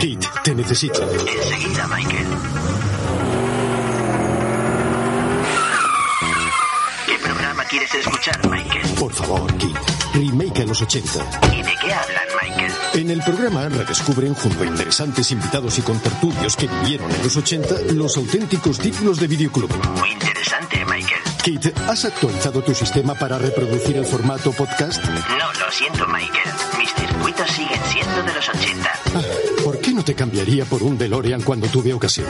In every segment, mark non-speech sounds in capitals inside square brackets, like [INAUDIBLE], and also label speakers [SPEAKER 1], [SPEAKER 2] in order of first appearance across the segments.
[SPEAKER 1] Kit, te necesito.
[SPEAKER 2] Enseguida, Michael. ¿Qué programa quieres escuchar, Michael?
[SPEAKER 1] Por favor, Kit. Remake a los 80.
[SPEAKER 2] ¿Y de qué hablan, Michael?
[SPEAKER 1] En el programa redescubren junto a interesantes invitados y contertulios que vivieron en los 80 los auténticos títulos de videoclub.
[SPEAKER 2] Muy interesante, Michael.
[SPEAKER 1] Kit, ¿has actualizado tu sistema para reproducir el formato podcast?
[SPEAKER 2] No, lo siento, Michael. Mis circuitos siguen siendo de los 80.
[SPEAKER 1] Ah, ¿Por no te cambiaría por un DeLorean cuando tuve ocasión?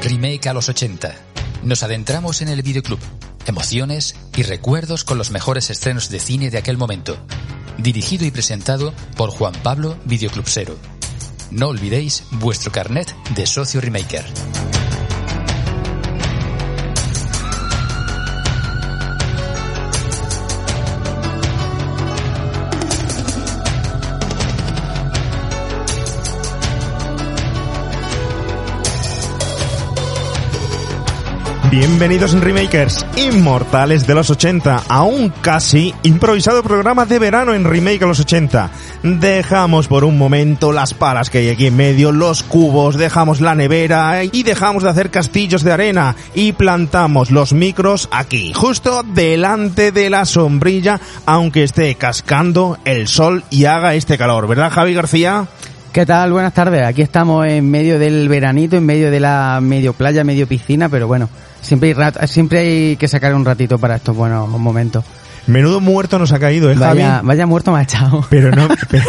[SPEAKER 3] Remake a los 80. Nos adentramos en el videoclub, emociones y recuerdos con los mejores estrenos de cine de aquel momento. Dirigido y presentado por Juan Pablo Videoclubsero. No olvidéis vuestro carnet de socio remaker.
[SPEAKER 4] Bienvenidos en Remakers, inmortales de los 80, a un casi improvisado programa de verano en Remake a los 80. Dejamos por un momento las palas que hay aquí en medio, los cubos, dejamos la nevera y dejamos de hacer castillos de arena y plantamos los micros aquí, justo delante de la sombrilla, aunque esté cascando el sol y haga este calor, ¿verdad Javi García?
[SPEAKER 5] ¿Qué tal? Buenas tardes. Aquí estamos en medio del veranito, en medio de la medio playa, medio piscina, pero bueno, siempre hay, rat- siempre hay que sacar un ratito para estos buenos momentos.
[SPEAKER 4] Menudo muerto nos ha caído, ¿eh,
[SPEAKER 5] Vaya,
[SPEAKER 4] Javi?
[SPEAKER 5] vaya muerto me ha echado. [LAUGHS]
[SPEAKER 4] Pero no, [LAUGHS] pero,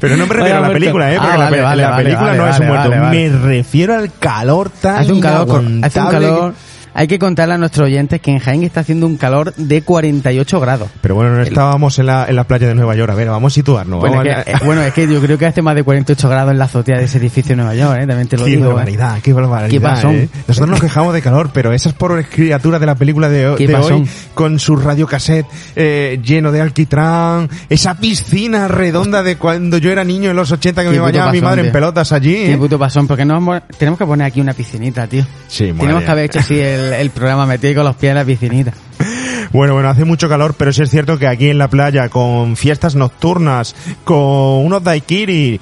[SPEAKER 4] pero no me refiero
[SPEAKER 5] Vaya
[SPEAKER 4] a la
[SPEAKER 5] muerto.
[SPEAKER 4] película, ¿eh? Porque
[SPEAKER 5] Ah, vale, vale,
[SPEAKER 4] la
[SPEAKER 5] vale,
[SPEAKER 4] película no es un muerto. Me refiero al calor tan
[SPEAKER 5] Hace un calor, hace un calor. Hay que contarle a nuestros oyentes que en Jaén está haciendo un calor de 48 grados.
[SPEAKER 4] Pero bueno, no estábamos en la, en la playa de Nueva York. A ver, vamos a situarnos.
[SPEAKER 5] Bueno,
[SPEAKER 4] vamos
[SPEAKER 5] es
[SPEAKER 4] a-
[SPEAKER 5] que, eh, [LAUGHS] bueno, es que yo creo que hace más de 48 grados en la azotea de ese edificio de Nueva York, ¿eh? También te lo
[SPEAKER 4] Qué
[SPEAKER 5] digo. ¿eh?
[SPEAKER 4] barbaridad, qué barbaridad.
[SPEAKER 5] Qué pasón.
[SPEAKER 4] ¿eh? Nosotros nos quejamos de calor, pero esas pobres criaturas de la película de, de hoy, con su radiocassette eh, lleno de alquitrán, esa piscina redonda de cuando yo era niño en los 80 que me bañaba mi madre en pelotas allí.
[SPEAKER 5] Qué puto pasón, porque no tenemos que poner aquí una piscinita, tío.
[SPEAKER 4] Sí,
[SPEAKER 5] Tenemos que haber hecho así el, el programa metido con los pies en la piscinita. [LAUGHS]
[SPEAKER 4] Bueno, bueno, hace mucho calor, pero sí es cierto que aquí en la playa, con fiestas nocturnas, con unos daiquiri,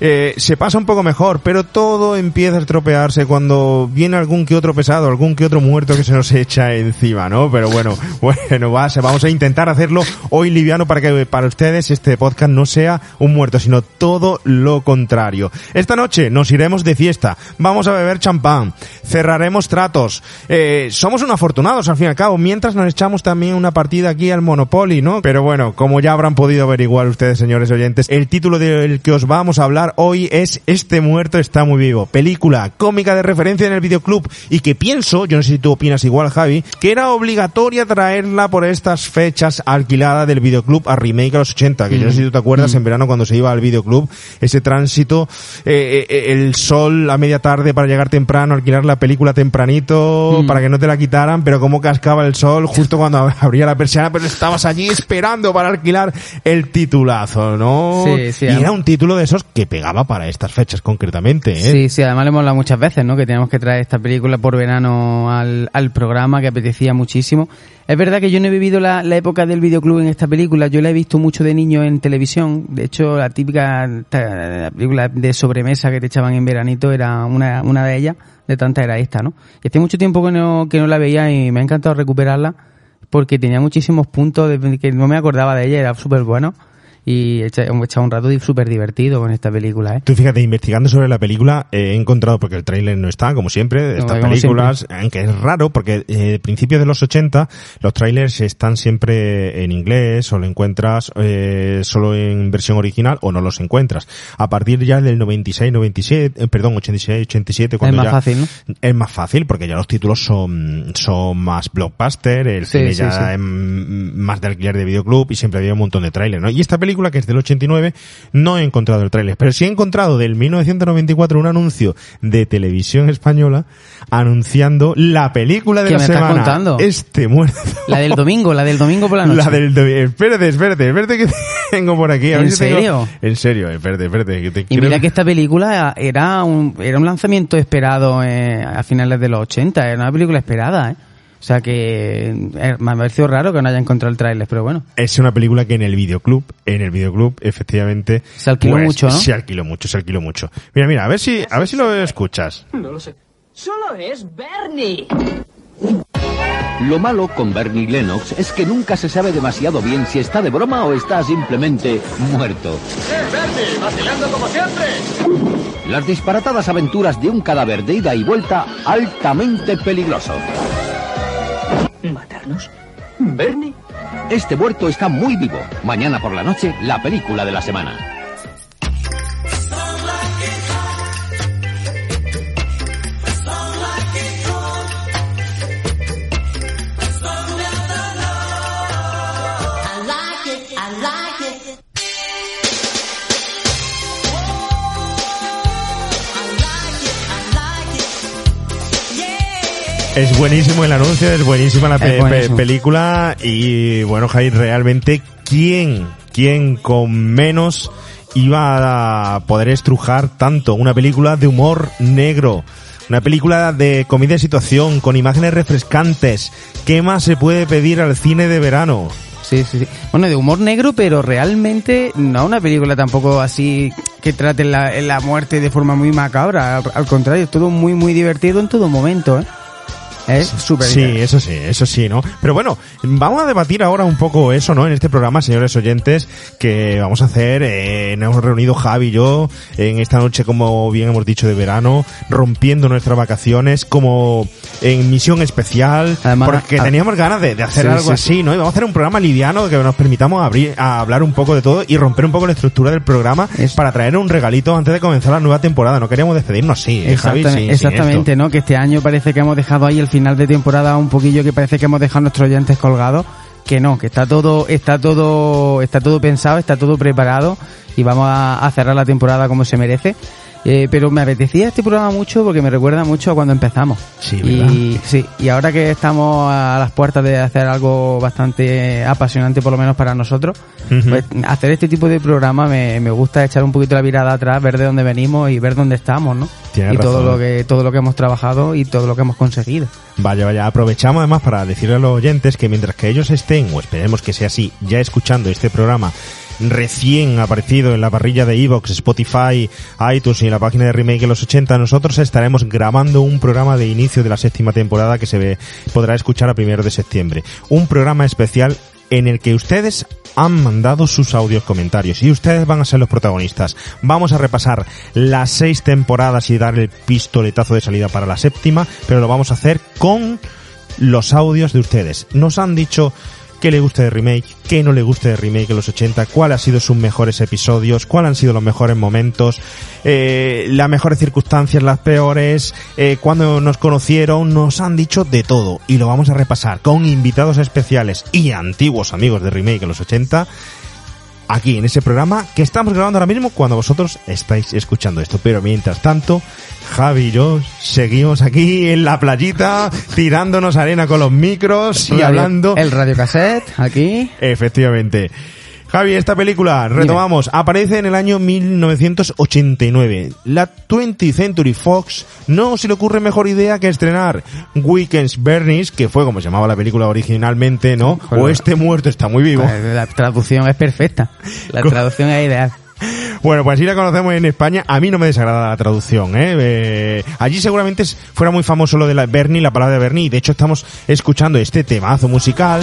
[SPEAKER 4] eh, se pasa un poco mejor, pero todo empieza a estropearse cuando viene algún que otro pesado, algún que otro muerto que se nos echa encima, ¿no? Pero bueno, [LAUGHS] bueno, va, vamos a intentar hacerlo hoy liviano para que para ustedes este podcast no sea un muerto, sino todo lo contrario. Esta noche nos iremos de fiesta, vamos a beber champán, cerraremos tratos, eh, somos unos afortunados al fin y al cabo, mientras nos echamos también una partida aquí al Monopoly, ¿no? Pero bueno, como ya habrán podido averiguar ustedes, señores oyentes, el título del que os vamos a hablar hoy es Este muerto está muy vivo. Película cómica de referencia en el videoclub y que pienso, yo no sé si tú opinas igual, Javi, que era obligatoria traerla por estas fechas alquilada del videoclub a remake a los 80, que yo no sé si tú te acuerdas en verano cuando se iba al videoclub, ese tránsito, eh, eh, el sol a media tarde para llegar temprano, alquilar la película tempranito, para que no te la quitaran, pero como cascaba el sol justo [LAUGHS] cuando ab- abría la persiana, pero estabas allí esperando para alquilar el titulazo, ¿no?
[SPEAKER 5] Sí, sí,
[SPEAKER 4] y era un título de esos que pegaba para estas fechas concretamente, ¿eh?
[SPEAKER 5] Sí, sí, además le hemos hablado muchas veces, ¿no? Que teníamos que traer esta película por verano al, al programa, que apetecía muchísimo. Es verdad que yo no he vivido la, la época del videoclub en esta película, yo la he visto mucho de niño en televisión. De hecho, la típica la película de sobremesa que te echaban en veranito era una, una de ellas, de tantas era esta, ¿no? Y hace mucho tiempo que no, que no la veía y me ha encantado recuperarla porque tenía muchísimos puntos de, que no me acordaba de ella, era súper bueno. Y he echado un rato súper divertido con esta película, ¿eh?
[SPEAKER 4] Tú fíjate, investigando sobre la película, eh, he encontrado, porque el tráiler no está, como siempre, de
[SPEAKER 5] No,
[SPEAKER 4] estas
[SPEAKER 5] como
[SPEAKER 4] películas, aunque es raro, porque eh, principios de los 80, los trailers están siempre en inglés, o lo encuentras eh, solo en versión original, o no los encuentras. A partir ya del 96, 97, eh, perdón, 86, 87, cuando
[SPEAKER 5] más
[SPEAKER 4] ya...
[SPEAKER 5] fácil, ¿no?
[SPEAKER 4] Es más fácil, porque ya los títulos son, son más blockbuster, el
[SPEAKER 5] Sí,
[SPEAKER 4] cine
[SPEAKER 5] sí,
[SPEAKER 4] ya
[SPEAKER 5] sí.
[SPEAKER 4] es más de alquiler de videoclub, y siempre había un montón de trailers, ¿no? Y esta película película que es del 89, no he encontrado el tráiler, pero sí he encontrado del 1994 un anuncio de televisión española anunciando la película de
[SPEAKER 5] ¿Qué
[SPEAKER 4] la
[SPEAKER 5] me estás contando?
[SPEAKER 4] Este muerto.
[SPEAKER 5] La del domingo, la del domingo por la noche.
[SPEAKER 4] La del do- espérate, espérate, espérate que [LAUGHS] tengo por aquí. a ver
[SPEAKER 5] ¿En
[SPEAKER 4] si tengo-
[SPEAKER 5] serio?
[SPEAKER 4] En serio, espérate, espérate. que te
[SPEAKER 5] Y mira que esta película era un, era un lanzamiento esperado eh, a finales de los 80, era una película esperada, ¿eh? O sea que eh, me ha parecido raro que no haya encontrado el tráiler, pero bueno.
[SPEAKER 4] Es una película que en el videoclub, en el videoclub, efectivamente. pues,
[SPEAKER 5] Se alquiló mucho, ¿no?
[SPEAKER 4] Se alquiló mucho, se alquiló mucho. Mira, mira, a ver si, a ver si lo escuchas.
[SPEAKER 6] Solo es Bernie.
[SPEAKER 7] Lo malo con Bernie Lennox es que nunca se sabe demasiado bien si está de broma o está simplemente muerto. Las disparatadas aventuras de un cadáver de ida y vuelta altamente peligroso.
[SPEAKER 6] ¿Matarnos? ¿Bernie?
[SPEAKER 7] Este muerto está muy vivo. Mañana por la noche, la película de la semana.
[SPEAKER 4] Es buenísimo el anuncio, es buenísima la pe-
[SPEAKER 5] Es buenísimo.
[SPEAKER 4] pe- película y bueno, Jair, realmente, ¿quién, quién con menos iba a poder estrujar tanto una película de humor negro? Una película de comedia de situación, con imágenes refrescantes. ¿Qué más se puede pedir al cine de verano?
[SPEAKER 5] Sí, sí, sí. Bueno, de humor negro, pero realmente no una película tampoco así que trate la, la muerte de forma muy macabra. Al, al contrario, es todo muy, muy divertido en todo momento, ¿eh? Es súper
[SPEAKER 4] Sí, eso sí, eso sí, ¿no? Pero bueno, vamos a debatir ahora un poco eso, ¿no? En este programa, señores oyentes, que vamos a hacer, eh, nos hemos reunido Javi y yo en esta noche, como bien hemos dicho, de verano, rompiendo nuestras vacaciones, como en misión especial,
[SPEAKER 5] Además,
[SPEAKER 4] porque
[SPEAKER 5] a-
[SPEAKER 4] teníamos ganas de, de hacer
[SPEAKER 5] Sí,
[SPEAKER 4] algo
[SPEAKER 5] sí,
[SPEAKER 4] así, ¿no? Y vamos a hacer un programa liviano que nos permitamos abrir, a hablar un poco de todo y romper un poco la estructura del programa
[SPEAKER 5] Es-
[SPEAKER 4] para traer un regalito antes de comenzar la nueva temporada. No queríamos despedirnos así, ¿eh, Javi, sin
[SPEAKER 5] exactamente. ¿no? Que este año parece que hemos dejado ahí el final de temporada un poquillo que parece que hemos dejado nuestros oyentes colgados. Que no, que está todo, está todo, está todo pensado, está todo preparado y vamos a cerrar la temporada como se merece. Eh, pero me apetecía este programa mucho porque me recuerda mucho a cuando empezamos.
[SPEAKER 4] Sí, ¿verdad?
[SPEAKER 5] y, sí, y ahora que estamos a las puertas de hacer algo bastante apasionante, por lo menos para nosotros, pues hacer este tipo de programa me, me gusta echar un poquito la mirada atrás, ver de dónde venimos y ver dónde estamos, ¿no?
[SPEAKER 4] Tienes
[SPEAKER 5] y todo lo que todo lo que hemos trabajado y todo lo que hemos conseguido.
[SPEAKER 4] Vaya, vaya, aprovechamos además para decirle a los oyentes que mientras que ellos estén, o esperemos que sea así, ya escuchando este programa recién aparecido en la parrilla de Evox, Spotify, iTunes y en la página de Remake en los 80, nosotros estaremos grabando un programa de inicio de la séptima temporada que se ve, podrá escuchar a primero de septiembre. Un programa especial en el que ustedes han mandado sus audios comentarios y ustedes van a ser los protagonistas. Vamos a repasar las seis temporadas y dar el pistoletazo de salida para la séptima, pero lo vamos a hacer con los audios de ustedes. Nos han dicho qué le gusta de remake, qué no le gusta de remake en los 80, cuáles han sido sus mejores episodios, cuáles han sido los mejores momentos, eh, las mejores circunstancias, las peores, eh, cuando nos conocieron, nos han dicho de todo y lo vamos a repasar con invitados especiales y antiguos amigos de remake en los 80 aquí en ese programa que estamos grabando ahora mismo cuando vosotros estáis escuchando esto. Pero mientras tanto, Javi y yo seguimos aquí en la playita, tirándonos arena con los micros y
[SPEAKER 5] Radio-
[SPEAKER 4] hablando.
[SPEAKER 5] El radiocassette, aquí.
[SPEAKER 4] Efectivamente. Javi, esta película, retomamos, aparece en el año 1989. La 20th Century Fox no se le ocurre mejor idea que estrenar Weekends Bernies, que fue como se llamaba la película originalmente, ¿no?
[SPEAKER 5] Joder.
[SPEAKER 4] O Este muerto está muy vivo.
[SPEAKER 5] La traducción es perfecta. La traducción es ideal. [LAUGHS]
[SPEAKER 4] Bueno, pues así la conocemos en España. A mí no me desagrada la traducción, ¿eh? Eh, allí seguramente fuera muy famoso lo de la Bernie, la palabra de Bernie, de hecho estamos escuchando este temazo musical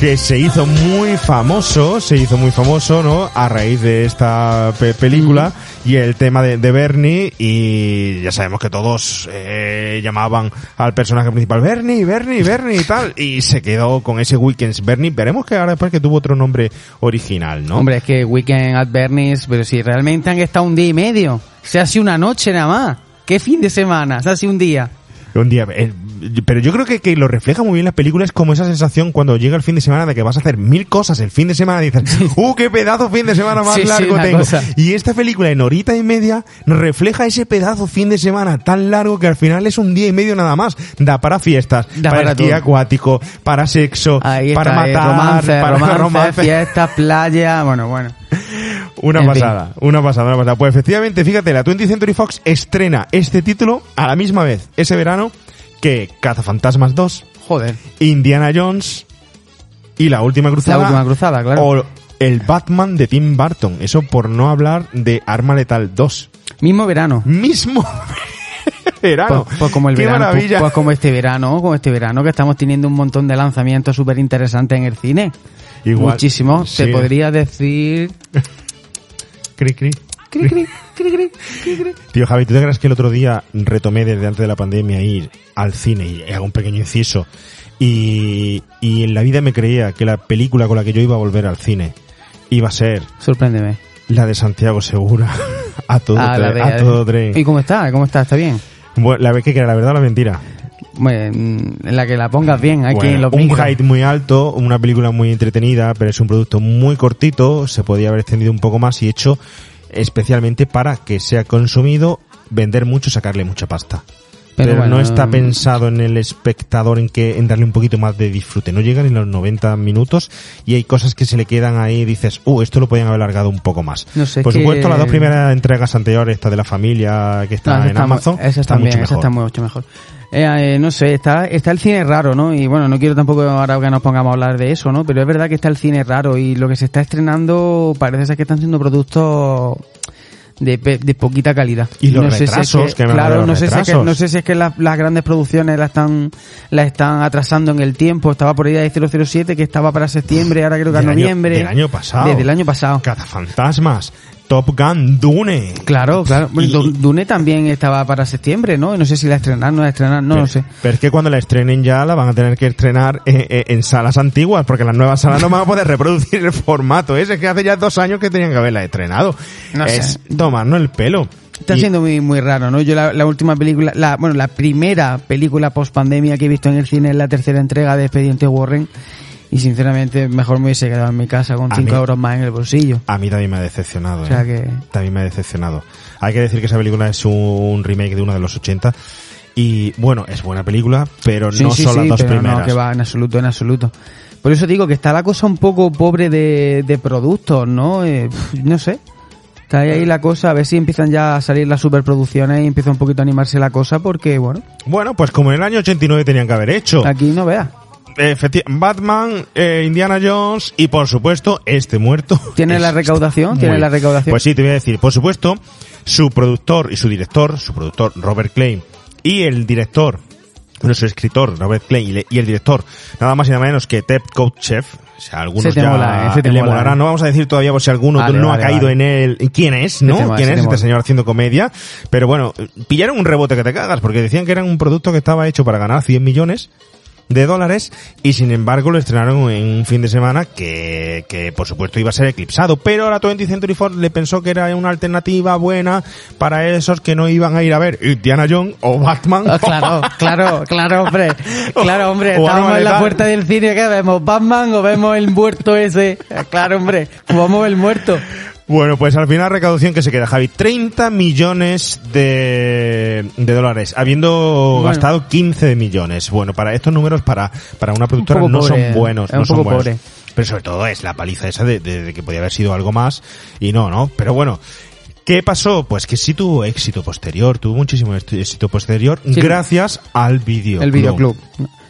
[SPEAKER 4] que se hizo muy famoso, se hizo muy famoso, ¿no? A raíz de esta pe- película y el tema de, de Bernie y ya sabemos que todos eh, llamaban al personaje principal Bernie, Bernie, Bernie y tal y se quedó con ese Weekends Bernie. Veremos que ahora después que tuvo otro nombre original, ¿no?
[SPEAKER 5] Hombre, es que Weekend at Bernie's, pero si realmente han estado un día y medio. Se hace una noche nada más. ¿Qué fin de semana? Se hace un día.
[SPEAKER 4] Un día, eh, pero yo creo que, que lo refleja muy bien la película, es como esa sensación cuando llega el fin de semana de que vas a hacer mil cosas el fin de semana y dices, [LAUGHS] ¡uh, qué pedazo fin de semana más
[SPEAKER 5] Sí,
[SPEAKER 4] largo tengo!
[SPEAKER 5] cosa.
[SPEAKER 4] Y esta película en horita y media refleja ese pedazo fin de semana tan largo que al final es un día y medio nada más. Da para fiestas,
[SPEAKER 5] Da
[SPEAKER 4] para, esquí acuático, para sexo,
[SPEAKER 5] Ahí
[SPEAKER 4] para
[SPEAKER 5] está, eh,
[SPEAKER 4] matar,
[SPEAKER 5] romance,
[SPEAKER 4] para
[SPEAKER 5] romance,
[SPEAKER 4] romance.
[SPEAKER 5] fiestas, playa, bueno, bueno.
[SPEAKER 4] Una
[SPEAKER 5] En
[SPEAKER 4] pasada, una pasada, una pasada. Pues efectivamente, fíjate, la 20th Century Fox estrena este título a la misma vez, ese verano, que Cazafantasmas 2,
[SPEAKER 5] Joder.
[SPEAKER 4] Indiana Jones y La Última Cruzada.
[SPEAKER 5] La Última Cruzada, claro.
[SPEAKER 4] O el Batman de Tim Burton. Eso por no hablar de Arma Letal 2.
[SPEAKER 5] Mismo verano.
[SPEAKER 4] Mismo [LAUGHS] verano.
[SPEAKER 5] Pues, pues como el
[SPEAKER 4] Qué
[SPEAKER 5] verano, pues,
[SPEAKER 4] maravilla.
[SPEAKER 5] pues como este verano, como este verano que estamos teniendo un montón de lanzamientos súper interesantes en el cine.
[SPEAKER 4] Igual.
[SPEAKER 5] Muchísimo.
[SPEAKER 4] Sí.
[SPEAKER 5] Te podría decir... [LAUGHS]
[SPEAKER 4] Cri, cri.
[SPEAKER 5] Cri, cri, cri, cri.
[SPEAKER 4] Tío Javi, ¿tú te crees que el otro día retomé desde antes de la pandemia ir al cine y hago un pequeño inciso? Y, y en la vida me creía que la película con la que yo iba a volver al cine iba a ser
[SPEAKER 5] Sorpréndeme.
[SPEAKER 4] la de Santiago Segura [LAUGHS] a todo,
[SPEAKER 5] Ah,
[SPEAKER 4] tren,
[SPEAKER 5] de-
[SPEAKER 4] a todo tren.
[SPEAKER 5] ¿Y cómo está? ¿Cómo está? ¿Está bien?
[SPEAKER 4] Bueno, la vez que era la verdad o la mentira.
[SPEAKER 5] Bueno, mm, en la que la pongas bien, aquí
[SPEAKER 4] Bueno,
[SPEAKER 5] en los
[SPEAKER 4] un height muy alto, una película muy entretenida, pero es un producto muy cortito, se podía haber extendido un poco más y hecho especialmente para que sea consumido, vender mucho, sacarle mucha pasta. Pero,
[SPEAKER 5] Pero
[SPEAKER 4] no está pensado en el espectador en que en darle un poquito más de disfrute. No llegan ni los 90 minutos y hay cosas que se le quedan ahí y dices, uh, esto lo podían haber alargado un poco más.
[SPEAKER 5] No sé,
[SPEAKER 4] Por
[SPEAKER 5] que-
[SPEAKER 4] supuesto, las dos primeras entregas anteriores, esta de la familia que está
[SPEAKER 5] No, esa
[SPEAKER 4] en
[SPEAKER 5] está mu-
[SPEAKER 4] Amazon,
[SPEAKER 5] esa
[SPEAKER 4] está
[SPEAKER 5] también,
[SPEAKER 4] mucho
[SPEAKER 5] esa
[SPEAKER 4] mejor.
[SPEAKER 5] está mucho mejor. Eh, eh, no sé, está, está el cine raro, ¿no? Y bueno, no quiero tampoco ahora que nos pongamos a hablar de eso, ¿no? Pero es verdad que está el cine raro y lo que se está estrenando parece ser que están siendo productos de, de poquita calidad.
[SPEAKER 4] Y los
[SPEAKER 5] no sé si es
[SPEAKER 4] retrasos, que de
[SPEAKER 5] claro, no sé, si es que,
[SPEAKER 4] retrasos.
[SPEAKER 5] no sé si es que las, las grandes producciones la están, la están atrasando en el tiempo. Estaba por ahí de 007 que estaba para septiembre, ahora creo que a
[SPEAKER 4] Del año-
[SPEAKER 5] noviembre.
[SPEAKER 4] del año pasado.
[SPEAKER 5] Desde el año pasado.
[SPEAKER 4] Cazafantasmas, Top Gun, Dune.
[SPEAKER 5] Claro, claro.
[SPEAKER 4] Y-
[SPEAKER 5] Dune también estaba para septiembre, ¿no? No sé si la estrenar, no la estrenar, no
[SPEAKER 4] pero,
[SPEAKER 5] lo sé.
[SPEAKER 4] Pero es que cuando la estrenen ya la van a tener que estrenar eh, eh, en salas antiguas, porque las nuevas salas no van a poder reproducir el formato ese, que hace ya dos años que tenían que haberla estrenado.
[SPEAKER 5] No sé.
[SPEAKER 4] es tomarnos el pelo.
[SPEAKER 5] Está
[SPEAKER 4] Y-
[SPEAKER 5] siendo muy, muy raro, ¿no? Yo la, la última película, la, bueno, la primera película post pandemia que he visto en el cine es la tercera entrega de Expediente Warren. Y sinceramente, mejor me hubiese quedado en mi casa con
[SPEAKER 4] A
[SPEAKER 5] 5
[SPEAKER 4] mí-
[SPEAKER 5] euros más en el bolsillo.
[SPEAKER 4] A mí también me ha decepcionado.
[SPEAKER 5] O sea
[SPEAKER 4] ¿eh?
[SPEAKER 5] que-
[SPEAKER 4] También me ha decepcionado. Hay que decir que esa película es un remake de una de los 80. Y bueno, es buena película, pero
[SPEAKER 5] Sí,
[SPEAKER 4] no
[SPEAKER 5] sí,
[SPEAKER 4] son
[SPEAKER 5] sí,
[SPEAKER 4] las dos
[SPEAKER 5] pero
[SPEAKER 4] primeras.
[SPEAKER 5] No, que va, en absoluto, en absoluto. Por eso digo que está la cosa un poco pobre de, de productos, ¿no? Eh, no sé. Está ahí la cosa, a ver si empiezan ya a salir las superproducciones y empieza un poquito a animarse la cosa porque, bueno,
[SPEAKER 4] Bueno, pues como en el año 89 tenían que haber hecho.
[SPEAKER 5] aquí no veas.
[SPEAKER 4] Batman, eh, Indiana Jones y por supuesto este muerto. [LAUGHS]
[SPEAKER 5] ¿Tiene la recaudación? ¿Tiene la recaudación?
[SPEAKER 4] Pues sí, te voy a decir. Por supuesto, su productor y su director, su productor Robert Klein y el director, bueno, su escritor Robert Klein y, le- y el director, nada más y nada menos que Ted Kotcheff. O sea, algunos
[SPEAKER 5] Se te
[SPEAKER 4] ya
[SPEAKER 5] mola, eh, te
[SPEAKER 4] le
[SPEAKER 5] mola,
[SPEAKER 4] molará.
[SPEAKER 5] eh.
[SPEAKER 4] No vamos a decir todavía por si alguno
[SPEAKER 5] Vale,
[SPEAKER 4] no
[SPEAKER 5] vale,
[SPEAKER 4] ha caído
[SPEAKER 5] vale.
[SPEAKER 4] en él. ¿Quién es, no?
[SPEAKER 5] mola,
[SPEAKER 4] ¿Quién es
[SPEAKER 5] te
[SPEAKER 4] este señor haciendo comedia? Pero bueno, pillaron un rebote que te cagas porque decían que era un producto que estaba hecho para ganar 100 millones de dólares y sin embargo lo estrenaron en un fin de semana que, que por supuesto iba a ser eclipsado pero la 20th Century Fox le pensó que era una alternativa buena para esos que no iban a ir a ver Indiana Jones o Batman
[SPEAKER 5] Ah, [LAUGHS] claro, claro, claro, hombre. Claro, hombre, [LAUGHS]
[SPEAKER 4] Arma
[SPEAKER 5] en la puerta del cine, ¿qué vemos? ¿Batman o vemos el muerto ese? Claro, hombre, vamos el muerto.
[SPEAKER 4] Bueno, pues al final recaudación que se queda, Javi. 30 millones de, de dólares, habiendo
[SPEAKER 5] Bueno.
[SPEAKER 4] gastado 15 millones. Bueno, para estos números, para, para una productora no
[SPEAKER 5] pobre,
[SPEAKER 4] son buenos.
[SPEAKER 5] es
[SPEAKER 4] no son buenos.
[SPEAKER 5] pobre.
[SPEAKER 4] Pero sobre todo es la paliza esa de, de- de que podía haber sido algo más y no, ¿no? Pero bueno. ¿Qué pasó? Pues que sí tuvo éxito posterior, tuvo muchísimo éxito posterior
[SPEAKER 5] Sí.
[SPEAKER 4] gracias al videoclub.
[SPEAKER 5] El videoclub.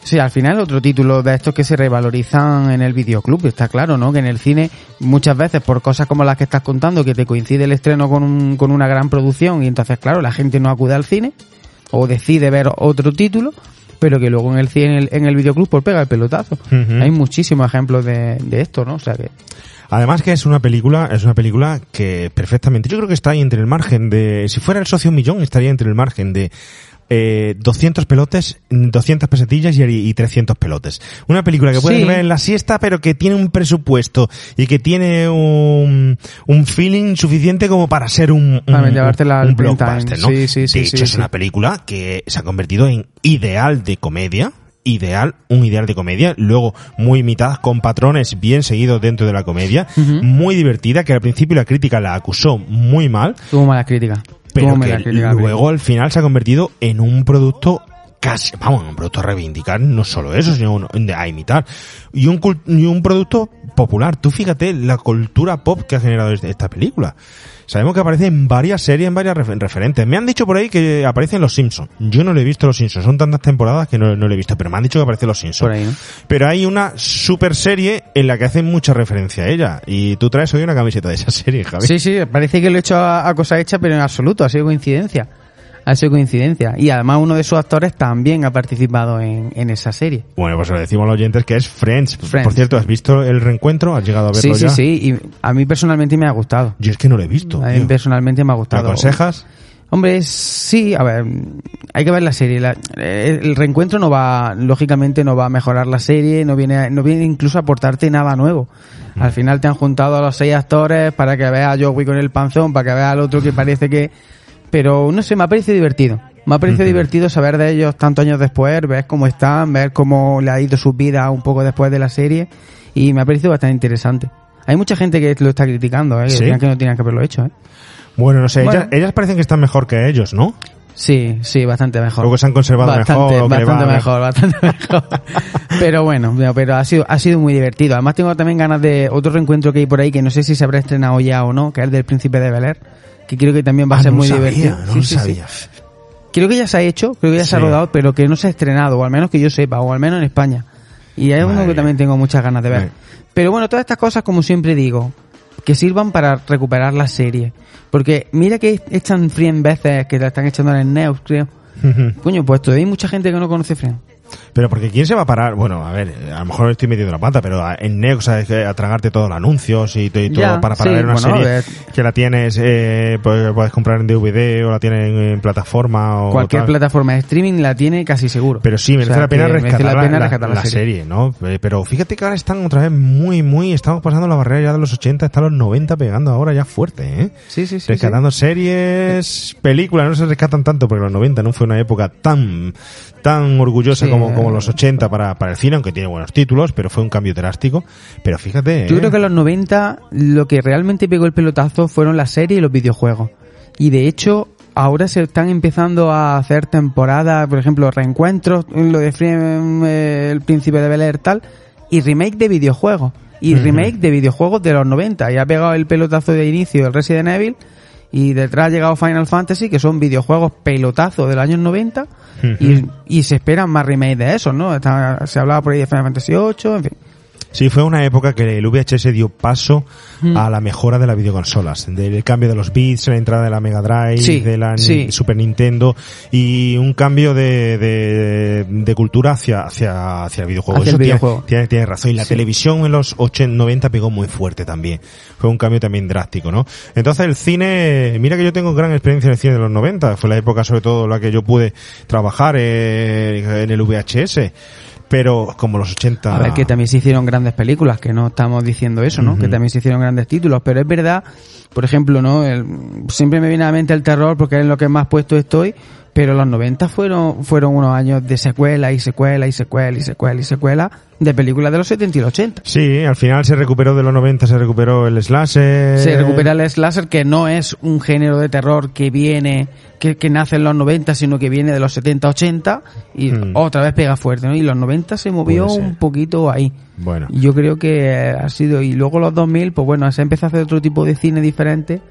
[SPEAKER 5] Sí, al final otro título de estos que se revalorizan en el videoclub, está claro, ¿no? Que en el cine muchas veces por cosas como las que estás contando, que te coincide el estreno con, un- con una gran producción y entonces, claro, la gente no acude al cine o decide ver otro título, pero que luego en el cine, en el, en el videoclub, pues pega el pelotazo. Hay muchísimos ejemplos de, de esto, ¿no? O sea que...
[SPEAKER 4] Además que es una película, es una película que perfectamente, yo creo que está ahí entre el margen de, si fuera el socio millón, estaría entre el margen de eh, 200 pelotes, 200 pesetillas y, y 300 pelotes. Una película que puedes
[SPEAKER 5] Sí.
[SPEAKER 4] ver en la siesta, pero que tiene un presupuesto y que tiene un, un feeling suficiente como para ser un, un,
[SPEAKER 5] llevártela
[SPEAKER 4] blockbuster. ¿no?
[SPEAKER 5] Sí, sí, sí,
[SPEAKER 4] de hecho,
[SPEAKER 5] sí,
[SPEAKER 4] es
[SPEAKER 5] sí.
[SPEAKER 4] una película que se ha convertido en ideal de comedia. Ideal, un ideal de comedia, luego muy imitadas con patrones bien seguidos dentro de la comedia, muy divertida, que al principio la crítica la acusó muy mal,
[SPEAKER 5] Tuvo mala crítica.
[SPEAKER 4] Pero que luego al final se ha convertido en un producto casi, vamos, un producto a reivindicar, no solo eso, sino a imitar. Y un, y un producto popular. Tú fíjate la cultura pop que ha generado este- esta película. Sabemos que aparece en varias series, en varias refer- referentes. Me han dicho por ahí que aparece en Los Simpsons. Yo no le he visto Los Simpsons. Son tantas temporadas que no, no le he visto, pero me han dicho que aparece en Los Simpsons.
[SPEAKER 5] Por ahí, ¿no?
[SPEAKER 4] Pero hay una super serie en la que hacen mucha referencia a ella. Y tú traes hoy una camiseta de esa serie, Javi.
[SPEAKER 5] Sí, sí, parece que lo he hecho a, a cosa hecha, pero en absoluto, ha sido coincidencia. Ha sido coincidencia. Y además uno de sus actores también ha participado en, en esa serie.
[SPEAKER 4] Bueno, pues lo decimos a los oyentes que es Friends.
[SPEAKER 5] Friends.
[SPEAKER 4] Por cierto, ¿has visto el reencuentro? ¿Has llegado a verlo
[SPEAKER 5] Sí, sí,
[SPEAKER 4] ya?
[SPEAKER 5] sí. Y a mí personalmente me ha gustado.
[SPEAKER 4] Yo es que no lo he visto.
[SPEAKER 5] A mí
[SPEAKER 4] tío.
[SPEAKER 5] personalmente me ha
[SPEAKER 4] ¿Me
[SPEAKER 5] gustado.
[SPEAKER 4] aconsejas?
[SPEAKER 5] Hombre, sí, a ver, hay que ver la serie. La- eh, el reencuentro no va, lógicamente no va a mejorar la serie, no viene, a- no viene incluso a aportarte nada nuevo.
[SPEAKER 4] Mm.
[SPEAKER 5] Al final te han juntado a los seis actores para que veas a Joey con el panzón, para que veas al otro que parece que... Pero no sé, me ha parecido divertido. Me ha parecido divertido saber de ellos tantos años después, ver cómo están, ver cómo le ha ido su vida un poco después de la serie y me ha parecido bastante interesante. Hay mucha gente que lo está criticando, ¿eh? que
[SPEAKER 4] ¿Sí?
[SPEAKER 5] decían que no tenían que haberlo hecho. ¿eh?
[SPEAKER 4] Bueno, no sé,
[SPEAKER 5] Bueno.
[SPEAKER 4] Ellas, ellas parecen que están mejor que ellos, ¿no?
[SPEAKER 5] Sí, sí, bastante mejor.
[SPEAKER 4] Luego se han conservado
[SPEAKER 5] bastante,
[SPEAKER 4] mejor.
[SPEAKER 5] bastante mejor, bastante [LAUGHS] mejor. pero bueno, no, pero ha sido, ha sido muy divertido. Además tengo también ganas de otro reencuentro que hay por ahí que no sé si se habrá estrenado ya o no, que es el del Príncipe de Bel Air, que creo que también va a
[SPEAKER 4] Ah,
[SPEAKER 5] ser
[SPEAKER 4] no
[SPEAKER 5] muy
[SPEAKER 4] sabía,
[SPEAKER 5] divertido.
[SPEAKER 4] No
[SPEAKER 5] Sí,
[SPEAKER 4] lo
[SPEAKER 5] sí, sí.
[SPEAKER 4] sabía.
[SPEAKER 5] Creo que ya se ha hecho, creo que ya se ha rodado, pero que no se ha estrenado, o al menos que yo sepa, o al menos en España. Y es uno que también tengo muchas ganas de ver. Pero bueno, todas estas cosas, como siempre digo, que sirvan para recuperar la serie. Porque mira que echan Friends veces, que la están echando en el Neus, creo. Coño, pues todavía hay mucha gente que no conoce Friends.
[SPEAKER 4] Pero porque ¿quién se va a parar? Bueno, a ver, a lo mejor estoy metiendo la pata, pero en Neox sabes que a tragarte todos los anuncios y, y todo
[SPEAKER 5] Ya,
[SPEAKER 4] para, para
[SPEAKER 5] sí,
[SPEAKER 4] una
[SPEAKER 5] bueno,
[SPEAKER 4] serie
[SPEAKER 5] eh,
[SPEAKER 4] que la tienes, eh, pues, puedes comprar en DVD o la tienes en, en plataforma o
[SPEAKER 5] Cualquier
[SPEAKER 4] tal.
[SPEAKER 5] plataforma de streaming la tiene casi seguro.
[SPEAKER 4] Pero sí, merece
[SPEAKER 5] O sea,
[SPEAKER 4] la pena rescatar,
[SPEAKER 5] merece la pena
[SPEAKER 4] la,
[SPEAKER 5] rescatar
[SPEAKER 4] la-
[SPEAKER 5] la
[SPEAKER 4] la
[SPEAKER 5] serie.
[SPEAKER 4] serie, ¿no? Eh, Pero fíjate que ahora están otra vez muy, muy, estamos pasando la barrera ya de los 80, están los 90 pegando ahora ya fuerte, ¿eh?
[SPEAKER 5] Sí, sí, sí.
[SPEAKER 4] rescatando series, películas, no se rescatan tanto porque los 90 no fue una época tan tan orgullosa
[SPEAKER 5] Sí,
[SPEAKER 4] como, como los 80 para, para el cine, aunque tiene buenos títulos, pero fue un cambio drástico. Pero fíjate,
[SPEAKER 5] Yo
[SPEAKER 4] ¿eh?
[SPEAKER 5] creo que en los 90 lo que realmente pegó el pelotazo fueron las series y los videojuegos. Y de hecho, ahora se están empezando a hacer temporadas, por ejemplo, reencuentros, lo de Friends, eh, El Príncipe de Bel Air tal, y remake de videojuegos. Y remake de videojuegos de los 90. Y ha pegado el pelotazo de inicio el Resident Evil. Y detrás ha llegado Final Fantasy, que son videojuegos pelotazos del años 90. y, y se esperan más remakes de esos, ¿no? Está- se hablaba por ahí de Final Fantasy 8, en fin.
[SPEAKER 4] Sí, fue una época que el VHS dio paso
[SPEAKER 5] Mm.
[SPEAKER 4] a la mejora de las videoconsolas, del cambio de los bits, la entrada de la Mega Drive,
[SPEAKER 5] Sí,
[SPEAKER 4] de la
[SPEAKER 5] sí.
[SPEAKER 4] Super Nintendo y un cambio de, de, de cultura hacia, hacia, hacia el videojuego.
[SPEAKER 5] Hacia el
[SPEAKER 4] Eso tiene-
[SPEAKER 5] videojuego.
[SPEAKER 4] Tiene, tiene razón. Y la
[SPEAKER 5] Sí.
[SPEAKER 4] televisión en los 80, 90 pegó muy fuerte también. Fue un cambio también drástico, ¿no? Entonces el cine, mira que yo tengo gran experiencia en el cine de los 90. Fue la época sobre todo la que yo pude trabajar eh, en el VHS. Pero como los 80...
[SPEAKER 5] A ver, que también se hicieron grandes películas, que no estamos diciendo eso, ¿no? Que también se hicieron grandes títulos, pero es verdad, por ejemplo, ¿no? El- siempre me viene a la mente el terror porque es en lo que más puesto estoy, pero los 90 fueron, fueron unos años de secuela y secuela y secuela y secuela y secuela de películas de los 70 y los 80.
[SPEAKER 4] Sí, al final se recuperó de los 90, se recuperó el slasher.
[SPEAKER 5] Se recupera el slasher que no es un género de terror que viene, que, que nace en los 90, sino que viene de los 70, 80 y
[SPEAKER 4] Mm.
[SPEAKER 5] otra vez pega fuerte, ¿no? Y los 90 se movió un poquito ahí.
[SPEAKER 4] Bueno.
[SPEAKER 5] Yo creo que ha sido, y luego los 2000, pues bueno, se empezó a hacer otro tipo de cine diferente.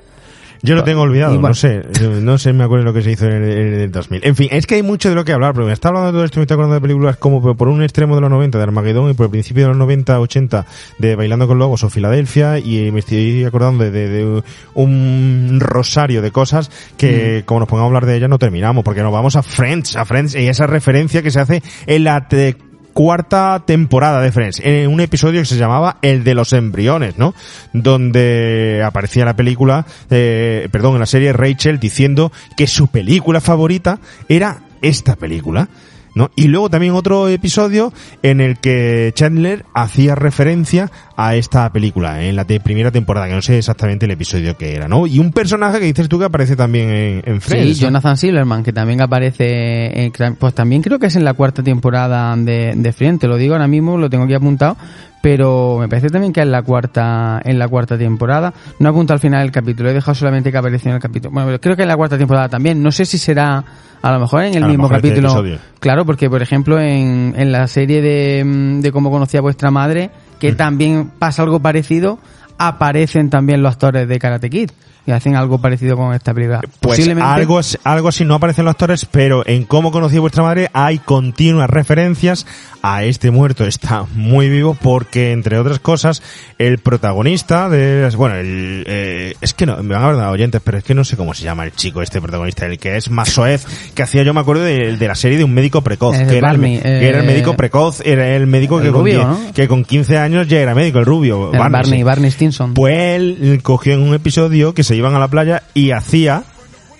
[SPEAKER 4] Yo lo tengo olvidado, no sé, no sé, me acuerdo lo que se hizo en el, en el 2000. En fin, es que hay mucho de lo que hablar, porque me está hablando de todo esto, me está acordando de películas como por- un extremo de los 90 de Armagedón y por el principio de los 90, 80 de Bailando con Lobos o Filadelfia y me estoy acordando de, de- de un rosario de cosas que como nos pongamos a hablar de ellas no terminamos, porque nos vamos a Friends, a Friends y esa referencia que se hace en la te- cuarta temporada de Friends, en un episodio que se llamaba El de los embriones, ¿no? Donde aparecía la película, eh, perdón, en la serie Rachel diciendo que su película favorita era esta película. ¿No? Y luego también otro episodio en el que Chandler hacía referencia a esta película en la te- primera temporada, que no sé exactamente el episodio que era, ¿no? Y un personaje que dices tú que aparece también en, en
[SPEAKER 5] Sí,
[SPEAKER 4] Friends. ¿no?
[SPEAKER 5] Jonathan Silverman, que también aparece, en, pues también creo que es en la cuarta temporada de, de Friends, te lo digo ahora mismo, lo tengo aquí apuntado, pero me parece también que es la cuarta, en la cuarta temporada. No apunto al final del capítulo, he dejado solamente que apareció en el capítulo. Bueno, pero creo que en la cuarta temporada también, no sé si será a lo mejor en el
[SPEAKER 4] A
[SPEAKER 5] mismo
[SPEAKER 4] este
[SPEAKER 5] capítulo. Claro, porque por ejemplo en, en la serie de, mm, de cómo conocía vuestra madre, que también pasa algo parecido, aparecen también los actores de Karate Kid. Y hacen algo parecido con esta película.
[SPEAKER 4] Pues
[SPEAKER 5] Posiblemente-
[SPEAKER 4] algo, algo así no aparecen los actores, pero en cómo conocí a vuestra madre hay continuas referencias a este muerto. Está muy vivo porque, entre otras cosas, el protagonista de... Bueno, el, eh, es que no, me van a ver oyentes, pero es que no sé cómo se llama el chico, este protagonista, el que es más soez, que hacía, yo me acuerdo de, de la serie de un médico precoz,
[SPEAKER 5] Eh,
[SPEAKER 4] que, era el,
[SPEAKER 5] Barney,
[SPEAKER 4] que era el
[SPEAKER 5] eh,
[SPEAKER 4] médico precoz, era el médico
[SPEAKER 5] el
[SPEAKER 4] que,
[SPEAKER 5] rubio,
[SPEAKER 4] con,
[SPEAKER 5] ¿no?
[SPEAKER 4] que con 15 años ya era médico, el rubio.
[SPEAKER 5] El Barney,
[SPEAKER 4] sí.
[SPEAKER 5] Barney Stinson.
[SPEAKER 4] Pues él cogió en un episodio que se iban a la playa y hacía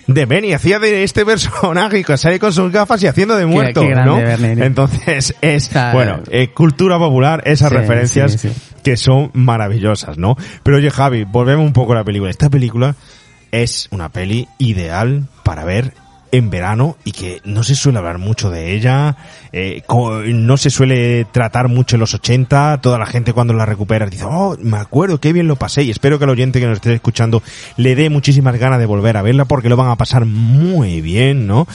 [SPEAKER 4] de Benny, hacía de este [LAUGHS] personaje que sale con sus gafas y haciendo de muerto,
[SPEAKER 5] qué grande
[SPEAKER 4] ¿no? Entonces es, bueno, eh, cultura popular, esas
[SPEAKER 5] Sí,
[SPEAKER 4] referencias
[SPEAKER 5] sí, sí.
[SPEAKER 4] que son maravillosas, ¿no? Pero oye Javi, volvemos un poco a la película. Esta película es una peli ideal para ver en verano y que no se suele hablar mucho de ella, eh, no se suele tratar mucho en los 80, toda la gente cuando la recupera dice, oh, me acuerdo, qué bien lo pasé y espero que el oyente que nos esté escuchando le dé muchísimas ganas de volver a verla porque lo van a pasar muy bien, ¿no?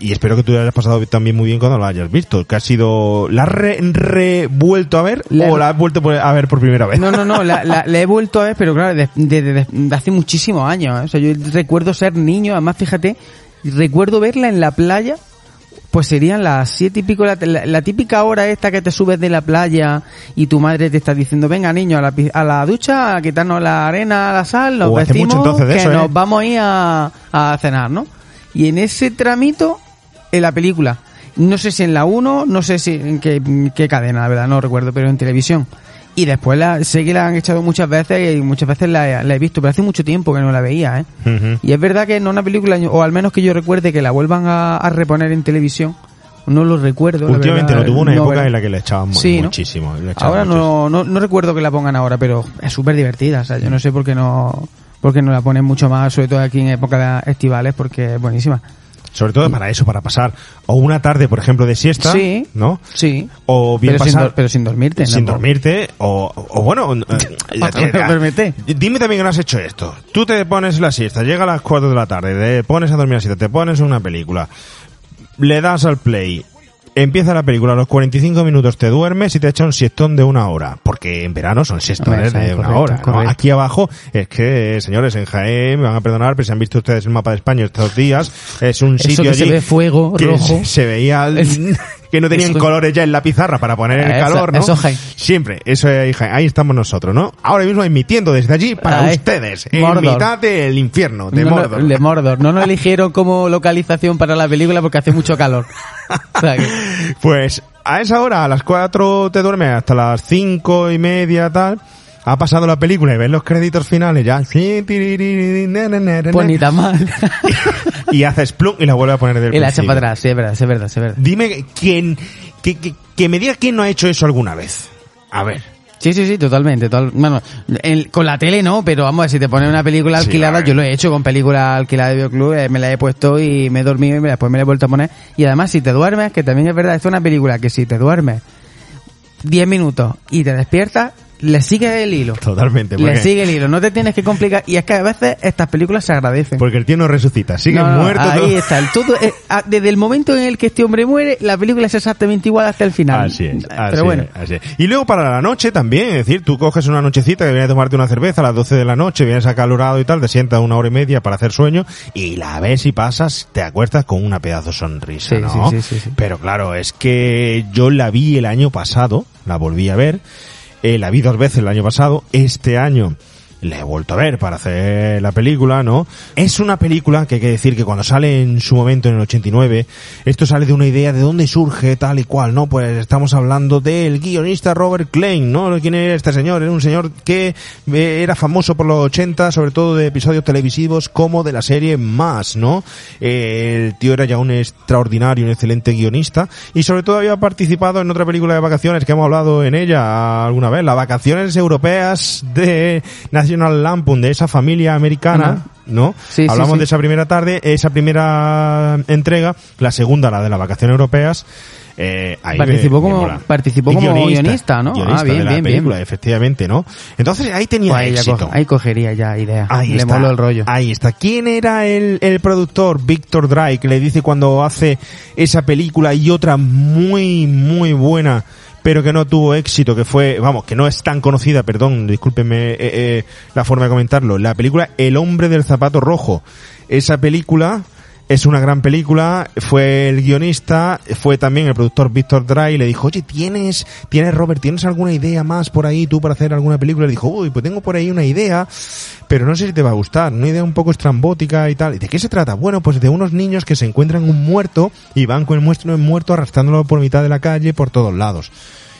[SPEAKER 4] Y espero que tú lo hayas pasado también muy bien cuando lo hayas visto. Que ha sido... ¿La has re- revuelto a ver
[SPEAKER 5] La-
[SPEAKER 4] o la has vuelto a ver por primera vez?
[SPEAKER 5] No, no, no, la, la- la he [LAUGHS] vuelto a ver, pero claro, de, de- de- de hace muchísimos años. ¿eh? O sea, yo recuerdo ser niño, además, fíjate, recuerdo verla en la playa, pues serían las siete y pico, la, la- la típica hora esta que te subes de la playa y tu madre te está diciendo, venga niño, a la, a la ducha, a quitarnos la arena, la sal, nos vestimos, que
[SPEAKER 4] eso, ¿eh?
[SPEAKER 5] nos vamos a ir a, a cenar, ¿no? Y en ese tramito, en la película, no sé si en la 1, no sé si en qué, qué cadena, la verdad, no recuerdo, pero en televisión. Y después la, sé que la han echado muchas veces y muchas veces la, la he visto, pero hace mucho tiempo que no la veía, ¿eh? Y es verdad que en una película, o al menos que yo recuerde que la vuelvan a, a reponer en televisión, no lo recuerdo. la
[SPEAKER 4] Últimamente no tuvo una
[SPEAKER 5] no,
[SPEAKER 4] época en la que le echaban muchísimo. le echaban
[SPEAKER 5] Ahora
[SPEAKER 4] muchísimo.
[SPEAKER 5] no, no, no recuerdo que la pongan ahora, pero es súper divertida. O sea, yo no sé por qué no, por qué no la ponen mucho más, sobre todo aquí en época estivales, porque es buenísima.
[SPEAKER 4] Sobre todo para eso, para pasar o una tarde, por ejemplo, de siesta,
[SPEAKER 5] Sí.
[SPEAKER 4] ¿no?
[SPEAKER 5] Sí.
[SPEAKER 4] O bien
[SPEAKER 5] Pero sin,
[SPEAKER 4] pasar
[SPEAKER 5] dor- pero sin dormirte.
[SPEAKER 4] sin
[SPEAKER 5] ¿no?
[SPEAKER 4] dormirte o, o bueno, [LAUGHS] eh,
[SPEAKER 5] duérmete.
[SPEAKER 4] dime también que no has hecho esto. Tú te pones la siesta, llega a las 4 de la tarde, te pones a dormir la siesta, te pones una película, le das al play, empieza la película, a los 45 minutos te duermes y te echa un siestón de una hora, porque en verano son siestones de una hora. Aquí abajo es que, señores, en Jaén, me van a perdonar, pero si han visto ustedes el mapa de España estos días, es un
[SPEAKER 5] Eso
[SPEAKER 4] sitio
[SPEAKER 5] que
[SPEAKER 4] allí
[SPEAKER 5] se ve fuego
[SPEAKER 4] que
[SPEAKER 5] rojo.
[SPEAKER 4] se- veía [LAUGHS]
[SPEAKER 5] Es-
[SPEAKER 4] que no tenían
[SPEAKER 5] eso-
[SPEAKER 4] colores ya en la pizarra para poner el
[SPEAKER 5] Eso-
[SPEAKER 4] calor, ¿no?
[SPEAKER 5] eso, Jaén.
[SPEAKER 4] Siempre, eso es Jaén. Ahí estamos nosotros, ¿no? Ahora mismo emitiendo desde allí para ustedes, en
[SPEAKER 5] Mordor.
[SPEAKER 4] mitad del infierno, de
[SPEAKER 5] No, no,
[SPEAKER 4] Mordor.
[SPEAKER 5] de Mordor. No nos eligieron como localización para la película porque hace mucho calor. O sea que- [LAUGHS]
[SPEAKER 4] Pues a esa hora, a las 4 te duermes hasta las cinco y media, tal. Ha pasado la película y ves los créditos finales ya.
[SPEAKER 5] pues ni tan mal. [LAUGHS]
[SPEAKER 4] Y haces plum y la vuelve a poner del
[SPEAKER 5] y la echa para atrás, sí, es verdad, sí, es verdad, sí, es verdad.
[SPEAKER 4] Dime quién, que, que, que me diga quién no ha hecho eso alguna vez. A ver.
[SPEAKER 5] Sí, sí, sí, totalmente. total- bueno, el- con la tele no, pero vamos a ver, si te pones una película
[SPEAKER 4] Sí,
[SPEAKER 5] alquilada,
[SPEAKER 4] ver.
[SPEAKER 5] yo lo he hecho con película alquilada de Videoclub, eh, me la he puesto y me he dormido y me- después me la he vuelto a poner. Y además, si te duermes, que también es verdad, esto es una película que si te duermes 10 minutos y te despiertas, le sigue el hilo.
[SPEAKER 4] Totalmente.
[SPEAKER 5] Le sigue el hilo, no te tienes que complicar. Y es que a veces estas películas se agradecen.
[SPEAKER 4] porque el tío no resucita. Sigue
[SPEAKER 5] No, no,
[SPEAKER 4] muerto.
[SPEAKER 5] ahí
[SPEAKER 4] todo.
[SPEAKER 5] está. El todo, eh, desde el momento en el que este hombre muere, la película es exactamente igual hasta el final.
[SPEAKER 4] Así es, así
[SPEAKER 5] Pero bueno.
[SPEAKER 4] es, así es. Y luego para la noche también, es decir, tú coges una nochecita que vienes a tomarte una cerveza a las 12 de la noche, vienes acalorado y tal, te sientas una hora y media para hacer sueño y la ves y pasas, te acuestas con una pedazo sonrisa,
[SPEAKER 5] Sí,
[SPEAKER 4] ¿no?
[SPEAKER 5] sí, sí.
[SPEAKER 4] Pero claro, es que yo la vi el año pasado, la volví a ver, eh, la vi dos veces el año pasado, este año la he vuelto a ver para hacer la película, ¿no? Es una película que hay que decir que cuando sale en su momento en el 89, esto sale de una idea de dónde surge tal y cual, ¿no? Pues estamos hablando del guionista Robert Klein, ¿no? ¿Quién era este señor? Era un señor que eh, era famoso por los 80, sobre todo de episodios televisivos como de la serie Más, ¿no? Eh, el tío era ya un extraordinario, un excelente guionista y sobre todo había participado en otra película de vacaciones que hemos hablado en ella alguna vez, las vacaciones europeas de National Lampoon, de esa familia americana,
[SPEAKER 5] Ajá.
[SPEAKER 4] ¿no?
[SPEAKER 5] Sí, sí,
[SPEAKER 4] Hablamos
[SPEAKER 5] sí.
[SPEAKER 4] de esa primera tarde, esa primera entrega, la segunda, la de las vacaciones europeas. Eh, ahí
[SPEAKER 5] Participó
[SPEAKER 4] me- me
[SPEAKER 5] como-
[SPEAKER 4] mola.
[SPEAKER 5] participó como guionista, ¿no?
[SPEAKER 4] Guionista
[SPEAKER 5] Ah, bien,
[SPEAKER 4] de la
[SPEAKER 5] bien, bien.
[SPEAKER 4] película, efectivamente, ¿no? Entonces ahí tenía
[SPEAKER 5] Pues ahí,
[SPEAKER 4] éxito.
[SPEAKER 5] co- ahí cogería ya idea.
[SPEAKER 4] Ahí
[SPEAKER 5] Le
[SPEAKER 4] está,
[SPEAKER 5] moló el rollo.
[SPEAKER 4] Ahí está. ¿Quién era el, el productor? Víctor Drake, le dice cuando hace esa película y otra muy, muy buena, pero que no tuvo éxito, que fue, vamos, que no es tan conocida, perdón, discúlpenme eh, eh, la forma de comentarlo. La película El hombre del zapato rojo. Esa película es una gran película, fue el guionista, fue también el productor Víctor Drake, y le dijo, oye, ¿tienes, tienes Robert, ¿tienes alguna idea más por ahí tú para hacer alguna película? Le dijo, uy, pues tengo por ahí una idea, pero no sé si te va a gustar, una idea un poco estrambótica y tal. ¿Y de qué se trata? Bueno, pues de unos niños que se encuentran un muerto y van con el muerto muerto arrastrándolo por mitad de la calle, por todos lados.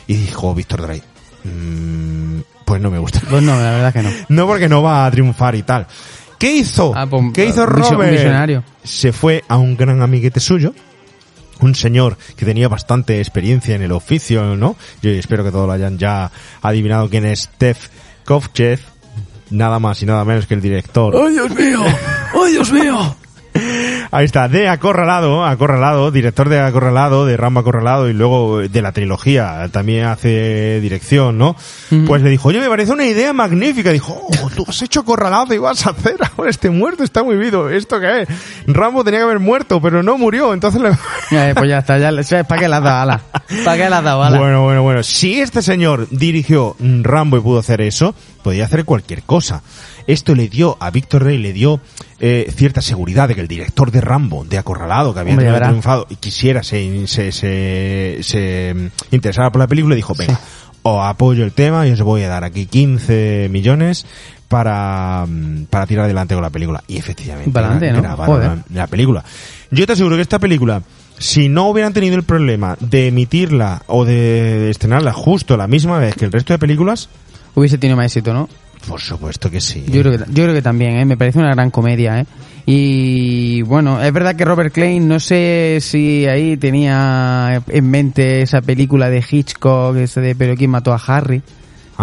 [SPEAKER 4] Y dijo Víctor Drake, "Mm, pues no me gusta.
[SPEAKER 5] Pues no, la verdad que no. [LAUGHS]
[SPEAKER 4] No porque no va a triunfar y tal. ¿Qué hizo?
[SPEAKER 5] Ah, pues,
[SPEAKER 4] ¿Qué hizo
[SPEAKER 5] un
[SPEAKER 4] Robert?
[SPEAKER 5] visionario.
[SPEAKER 4] Se fue a un gran amiguete suyo, un señor que tenía bastante experiencia en el oficio, ¿no? Yo espero que todos lo hayan ya adivinado quién es Steph Kovchev, nada más y nada menos que el director.
[SPEAKER 5] ¡Ay, Dios mío! ¡Ay, Dios mío!
[SPEAKER 4] Ahí está, de Acorralado, Acorralado, director de Acorralado, de Rambo Acorralado y luego de la trilogía, también hace dirección, ¿no? Pues le dijo, oye, me parece una idea magnífica. Dijo, oh, tú has hecho Acorralado y vas a hacer ahora este muerto, está muy vivo. ¿Esto qué es? Rambo tenía que haber muerto, pero no murió, entonces le... [LAUGHS]
[SPEAKER 5] Eh, pues ya está, ya, ¿para qué le has dado ala? ¿Para qué le has dado ala?
[SPEAKER 4] Bueno, bueno, bueno. Si este señor dirigió Rambo y pudo hacer eso, podía hacer cualquier cosa. Esto le dio a Víctor Rey, le dio eh, cierta seguridad de que el director de Rambo, de Acorralado, que había
[SPEAKER 5] Hombre,
[SPEAKER 4] triunfado y quisiera, se, se, se, se, interesara por la película, dijo, venga, os apoyo el tema y os voy a dar aquí 15 millones para, para tirar adelante con la película. Y efectivamente,
[SPEAKER 5] Para adelante, ¿no?
[SPEAKER 4] la película. Yo te aseguro que esta película, si no hubieran tenido el problema de emitirla o de estrenarla justo la misma vez que el resto de películas,
[SPEAKER 5] Hubiese tenido más éxito, ¿no?
[SPEAKER 4] Por supuesto que sí.
[SPEAKER 5] Yo creo que, también, ¿eh? me parece una gran comedia. ¿eh? Y bueno, es verdad que Robert Klein, no sé si ahí tenía en mente esa película de Hitchcock, ese de Pero quién mató a Harry.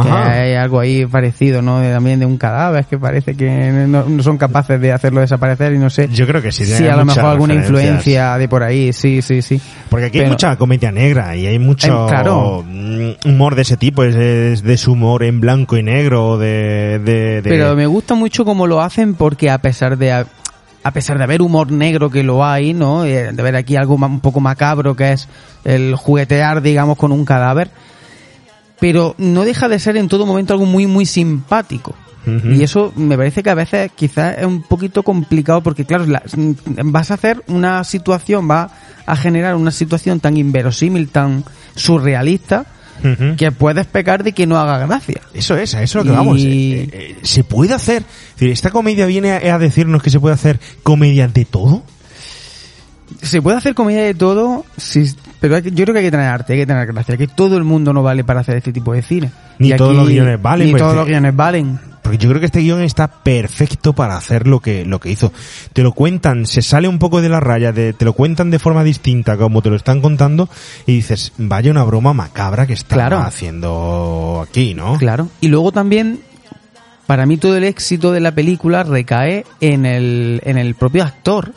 [SPEAKER 5] Que hay algo ahí parecido, ¿no? También de un cadáver que parece que no, no son capaces de hacerlo desaparecer y no sé.
[SPEAKER 4] Yo creo que sí.
[SPEAKER 5] Sí, a lo mejor alguna influencia de por ahí, sí, sí, sí.
[SPEAKER 4] Porque aquí hay mucha comedia negra y hay mucho
[SPEAKER 5] Eh, claro.
[SPEAKER 4] mm, humor de ese tipo, es, es de su humor en blanco y negro, de... de, de-
[SPEAKER 5] Pero me gusta mucho cómo lo hacen porque a pesar de a, pesar de haber humor negro que lo hay, ¿no? Eh, De ver aquí algo un poco macabro que es el juguetear, digamos, con un cadáver, pero no deja de ser en todo momento algo muy muy simpático. Y eso me parece que a veces quizás es un poquito complicado porque claro, la- vas a hacer una situación, va a generar una situación tan inverosímil, tan surrealista, que puedes pecar de que no haga gracia.
[SPEAKER 4] Eso es, a eso es lo que
[SPEAKER 5] Y-
[SPEAKER 4] vamos. Eh, eh, ¿Se puede hacer? ¿Esta comedia viene a, a decirnos que se puede hacer comedia de todo?
[SPEAKER 5] Se puede hacer comedia de todo, sí, pero hay que- yo creo que hay que tener arte, hay que tener gracia, que todo el mundo no vale para hacer este tipo de cine.
[SPEAKER 4] Ni
[SPEAKER 5] Y
[SPEAKER 4] todos los guiones valen,
[SPEAKER 5] Ni
[SPEAKER 4] pues,
[SPEAKER 5] todos
[SPEAKER 4] te-
[SPEAKER 5] los guiones valen.
[SPEAKER 4] Porque yo creo que este guion está perfecto para hacer lo que, lo que hizo. Te lo cuentan, se sale un poco de la raya, de, te lo cuentan de forma distinta como te lo están contando y dices, vaya una broma macabra que
[SPEAKER 5] Claro.
[SPEAKER 4] haciendo aquí, ¿no?
[SPEAKER 5] Claro. Y luego también, para mí todo el éxito de la película recae en el, en el propio actor.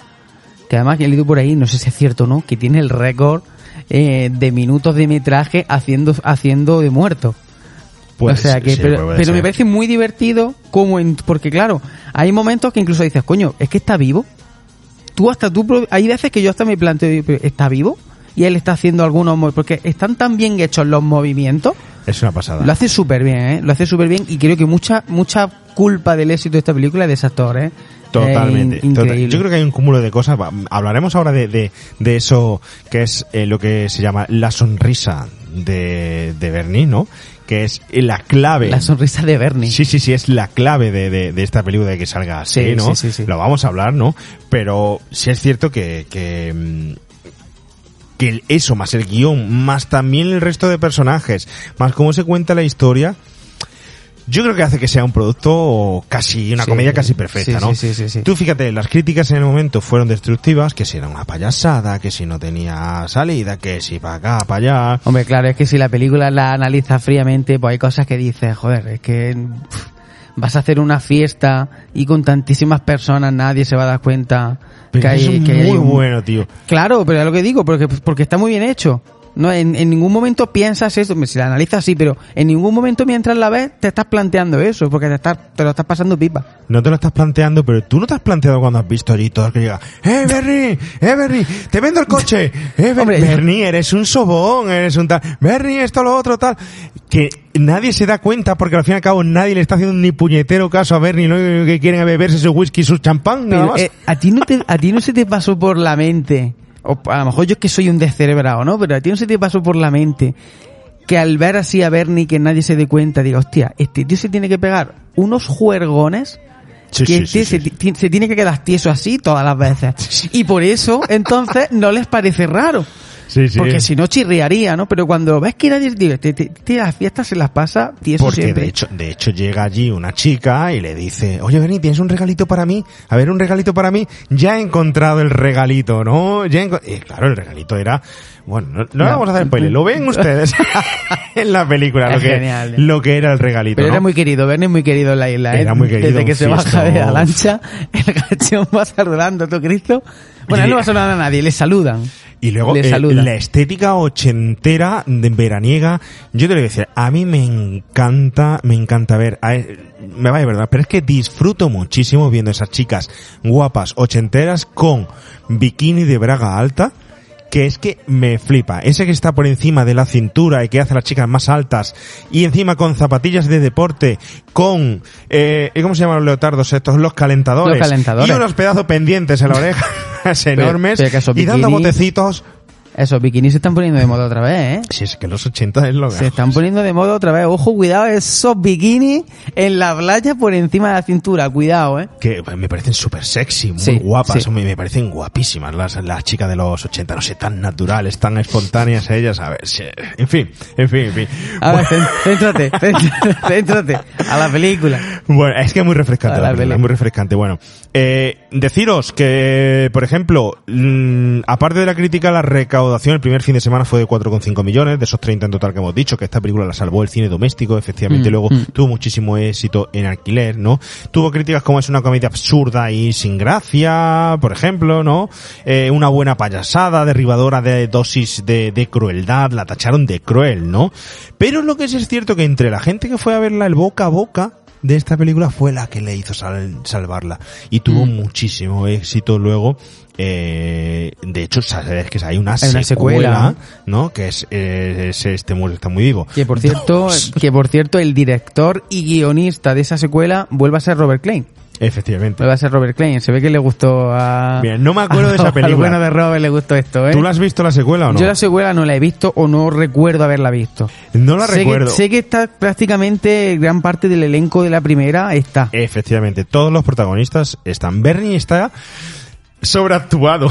[SPEAKER 5] Que además, que he leído por ahí, no sé si es cierto o no, que tiene el récord eh, de minutos de metraje haciendo, haciendo de muerto.
[SPEAKER 4] Pues,
[SPEAKER 5] o sea que,
[SPEAKER 4] sí,
[SPEAKER 5] pero, pero me parece muy divertido como en, porque claro, hay momentos que incluso dices, coño, es que está vivo. Tú hasta tú, hay veces que yo hasta me planteo, ¿está vivo? Y él está haciendo algunos, mo- porque están tan bien hechos los movimientos,
[SPEAKER 4] Es una pasada.
[SPEAKER 5] lo hace súper bien, ¿eh? Lo hace súper bien y creo que mucha, mucha culpa del éxito de esta película es de ese actor, ¿eh?
[SPEAKER 4] Totalmente.
[SPEAKER 5] Eh,
[SPEAKER 4] total-. Yo creo que hay un cúmulo de cosas. Hablaremos ahora de, de, de eso que es eh, lo que se llama la sonrisa de, de Bernie, ¿no? que es la clave.
[SPEAKER 5] La sonrisa de Bernie.
[SPEAKER 4] Sí, sí, sí, es la clave de, de, de esta película de que salga así,
[SPEAKER 5] Sí,
[SPEAKER 4] ¿no?
[SPEAKER 5] sí, sí, sí.
[SPEAKER 4] Lo vamos a hablar, ¿no? Pero sí es cierto que, que, mm, que eso, más el guion, más también el resto de personajes, más cómo se cuenta la historia, yo creo que hace que sea un producto casi, una
[SPEAKER 5] Sí,
[SPEAKER 4] comedia casi perfecta,
[SPEAKER 5] sí,
[SPEAKER 4] ¿no?
[SPEAKER 5] sí, sí, sí.
[SPEAKER 4] Tú fíjate, las críticas en el momento fueron destructivas, que si era una payasada, que si no tenía salida, que si para acá, para allá.
[SPEAKER 5] Hombre, claro, es que si la película la analiza fríamente, pues hay cosas que dices, joder, es que pff, vas a hacer una fiesta y con tantísimas personas nadie se va a dar cuenta
[SPEAKER 4] Pero
[SPEAKER 5] que hay,
[SPEAKER 4] es
[SPEAKER 5] que hay
[SPEAKER 4] muy
[SPEAKER 5] un-
[SPEAKER 4] bueno, tío.
[SPEAKER 5] Claro, pero es lo que digo, porque, porque está muy bien hecho. No, en, en ningún momento piensas eso, si la analizas sí, pero en ningún momento mientras la ves te estás planteando eso, porque te, estás, te lo estás pasando pipa.
[SPEAKER 4] No te lo estás planteando, pero tú no te has planteado cuando has visto allí todo que llega, ¡Eh, [LAUGHS] Bernie! ¡Eh, Bernie! ¡Te vendo el coche! [LAUGHS] ¡Eh, Ber-
[SPEAKER 5] Hombre,
[SPEAKER 4] Bernie! Eres un sobón, eres un tal... ¡Bernie, esto, lo otro, tal! Que nadie se da cuenta porque al fin y al cabo nadie le está haciendo ni puñetero caso a Bernie, único que quieren beberse su whisky y su champán, nada
[SPEAKER 5] Pero,
[SPEAKER 4] más.
[SPEAKER 5] eh, a ti no te, a ti no se te pasó por la mente, o a lo mejor yo es que soy un descerebrado, ¿no? Pero a ti no se te pasó por la mente que al ver así a Bernie que nadie se dé cuenta, diga, hostia, este tío se tiene que pegar unos juergones
[SPEAKER 4] Sí,
[SPEAKER 5] que
[SPEAKER 4] sí,
[SPEAKER 5] este
[SPEAKER 4] sí,
[SPEAKER 5] se, se tiene que quedar tieso así todas las veces. [LAUGHS] Y por eso, entonces, no les parece raro.
[SPEAKER 4] Sí, sí.
[SPEAKER 5] Porque si no chirriaría, ¿no? Pero cuando ves que este- este las fiestas se las pasa
[SPEAKER 4] Porque
[SPEAKER 5] siempre.
[SPEAKER 4] de hecho, de hecho llega allí una chica y le dice, oye Bernie, ¿tienes un regalito para mí? A ver, un regalito para mí. Ya he encontrado el regalito, ¿no? Ya he y claro, el regalito era, bueno, no, no vamos a hacer spoiler, lo ven ustedes [LAUGHS] en la película, lo que,
[SPEAKER 5] genial.
[SPEAKER 4] lo que era el regalito,
[SPEAKER 5] Pero
[SPEAKER 4] ¿no?
[SPEAKER 5] era muy querido, Bernie es muy querido en la isla, ¿eh?
[SPEAKER 4] Era muy querido,
[SPEAKER 5] Desde que se baja de la lancha, [LAUGHS] el gachón va saludando, ¿tú Cristo? Bueno,
[SPEAKER 4] Y-
[SPEAKER 5] él no va saludando a nadie, le saludan.
[SPEAKER 4] Y luego eh, la estética ochentera, de veraniega, yo te lo voy a decir, a mí me encanta, me encanta ver, a- me va de verdad, pero es que disfruto muchísimo viendo esas chicas guapas ochenteras con bikini de braga alta, que es que me flipa. Ese que está por encima de la cintura y que hace a las chicas más altas y encima con zapatillas de deporte, con, eh, ¿cómo se llaman los leotardos estos? Los calentadores.
[SPEAKER 5] Los calentadores.
[SPEAKER 4] Y unos pedazos pendientes en la oreja, [LAUGHS] enormes,
[SPEAKER 5] pero
[SPEAKER 4] y dando botecitos.
[SPEAKER 5] Esos bikinis se están poniendo de moda otra vez, ¿eh?
[SPEAKER 4] Si es que los 80 es lo
[SPEAKER 5] Se
[SPEAKER 4] mejor.
[SPEAKER 5] están poniendo de moda otra vez. Ojo, cuidado, esos bikinis en la playa por encima de la cintura. Cuidado, ¿eh?
[SPEAKER 4] Que pues, me parecen súper sexy, muy
[SPEAKER 5] Sí,
[SPEAKER 4] guapas,
[SPEAKER 5] sí.
[SPEAKER 4] me, me parecen guapísimas las, las chicas de los 80, no sé, tan naturales, tan espontáneas ellas, a ver, si- en fin, en fin, en fin.
[SPEAKER 5] A ver, cén- [LAUGHS] céntrate, céntrate, a la película.
[SPEAKER 4] Bueno, es que es muy refrescante
[SPEAKER 5] A
[SPEAKER 4] la
[SPEAKER 5] la
[SPEAKER 4] película, es muy refrescante. Bueno, eh, deciros que, por ejemplo, mm, aparte de la crítica, la recaudación el primer fin de semana fue de 4,5 millones, de esos 30 en total que hemos dicho, que esta película la salvó el cine doméstico, efectivamente,
[SPEAKER 5] Mm,
[SPEAKER 4] luego
[SPEAKER 5] mm.
[SPEAKER 4] tuvo muchísimo éxito en alquiler, ¿no? Tuvo críticas como es una comedia absurda y sin gracia, por ejemplo, ¿no? Eh, una buena payasada, derribadora de dosis de, de crueldad, la tacharon de cruel, ¿no? Pero lo que sí es cierto que entre la gente que fue a verla el boca a boca, de esta película fue la que le hizo sal- salvarla y tuvo
[SPEAKER 5] Mm.
[SPEAKER 4] muchísimo éxito luego eh, de hecho sabes que hay una,
[SPEAKER 5] Hay una
[SPEAKER 4] secuela,
[SPEAKER 5] secuela.
[SPEAKER 4] no que es, eh, es este muerto está muy vivo
[SPEAKER 5] Que por cierto,
[SPEAKER 4] Dos.
[SPEAKER 5] que por cierto, el director y guionista de esa secuela vuelve a ser Robert Klein.
[SPEAKER 4] efectivamente
[SPEAKER 5] Vuelve a ser Robert Klein. Se ve que le gustó a...
[SPEAKER 4] Bien, no me acuerdo de [LAUGHS] esa
[SPEAKER 5] Al
[SPEAKER 4] película.
[SPEAKER 5] bueno de Robert le gustó esto, ¿eh?
[SPEAKER 4] ¿tú la has visto la secuela o no?
[SPEAKER 5] Yo la secuela no la he visto o no recuerdo haberla visto.
[SPEAKER 4] no la
[SPEAKER 5] sé
[SPEAKER 4] recuerdo
[SPEAKER 5] Que, sé que está prácticamente gran parte del elenco de la primera está.
[SPEAKER 4] efectivamente todos los protagonistas están Bernie está sobreactuado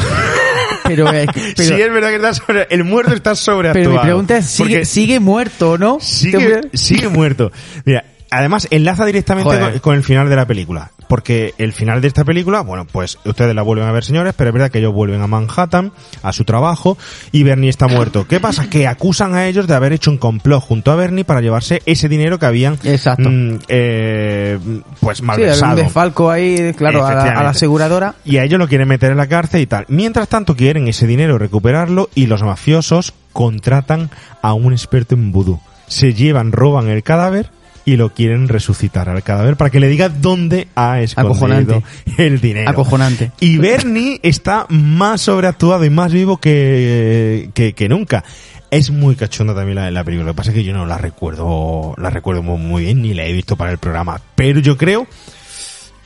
[SPEAKER 5] Pero, eh, [LAUGHS] pero,
[SPEAKER 4] sí es verdad que está sobre el muerto está sobreactuado
[SPEAKER 5] pero mi pregunta es, ¿sigue,
[SPEAKER 4] Porque
[SPEAKER 5] ¿sigue muerto o no?
[SPEAKER 4] sigue,
[SPEAKER 5] ¿Te-
[SPEAKER 4] sigue muerto. Mira, además enlaza directamente con el final de la película. Porque el final de esta película, bueno, pues ustedes la vuelven a ver, señores, pero es verdad que ellos vuelven a Manhattan, a su trabajo, y Bernie está muerto. ¿Qué pasa? Que acusan a ellos de haber hecho un complot junto a Bernie para llevarse ese dinero que habían,
[SPEAKER 5] Exacto.
[SPEAKER 4] mm, eh, pues
[SPEAKER 5] Sí, hay un
[SPEAKER 4] malversado.
[SPEAKER 5] desfalco ahí, claro, a la, a la aseguradora.
[SPEAKER 4] Y a ellos lo quieren meter en la cárcel y tal. Mientras tanto quieren ese dinero recuperarlo y los mafiosos contratan a un experto en vudú. Se llevan, roban el cadáver y lo quieren resucitar al cadáver para que le diga dónde ha escondido
[SPEAKER 5] Acojonante.
[SPEAKER 4] el dinero.
[SPEAKER 5] Acojonante.
[SPEAKER 4] Y Bernie está más sobreactuado y más vivo que, que, que nunca. Es muy cachonda también la, la película. Lo que pasa es que yo no la recuerdo, la recuerdo muy, muy bien, ni la he visto para el programa. Pero yo creo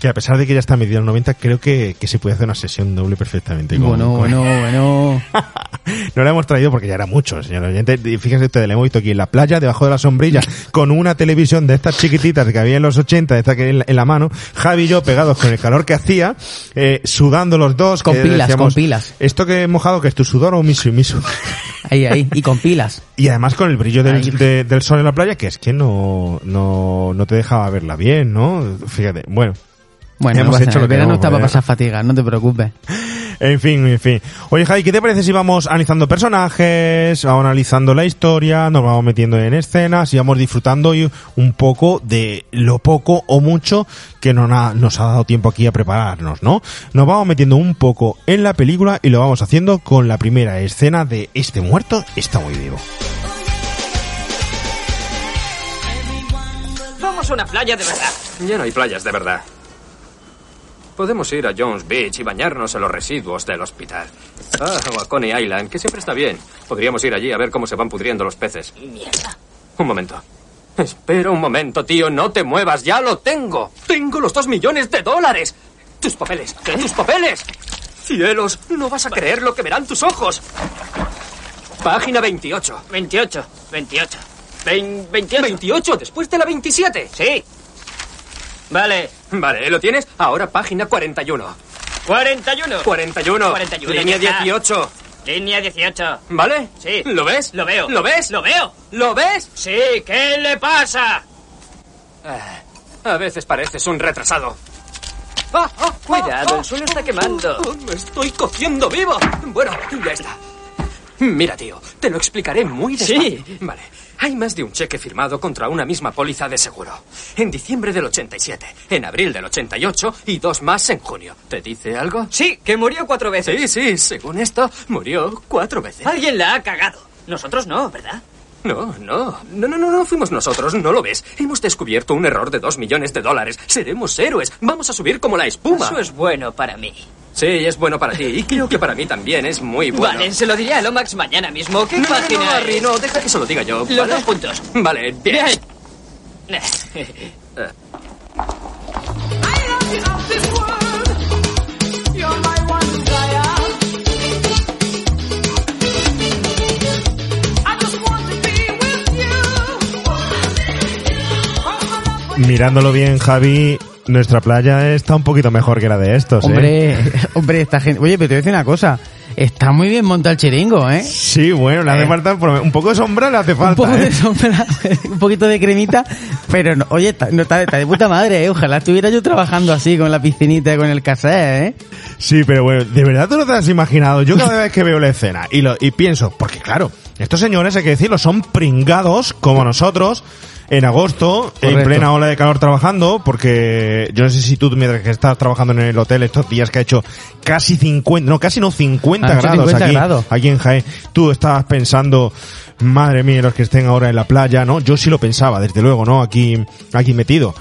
[SPEAKER 4] que a pesar de que ya está medida en 90, creo que, que se puede hacer una sesión doble perfectamente. con-
[SPEAKER 5] Bueno,
[SPEAKER 4] con-
[SPEAKER 5] bueno, bueno. [LAUGHS]
[SPEAKER 4] No la hemos traído porque ya era mucho, señor oyente. Ustedes, le hemos visto aquí en la playa, debajo de la sombrilla, [LAUGHS] con una televisión de estas chiquititas que había en los 80, de esta que en la, en la mano, Javi y yo pegados con el calor que hacía, eh, sudando los dos.
[SPEAKER 5] Con pilas,
[SPEAKER 4] decíamos,
[SPEAKER 5] con pilas.
[SPEAKER 4] Esto que he mojado, que es tu sudor o mi su- mi su- [LAUGHS]
[SPEAKER 5] Ahí, ahí. Y con pilas.
[SPEAKER 4] Y además con el brillo del, de- del sol en la playa, que es que no, no, no te dejaba verla bien, ¿no? Fíjate, bueno.
[SPEAKER 5] Bueno,
[SPEAKER 4] Hemos hecho lo
[SPEAKER 5] el
[SPEAKER 4] que
[SPEAKER 5] verano está para pasar fatiga, no te preocupes. [LAUGHS]
[SPEAKER 4] En fin, en fin. Oye, Javi, ¿qué te parece si vamos analizando personajes, vamos analizando la historia, nos vamos metiendo en escenas y vamos disfrutando y un poco de lo poco o mucho que nos ha, nos ha dado tiempo aquí a prepararnos, ¿no? Nos vamos metiendo un poco en la película y lo vamos haciendo con la primera escena de Este muerto está muy vivo.
[SPEAKER 6] Vamos a una playa de verdad.
[SPEAKER 8] Ya no hay playas de verdad. Podemos ir a Jones Beach y bañarnos en los residuos del hospital. Ah, o a Coney Island, que siempre está bien. Podríamos ir allí a ver cómo se van pudriendo los peces.
[SPEAKER 6] Mierda.
[SPEAKER 8] Un momento. Espera un momento, tío, no te muevas, ya lo tengo. Tengo los dos millones de dólares. Tus papeles, tus papeles. Cielos, no vas a creer lo que verán tus ojos. Página 28.
[SPEAKER 6] 28, 28. Vein- 28.
[SPEAKER 8] 28, después de la 27.
[SPEAKER 6] Sí. Vale.
[SPEAKER 8] Vale, ¿lo tienes? Ahora página 41.
[SPEAKER 6] 41.
[SPEAKER 8] 41.
[SPEAKER 6] 41,
[SPEAKER 8] Línea
[SPEAKER 6] ya está.
[SPEAKER 8] 18.
[SPEAKER 6] Línea 18.
[SPEAKER 8] ¿Vale?
[SPEAKER 6] Sí.
[SPEAKER 8] ¿Lo ves?
[SPEAKER 6] Lo veo.
[SPEAKER 8] ¿Lo ves?
[SPEAKER 6] Lo veo.
[SPEAKER 8] ¿Lo ves?
[SPEAKER 6] Sí, ¿qué le pasa?
[SPEAKER 8] A veces pareces un retrasado. ¡Ah, ah,
[SPEAKER 6] Cuidado,
[SPEAKER 8] ah,
[SPEAKER 6] el suelo está quemando.
[SPEAKER 8] ah, ¡Me estoy cociendo vivo! Bueno, ya está. Mira, tío, te lo explicaré muy
[SPEAKER 6] Sí.
[SPEAKER 8] despacio. Vale. Hay más de un cheque firmado contra una misma póliza de seguro. En diciembre del 87, en abril del 88 y dos más en junio. ¿Te dice algo?
[SPEAKER 6] Sí, que murió cuatro veces.
[SPEAKER 8] Sí, sí, según esto, murió cuatro veces.
[SPEAKER 6] Alguien la ha cagado. Nosotros no, ¿verdad?
[SPEAKER 8] No, no, no, no, no, no fuimos nosotros, no lo ves. Hemos descubierto un error de dos millones de dólares. Seremos héroes, vamos a subir como la espuma.
[SPEAKER 6] Eso es bueno para mí.
[SPEAKER 8] Sí, es bueno para ti y creo que para mí también es muy bueno.
[SPEAKER 6] Vale, se lo diré a Lomax mañana mismo. ¿Qué
[SPEAKER 8] No, no, no, Harry, no, deja que se lo diga yo.
[SPEAKER 6] Los
[SPEAKER 8] ¿vale?
[SPEAKER 6] dos juntos.
[SPEAKER 8] Vale, bien.
[SPEAKER 6] Bien. [LAUGHS] [LAUGHS]
[SPEAKER 4] Mirándolo bien, Javi, nuestra playa está un poquito mejor que la de estos, ¿eh?
[SPEAKER 5] Hombre, [LAUGHS] hombre, esta gente... Oye, pero te voy a decir una cosa. Está muy bien montado el chiringo, ¿eh?
[SPEAKER 4] Sí, bueno, le hace
[SPEAKER 5] Eh.
[SPEAKER 4] falta un poco de sombra, le hace
[SPEAKER 5] Un
[SPEAKER 4] falta.
[SPEAKER 5] poco
[SPEAKER 4] ¿eh?
[SPEAKER 5] de sombra, [LAUGHS] un poquito de cremita, pero no, oye, está, no, está, está de puta madre, ¿eh? Ojalá estuviera yo trabajando así con la piscinita y con el cassette, ¿eh?
[SPEAKER 4] Sí, pero bueno, de verdad tú no te has imaginado. Yo cada vez que veo la escena y, lo, y pienso, porque claro, estos señores, hay que decirlo, son pringados como nosotros en agosto, en plena ola de calor trabajando, porque yo no sé si tú mientras que estás trabajando en el hotel estos días que ha hecho casi 50, no, casi no 50
[SPEAKER 5] Ha hecho
[SPEAKER 4] grados
[SPEAKER 5] 50
[SPEAKER 4] aquí,
[SPEAKER 5] grados.
[SPEAKER 4] aquí en Jaén, tú estabas pensando, madre mía, los que estén ahora en la playa, ¿no? Yo sí lo pensaba, desde luego, ¿no? Aquí, aquí metido.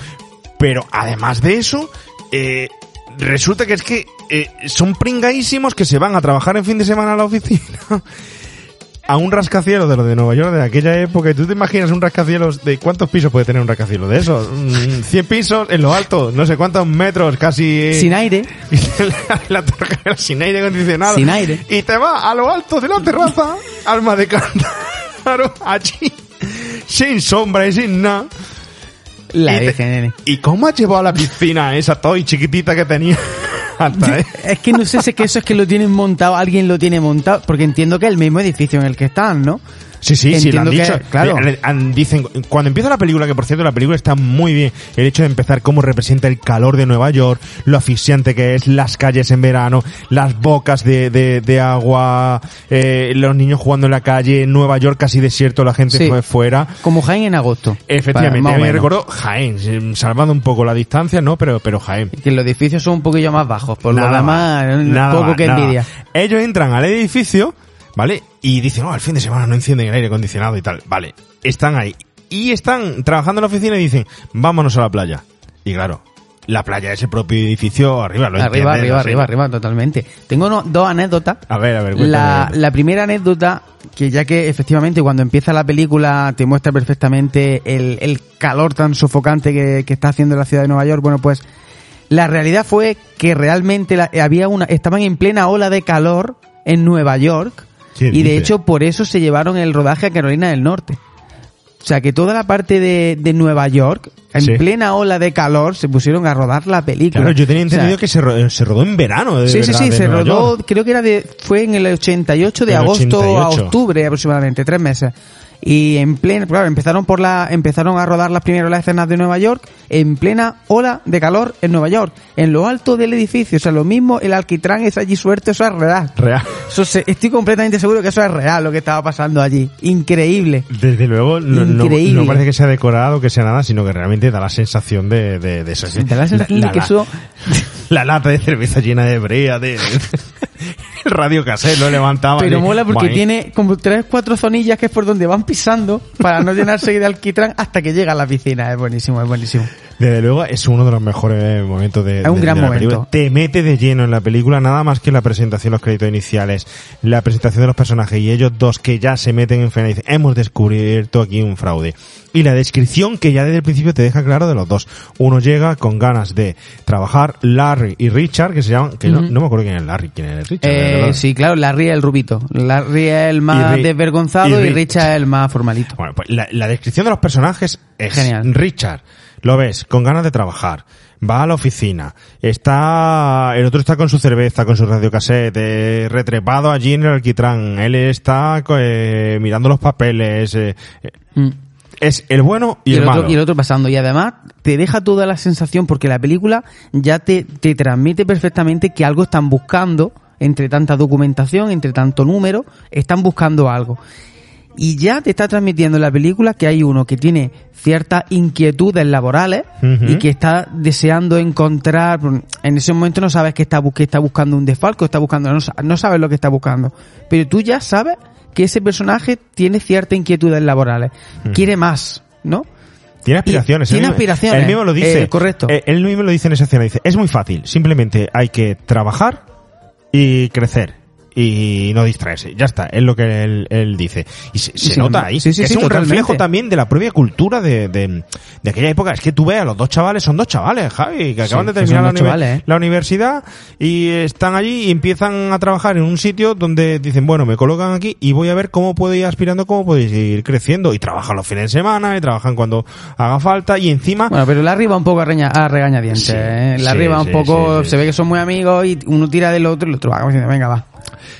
[SPEAKER 4] Pero además de eso, eh, resulta que es que eh, son pringaísimos que se van a trabajar en fin de semana a la oficina. A un rascacielos de lo de Nueva York de aquella época. ¿Y tú te imaginas un rascacielos de cuántos pisos puede tener un rascacielos de esos? Mm, 100 pisos en lo alto, no sé cuántos metros, casi.
[SPEAKER 5] Sin aire. [LAUGHS]
[SPEAKER 4] la torre sin aire acondicionado.
[SPEAKER 5] Sin aire.
[SPEAKER 4] Y te va a lo alto de la terraza, alma de cántaro, allí, sin sombra y sin nada.
[SPEAKER 5] La
[SPEAKER 4] y, te-. ¿Y cómo has llevado a la piscina esa toy chiquitita que tenía? ¿Eh?
[SPEAKER 5] Es que no sé si es que eso es que lo tienen montado, alguien lo tiene montado, porque entiendo que es el mismo edificio en el que están, ¿no?
[SPEAKER 4] Sí, sí, sí, lo han
[SPEAKER 5] que-
[SPEAKER 4] dicho.
[SPEAKER 5] claro.
[SPEAKER 4] Eh, dicen, cuando empieza la película, que por cierto la película está muy bien, el hecho de empezar cómo representa el calor de Nueva York, lo asfixiante que es, las calles en verano, las bocas de, de, de agua, eh, los niños jugando en la calle, Nueva York casi desierto, la gente
[SPEAKER 5] Sí.
[SPEAKER 4] fue fuera.
[SPEAKER 5] Como Jaén en agosto.
[SPEAKER 4] Efectivamente, a mí me recordó Jaén, salvando un poco la distancia, ¿no? Pero, pero Jaén.
[SPEAKER 5] Que los edificios son un poquillo más bajos, por lo
[SPEAKER 4] Nada
[SPEAKER 5] demás,
[SPEAKER 4] más, nada
[SPEAKER 5] poco que
[SPEAKER 4] nada
[SPEAKER 5] envidia.
[SPEAKER 4] Ellos entran al edificio, ¿vale? Y dicen, oh, al fin de semana no encienden el aire acondicionado y tal. Vale, están ahí. Y están trabajando en la oficina y dicen, vámonos a la playa. Y claro, la playa es el propio edificio arriba, lo
[SPEAKER 5] Arriba, arriba,
[SPEAKER 4] no
[SPEAKER 5] arriba, arriba, totalmente. Tengo no- dos anécdotas.
[SPEAKER 4] A ver, a ver.
[SPEAKER 5] La, la primera anécdota, que ya que efectivamente cuando empieza la película te muestra perfectamente el, el calor tan sofocante que, que está haciendo la ciudad de Nueva York, bueno, pues La realidad fue que realmente la- había una, estaban en plena ola de calor en Nueva York
[SPEAKER 4] ¿Qué
[SPEAKER 5] y de hecho por eso se llevaron el rodaje a Carolina del Norte. O sea que toda la parte de, de Nueva York, en
[SPEAKER 4] Sí.
[SPEAKER 5] plena ola de calor, se pusieron a rodar la película.
[SPEAKER 4] Claro, yo tenía
[SPEAKER 5] O sea,
[SPEAKER 4] entendido que se, ro- se rodó en verano. De
[SPEAKER 5] Sí, sí,
[SPEAKER 4] verdad,
[SPEAKER 5] sí, se
[SPEAKER 4] Nueva
[SPEAKER 5] rodó,
[SPEAKER 4] York.
[SPEAKER 5] creo que era de, fue en el 88 de
[SPEAKER 4] El
[SPEAKER 5] agosto a
[SPEAKER 4] 88.
[SPEAKER 5] octubre aproximadamente, tres meses. Y en plena, claro, empezaron por la, empezaron a rodar las primeras las escenas de Nueva York en plena ola de calor en Nueva York, en lo alto del edificio, o sea, lo mismo, el alquitrán es allí suelto, eso es real.
[SPEAKER 4] Real.
[SPEAKER 5] Eso se- estoy completamente seguro que eso es real lo que estaba pasando allí. Increíble.
[SPEAKER 4] Desde luego, no, no-
[SPEAKER 5] Increíble.
[SPEAKER 4] no parece que sea decorado, que sea nada, sino que realmente da la sensación de, de, de eso.
[SPEAKER 5] Da la sensación de que eso- [LAUGHS]
[SPEAKER 4] La lata de cerveza llena de brea, de... [LAUGHS] [LAUGHS] el radio cassette lo levantaba.
[SPEAKER 5] Pero
[SPEAKER 4] y-
[SPEAKER 5] mola porque tiene como tres, cuatro zonillas que es por donde van pisando para no llenarse de alquitrán hasta que llega a la piscina. Es buenísimo, es buenísimo.
[SPEAKER 4] Desde luego es uno de los mejores momentos de,
[SPEAKER 5] Es un
[SPEAKER 4] de-
[SPEAKER 5] gran
[SPEAKER 4] de la
[SPEAKER 5] momento.
[SPEAKER 4] película. Te mete de lleno en la película, nada más que la presentación, los créditos iniciales, la presentación de los personajes y ellos dos que ya se meten en fena y dicen, hemos descubierto aquí un fraude. Y la descripción que ya desde el principio te deja claro de los dos. Uno llega con ganas de trabajar, Larry y Richard, que se llaman, que no, no me acuerdo quién es Larry, quién es Richard.
[SPEAKER 5] Eh, sí, claro, Larry es el rubito. Larry es el más
[SPEAKER 4] Y
[SPEAKER 5] desvergonzado
[SPEAKER 4] y
[SPEAKER 5] y,
[SPEAKER 4] Ri-
[SPEAKER 5] Richard es el más formalito.
[SPEAKER 4] Bueno, pues la, la descripción de los personajes es
[SPEAKER 5] Genial.
[SPEAKER 4] Richard. Lo ves, con ganas de trabajar. Va a la oficina. Está, el otro está con su cerveza, con su radiocassette, eh, retrepado allí en el alquitrán. Él está eh, mirando los papeles. eh, eh,
[SPEAKER 5] Mm.
[SPEAKER 4] es el bueno y,
[SPEAKER 5] Y,
[SPEAKER 4] el,
[SPEAKER 5] el otro,
[SPEAKER 4] malo.
[SPEAKER 5] y el otro pasando. Y además te deja toda la sensación, porque la película ya te, te transmite perfectamente que algo están buscando, entre tanta documentación, entre tanto número, están buscando algo. Y ya te está transmitiendo en la película que hay uno que tiene ciertas inquietudes laborales y que está deseando encontrar, en ese momento no sabes que está, que está buscando un desfalco, está buscando, no, no sabes lo que está buscando, pero tú ya sabes que ese personaje tiene ciertas inquietudes laborales, quiere más, ¿no?
[SPEAKER 4] Tiene aspiraciones.
[SPEAKER 5] Tiene
[SPEAKER 4] él
[SPEAKER 5] aspiraciones.
[SPEAKER 4] Él mismo lo dice.
[SPEAKER 5] Eh, correcto.
[SPEAKER 4] Eh, él mismo lo dice en esa escena. Dice, es muy fácil. Simplemente hay que trabajar y crecer. Y no distraerse. Ya está. Es lo que él, él dice. Y se, se
[SPEAKER 5] Sí,
[SPEAKER 4] nota ahí.
[SPEAKER 5] sí, sí,
[SPEAKER 4] que
[SPEAKER 5] sí,
[SPEAKER 4] es un
[SPEAKER 5] totalmente.
[SPEAKER 4] reflejo también de la propia cultura de, de, de aquella época. Es que tú ves a los dos chavales, son dos chavales, Javi, que acaban de terminar la,
[SPEAKER 5] chavales, ¿eh?
[SPEAKER 4] la universidad y están allí y empiezan a trabajar en un sitio donde dicen, bueno, me colocan aquí y voy a ver cómo puedo ir aspirando, cómo puedo ir creciendo. Y trabajan los fines de semana, y trabajan cuando haga falta y encima...
[SPEAKER 5] Bueno, pero Larry va un poco a, reña, a regañadientes. ¿eh?
[SPEAKER 4] Sí,
[SPEAKER 5] va un poco, se ve que son muy amigos y uno tira del otro y el otro va venga, va.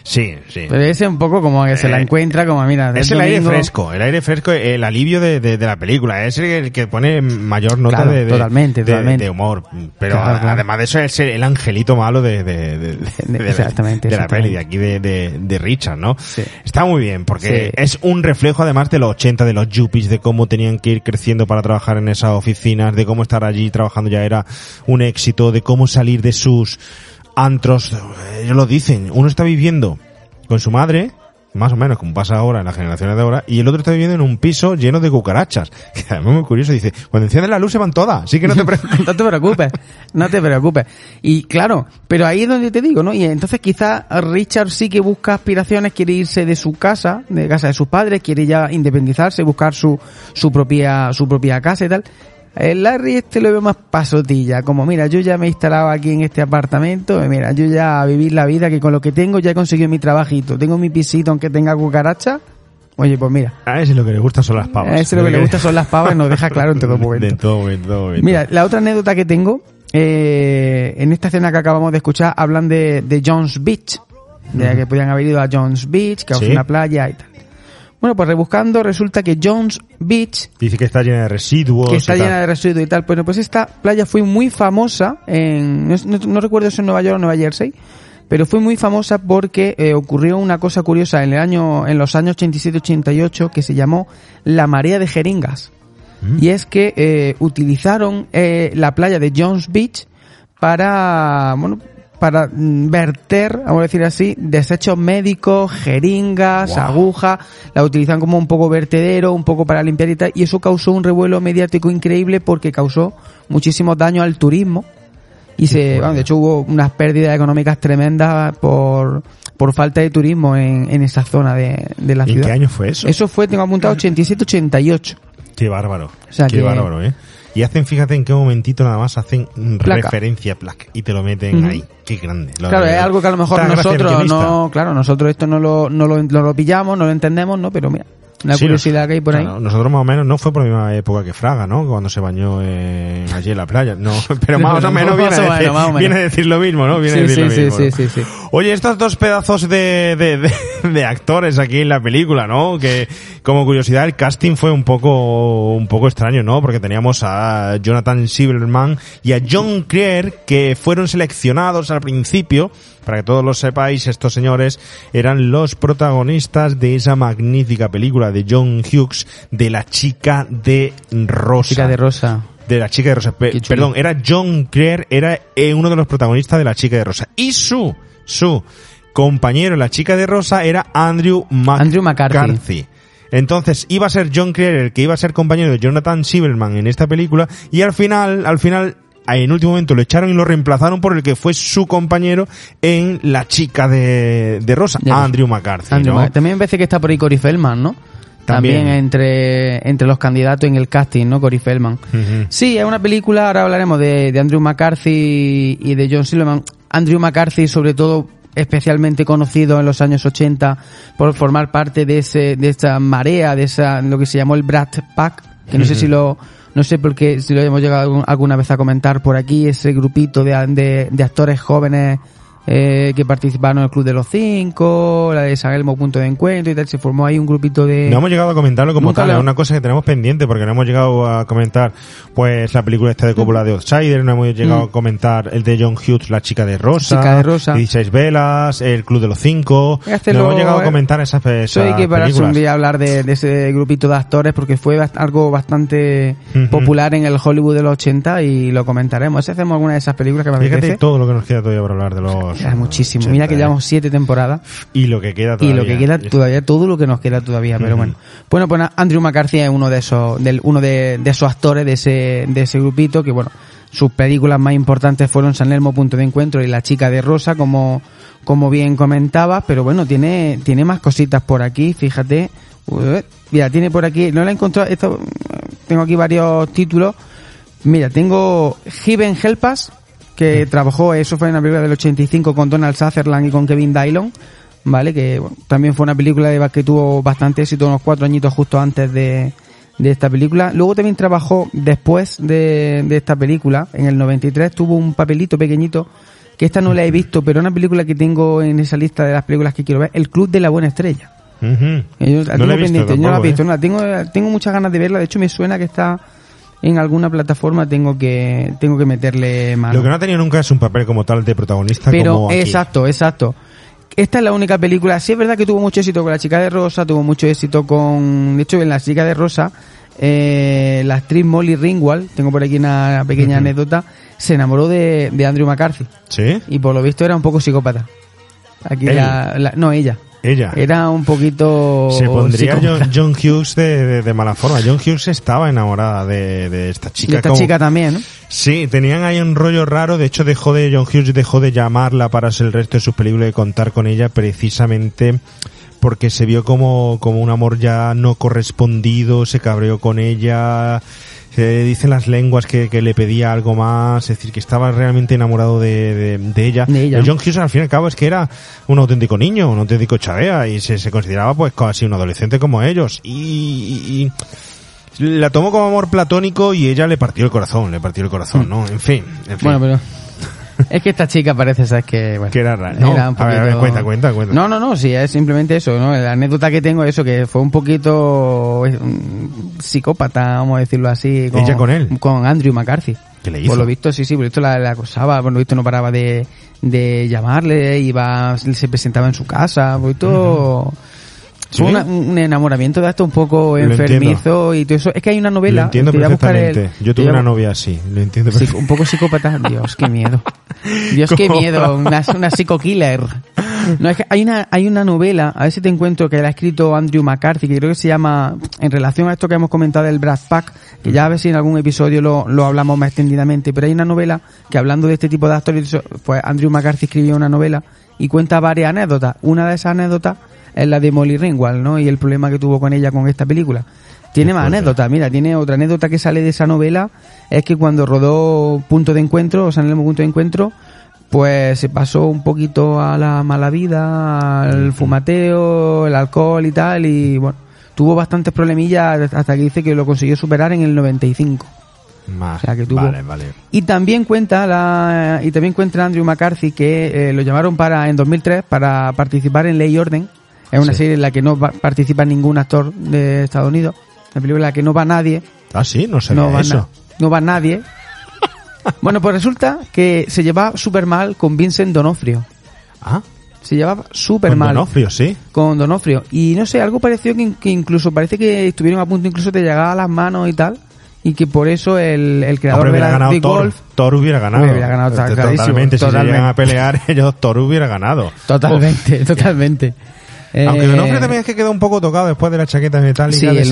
[SPEAKER 4] Sí, sí.
[SPEAKER 5] Pero ese un poco como que se la
[SPEAKER 4] Eh,
[SPEAKER 5] encuentra, como mira,
[SPEAKER 4] Es el aire fresco, el aire fresco, el alivio de, de, de la película. Es el que pone mayor nota
[SPEAKER 5] Claro,
[SPEAKER 4] de, de-
[SPEAKER 5] totalmente, totalmente.
[SPEAKER 4] de humor. Pero
[SPEAKER 5] Claro,
[SPEAKER 4] a-
[SPEAKER 5] claro.
[SPEAKER 4] además de eso es el ángel malo de, de, de- de- [LAUGHS] de-
[SPEAKER 5] Exactamente,
[SPEAKER 4] de la
[SPEAKER 5] exactamente.
[SPEAKER 4] peli, de aquí de, Richard, ¿no?
[SPEAKER 5] Sí.
[SPEAKER 4] Está muy bien, porque
[SPEAKER 5] Sí.
[SPEAKER 4] es un reflejo además de los 80, de los yuppies, de cómo tenían que ir creciendo para trabajar en esas oficinas, de cómo estar allí trabajando ya era un éxito, de cómo salir de sus antros. Ellos lo dicen, uno está viviendo con su madre, más o menos como pasa ahora en las generaciones de ahora, y el otro está viviendo en un piso lleno de cucarachas. [LAUGHS] Que además es muy curioso, dice, cuando encienden la luz se van todas, así que no te [LAUGHS] preocupes. [LAUGHS]
[SPEAKER 5] no te preocupes, no te preocupes. Y claro, pero ahí es donde te digo, ¿no? Y entonces quizás Richard sí que busca aspiraciones, quiere irse de su casa, de casa de sus padres, quiere ya independizarse, buscar su, su propia, su propia casa y tal. El Larry este lo veo más pasotilla, como mira, yo ya me he instalado aquí en este apartamento, mira, yo ya a vivir la vida que con lo que tengo ya he conseguido mi trabajito, tengo mi pisito aunque tenga cucaracha. Oye, pues mira,
[SPEAKER 4] A ese lo que le gusta son las pavas.
[SPEAKER 5] a ese lo que le gusta son las pavas y nos deja claro en todo [LAUGHS] momento.
[SPEAKER 4] De todo momento, todo momento.
[SPEAKER 5] Mira, la otra anécdota que tengo, eh, en esta escena que acabamos de escuchar, hablan de, de Jones Beach, de que podían haber ido a Jones Beach, que es
[SPEAKER 4] Sí.
[SPEAKER 5] una playa y tal. Bueno, pues rebuscando resulta que Jones Beach,
[SPEAKER 4] Dice que está llena de residuos.
[SPEAKER 5] que está
[SPEAKER 4] y tal.
[SPEAKER 5] llena de residuos y tal, bueno, pues esta playa fue muy famosa en, no, recuerdo si en Nueva York o Nueva Jersey, pero fue muy famosa porque eh, ocurrió una cosa curiosa en el año, en los años 87-88 que se llamó la marea de jeringas. Y es que eh, utilizaron eh, la playa de Jones Beach para, bueno, para mm, verter, vamos a decir así, desechos médicos, jeringas,
[SPEAKER 4] Wow.
[SPEAKER 5] agujas, la utilizan como un poco vertedero, un poco para limpiar y tal, y eso causó un revuelo mediático increíble porque causó muchísimos daños al turismo y se, bueno, de hecho hubo unas pérdidas económicas tremendas por, por falta de turismo en, en esa zona de, de la
[SPEAKER 4] ¿Y en
[SPEAKER 5] ciudad.
[SPEAKER 4] qué año fue eso?
[SPEAKER 5] Eso fue, tengo apuntado, 87-88.
[SPEAKER 4] Qué bárbaro.
[SPEAKER 5] O sea
[SPEAKER 4] Qué
[SPEAKER 5] que-
[SPEAKER 4] bárbaro, ¿eh? Y hacen, fíjate en qué momentito nada más hacen
[SPEAKER 5] Placa.
[SPEAKER 4] referencia placa y te lo meten ahí. Qué grande. Lo
[SPEAKER 5] Claro,
[SPEAKER 4] de-
[SPEAKER 5] es algo que a lo mejor
[SPEAKER 4] Está
[SPEAKER 5] nosotros no, claro, nosotros esto no lo, no lo, no lo pillamos, no lo entendemos, ¿no? Pero mira, la
[SPEAKER 4] Sí,
[SPEAKER 5] curiosidad que hay por ahí.
[SPEAKER 4] nosotros más o menos no fue por la misma época que Fraga, ¿no? Cuando se bañó eh, allí en la playa. No, [LAUGHS] pero más o menos, viene, a decir, viene a decir lo mismo, ¿no? Viene a decir
[SPEAKER 5] sí,
[SPEAKER 4] lo mismo,
[SPEAKER 5] sí,
[SPEAKER 4] ¿no?
[SPEAKER 5] sí, sí.
[SPEAKER 4] Oye, estos dos pedazos de, de, de, de actores aquí en la película, ¿no? Que como curiosidad el casting fue un poco un poco extraño, ¿no? Porque teníamos a Jonathan Silverman y a John Creer que fueron seleccionados al principio. Para que todos lo sepáis, estos señores eran los protagonistas de esa magnífica película de John Hughes de La chica de rosa
[SPEAKER 5] Chica de rosa.
[SPEAKER 4] de la chica de rosa. Pe- perdón, era John Creer, era eh, uno de los protagonistas de la chica de rosa. Y su, su compañero la chica de rosa era Andrew, Mac-
[SPEAKER 5] Andrew McCarthy.
[SPEAKER 4] Entonces iba a ser John Creer el que iba a ser compañero de Jonathan Silverman en esta película y al final, al final, en último momento lo echaron y lo reemplazaron por el que fue su compañero en la chica de, de rosa. Andrew McCarthy.
[SPEAKER 5] Andrew
[SPEAKER 4] ¿no?
[SPEAKER 5] Mac- También me parece que está por ahí Cory Feldman, ¿no?
[SPEAKER 4] También.
[SPEAKER 5] También, entre, entre los candidatos en el casting, ¿no? Cory Feldman. Sí, es una película, ahora hablaremos de, de Andrew McCarthy y de John Silverman. Andrew McCarthy, sobre todo, especialmente conocido en los años 80 por formar parte de ese, de esa marea, de esa, lo que se llamó el Brat Pack, que no sé si lo, no sé por qué, si lo hemos llegado alguna vez a comentar por aquí, ese grupito de, de, de actores jóvenes eh, que participaron en el Club de los Cinco, la de San Elmo Punto de Encuentro y tal, se formó ahí un grupito de...
[SPEAKER 4] No hemos llegado a comentarlo como tal, es una cosa que tenemos pendiente porque no hemos llegado a comentar pues la película esta de Coppola de Outsider, no hemos llegado
[SPEAKER 5] Mm.
[SPEAKER 4] a comentar el de John Hughes, La chica de rosa,
[SPEAKER 5] Chica de rosa.
[SPEAKER 4] 16 velas, El club de los cinco,
[SPEAKER 5] hacerlo,
[SPEAKER 4] no hemos llegado a
[SPEAKER 5] eh.
[SPEAKER 4] comentar esas, esas
[SPEAKER 5] hay que pararse un día a hablar de, de ese grupito de actores porque fue bast- algo bastante popular en el Hollywood de los 80 y lo comentaremos. Si hacemos alguna de esas películas que me
[SPEAKER 4] Fíjate
[SPEAKER 5] apetece.
[SPEAKER 4] todo lo que nos queda todavía por hablar de los
[SPEAKER 5] Queda muchísimo.
[SPEAKER 4] 80,
[SPEAKER 5] Mira que llevamos siete temporadas
[SPEAKER 4] y lo que queda
[SPEAKER 5] y
[SPEAKER 4] todavía.
[SPEAKER 5] lo que queda todavía, todo lo que nos queda todavía, pero bueno. Bueno, pues Andrew McCarthy es uno de esos, del, uno de, de esos actores de ese, de ese grupito que bueno, sus películas más importantes fueron San Elmo Punto de Encuentro y La Chica de Rosa, como, como bien comentabas, pero bueno, tiene, tiene más cositas por aquí, fíjate. Mira, tiene por aquí, no la he encontrado, esto, tengo aquí varios títulos. Mira, tengo Heaven Help Us, que trabajó, eso fue en la película del 85 con Donald Sutherland y con Kevin Dillon, ¿vale? Que bueno, también fue una película de, que tuvo bastante éxito unos cuatro añitos justo antes de, de esta película. Luego también trabajó después de, de esta película, en el 93 tuvo un papelito pequeñito, que esta no la he visto, pero una película que tengo en esa lista de las películas que quiero ver, El Club de la Buena Estrella. Que yo la
[SPEAKER 4] No
[SPEAKER 5] tengo
[SPEAKER 4] la he visto
[SPEAKER 5] pendiente, yo no la he visto,
[SPEAKER 4] ¿eh?
[SPEAKER 5] no la tengo, tengo muchas ganas de verla, de hecho me suena que está en alguna plataforma, tengo que, tengo que meterle mano.
[SPEAKER 4] Lo que no ha tenido nunca es un papel como tal de protagonista
[SPEAKER 5] Pero,
[SPEAKER 4] como aquí.
[SPEAKER 5] exacto, exacto. Esta es la única película, sí es verdad que tuvo mucho éxito con La Chica de Rosa, tuvo mucho éxito con, de hecho en La Chica de Rosa, eh, la actriz Molly Ringwald, tengo por aquí una pequeña anécdota, se enamoró de, de Andrew McCarthy
[SPEAKER 4] ¿Sí?
[SPEAKER 5] y por lo visto era un poco psicópata. Aquí la- no ella,
[SPEAKER 4] Ella.
[SPEAKER 5] era un poquito
[SPEAKER 4] Se pondría. John, John [LAUGHS] Hughes de, de- de mala forma. John Hughes estaba enamorada de, de esta chica.
[SPEAKER 5] de esta
[SPEAKER 4] como-
[SPEAKER 5] chica también, ¿no?
[SPEAKER 4] Sí, tenían ahí un rollo raro. De hecho, dejó de John Hughes dejó de llamarla para hacer el resto de sus películas y contar con ella precisamente porque se vio como, como un amor ya no correspondido, se cabreó con ella. Se dicen las lenguas que, que le pedía algo más, es decir, que estaba realmente enamorado de, de, de ella.
[SPEAKER 5] De ella.
[SPEAKER 4] Pero John Hughes al fin y al cabo es que era un auténtico niño, un auténtico chavea y se, se consideraba pues casi un adolescente como ellos. Y, y- y la tomó como amor platónico y ella le partió el corazón, le partió el corazón, ¿no? En fin, en fin.
[SPEAKER 5] Bueno, pero [LAUGHS] es que esta chica parece ser que bueno,
[SPEAKER 4] Que era rara. No,
[SPEAKER 5] era un
[SPEAKER 4] a ver, a ver, cuenta, cuenta, cuenta.
[SPEAKER 5] No, no, no, sí, es simplemente eso, ¿no? La anécdota que tengo es eso, que fue un poquito psicópata, vamos a decirlo así.
[SPEAKER 4] ¿Ella con él?
[SPEAKER 5] Con Andrew McCarthy.
[SPEAKER 4] ¿Qué le hizo?
[SPEAKER 5] Por lo visto, sí, sí, por lo visto la, la acosaba, por lo visto no paraba de, de llamarle, iba, se presentaba en su casa, por lo visto...
[SPEAKER 4] ¿Sí?
[SPEAKER 5] Una- un enamoramiento de esto un poco enfermizo y todo eso. Es que hay una novela.
[SPEAKER 4] Lo entiendo
[SPEAKER 5] te voy a buscar el-
[SPEAKER 4] perfectamente. Yo tuve una novia así, lo entiendo perfectamente.
[SPEAKER 5] un poco psicópata. [LAUGHS] Dios, qué miedo. Dios, qué miedo. Una, una psico-killer. No, es que hay una, hay una novela, a ver si te encuentro, que la ha escrito Andrew McCarthy, que creo que se llama, en relación a esto que hemos comentado del Brad Pack, que ya a ver si en algún episodio lo, lo hablamos más extendidamente, pero hay una novela que hablando de este tipo de actores, pues Andrew McCarthy escribió una novela y cuenta varias anécdotas. Una de esas anécdotas es la de Molly Ringwald, ¿no? Y el problema que tuvo con ella con esta película. Tiene más anécdotas, mira, tiene otra anécdota que sale de esa novela, es que cuando rodó Punto de Encuentro, o sea, en el Punto de Encuentro, pues se pasó un poquito a la mala vida, al fumateo, el alcohol y tal, y bueno, tuvo bastantes problemillas hasta que dice que lo consiguió superar en el 95.
[SPEAKER 4] Más.
[SPEAKER 5] O sea, que tuvo-
[SPEAKER 4] Vale, vale.
[SPEAKER 5] Y también cuenta la, y también cuenta Andrew McCarthy que eh, lo llamaron para en 2003 para participar en Ley y Orden. Es una
[SPEAKER 4] Sí.
[SPEAKER 5] serie en la que no va- participa ningún actor de Estados Unidos. Una película en la que no va nadie.
[SPEAKER 4] Ah, sí, no sabía
[SPEAKER 5] No va,
[SPEAKER 4] eso.
[SPEAKER 5] no va nadie. [LAUGHS] bueno, pues resulta que se llevaba súper mal con Vincent Donofrio.
[SPEAKER 4] Ah,
[SPEAKER 5] Se llevaba súper
[SPEAKER 4] con
[SPEAKER 5] mal
[SPEAKER 4] Donofrio, sí.
[SPEAKER 5] con Donofrio. Y no sé, algo pareció que, que incluso parece que estuvieron a punto incluso de llegar a las manos y tal. Y que por eso el, el creador
[SPEAKER 4] Hombre,
[SPEAKER 5] de
[SPEAKER 4] hubiera ganado Thor.
[SPEAKER 5] Wolf
[SPEAKER 4] Thor hubiera ganado.
[SPEAKER 5] Hubiera ganado,
[SPEAKER 4] Este, Totalmente, si se llegan a pelear, [LAUGHS] ellos Thor hubiera ganado.
[SPEAKER 5] Totalmente, totalmente.
[SPEAKER 4] Aunque
[SPEAKER 5] Eh,
[SPEAKER 4] Donofrio también es que quedó un poco tocado después de la chaqueta metálica
[SPEAKER 5] Sí,
[SPEAKER 4] de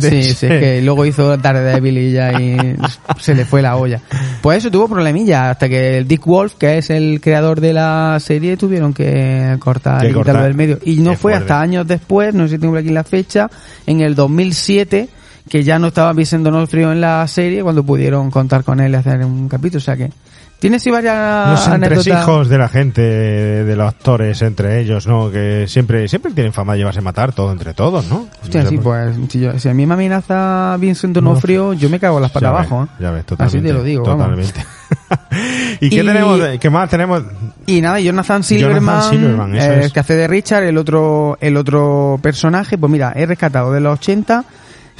[SPEAKER 5] sí, sí, es que luego hizo Daredevil y ya y [LAUGHS] se le fue la olla. Pues eso tuvo problemilla hasta que el Dick Wolf, que es el creador de la serie, tuvieron que cortar y quitarlo del medio. Y no fue
[SPEAKER 4] fuerte.
[SPEAKER 5] hasta años después, no sé si tengo aquí la fecha, en el 2007, que ya no estaba Vincent Donofrio en la serie, cuando pudieron contar con él y hacer un capítulo. O sea que tiene sí varias
[SPEAKER 4] Los entresijos de la gente, de los actores entre ellos, ¿no? Que siempre siempre tienen fama de llevarse a matar todo entre todos, ¿no?
[SPEAKER 5] Hostia,
[SPEAKER 4] No
[SPEAKER 5] sí, pues si, yo- si a mí me amenaza Vincent Donofrio, yo me cago en las patas abajo. ¿eh?
[SPEAKER 4] Ya ves, totalmente.
[SPEAKER 5] Así te lo digo.
[SPEAKER 4] Totalmente. [LAUGHS] ¿Y qué
[SPEAKER 5] Y-
[SPEAKER 4] tenemos? de- ¿Qué más tenemos?
[SPEAKER 5] Y nada, Jonathan Silverman,
[SPEAKER 4] Jonathan Silverman, eso
[SPEAKER 5] eh,
[SPEAKER 4] es.
[SPEAKER 5] que hace de Richard, el otro, el otro personaje, pues mira, he rescatado de los 80.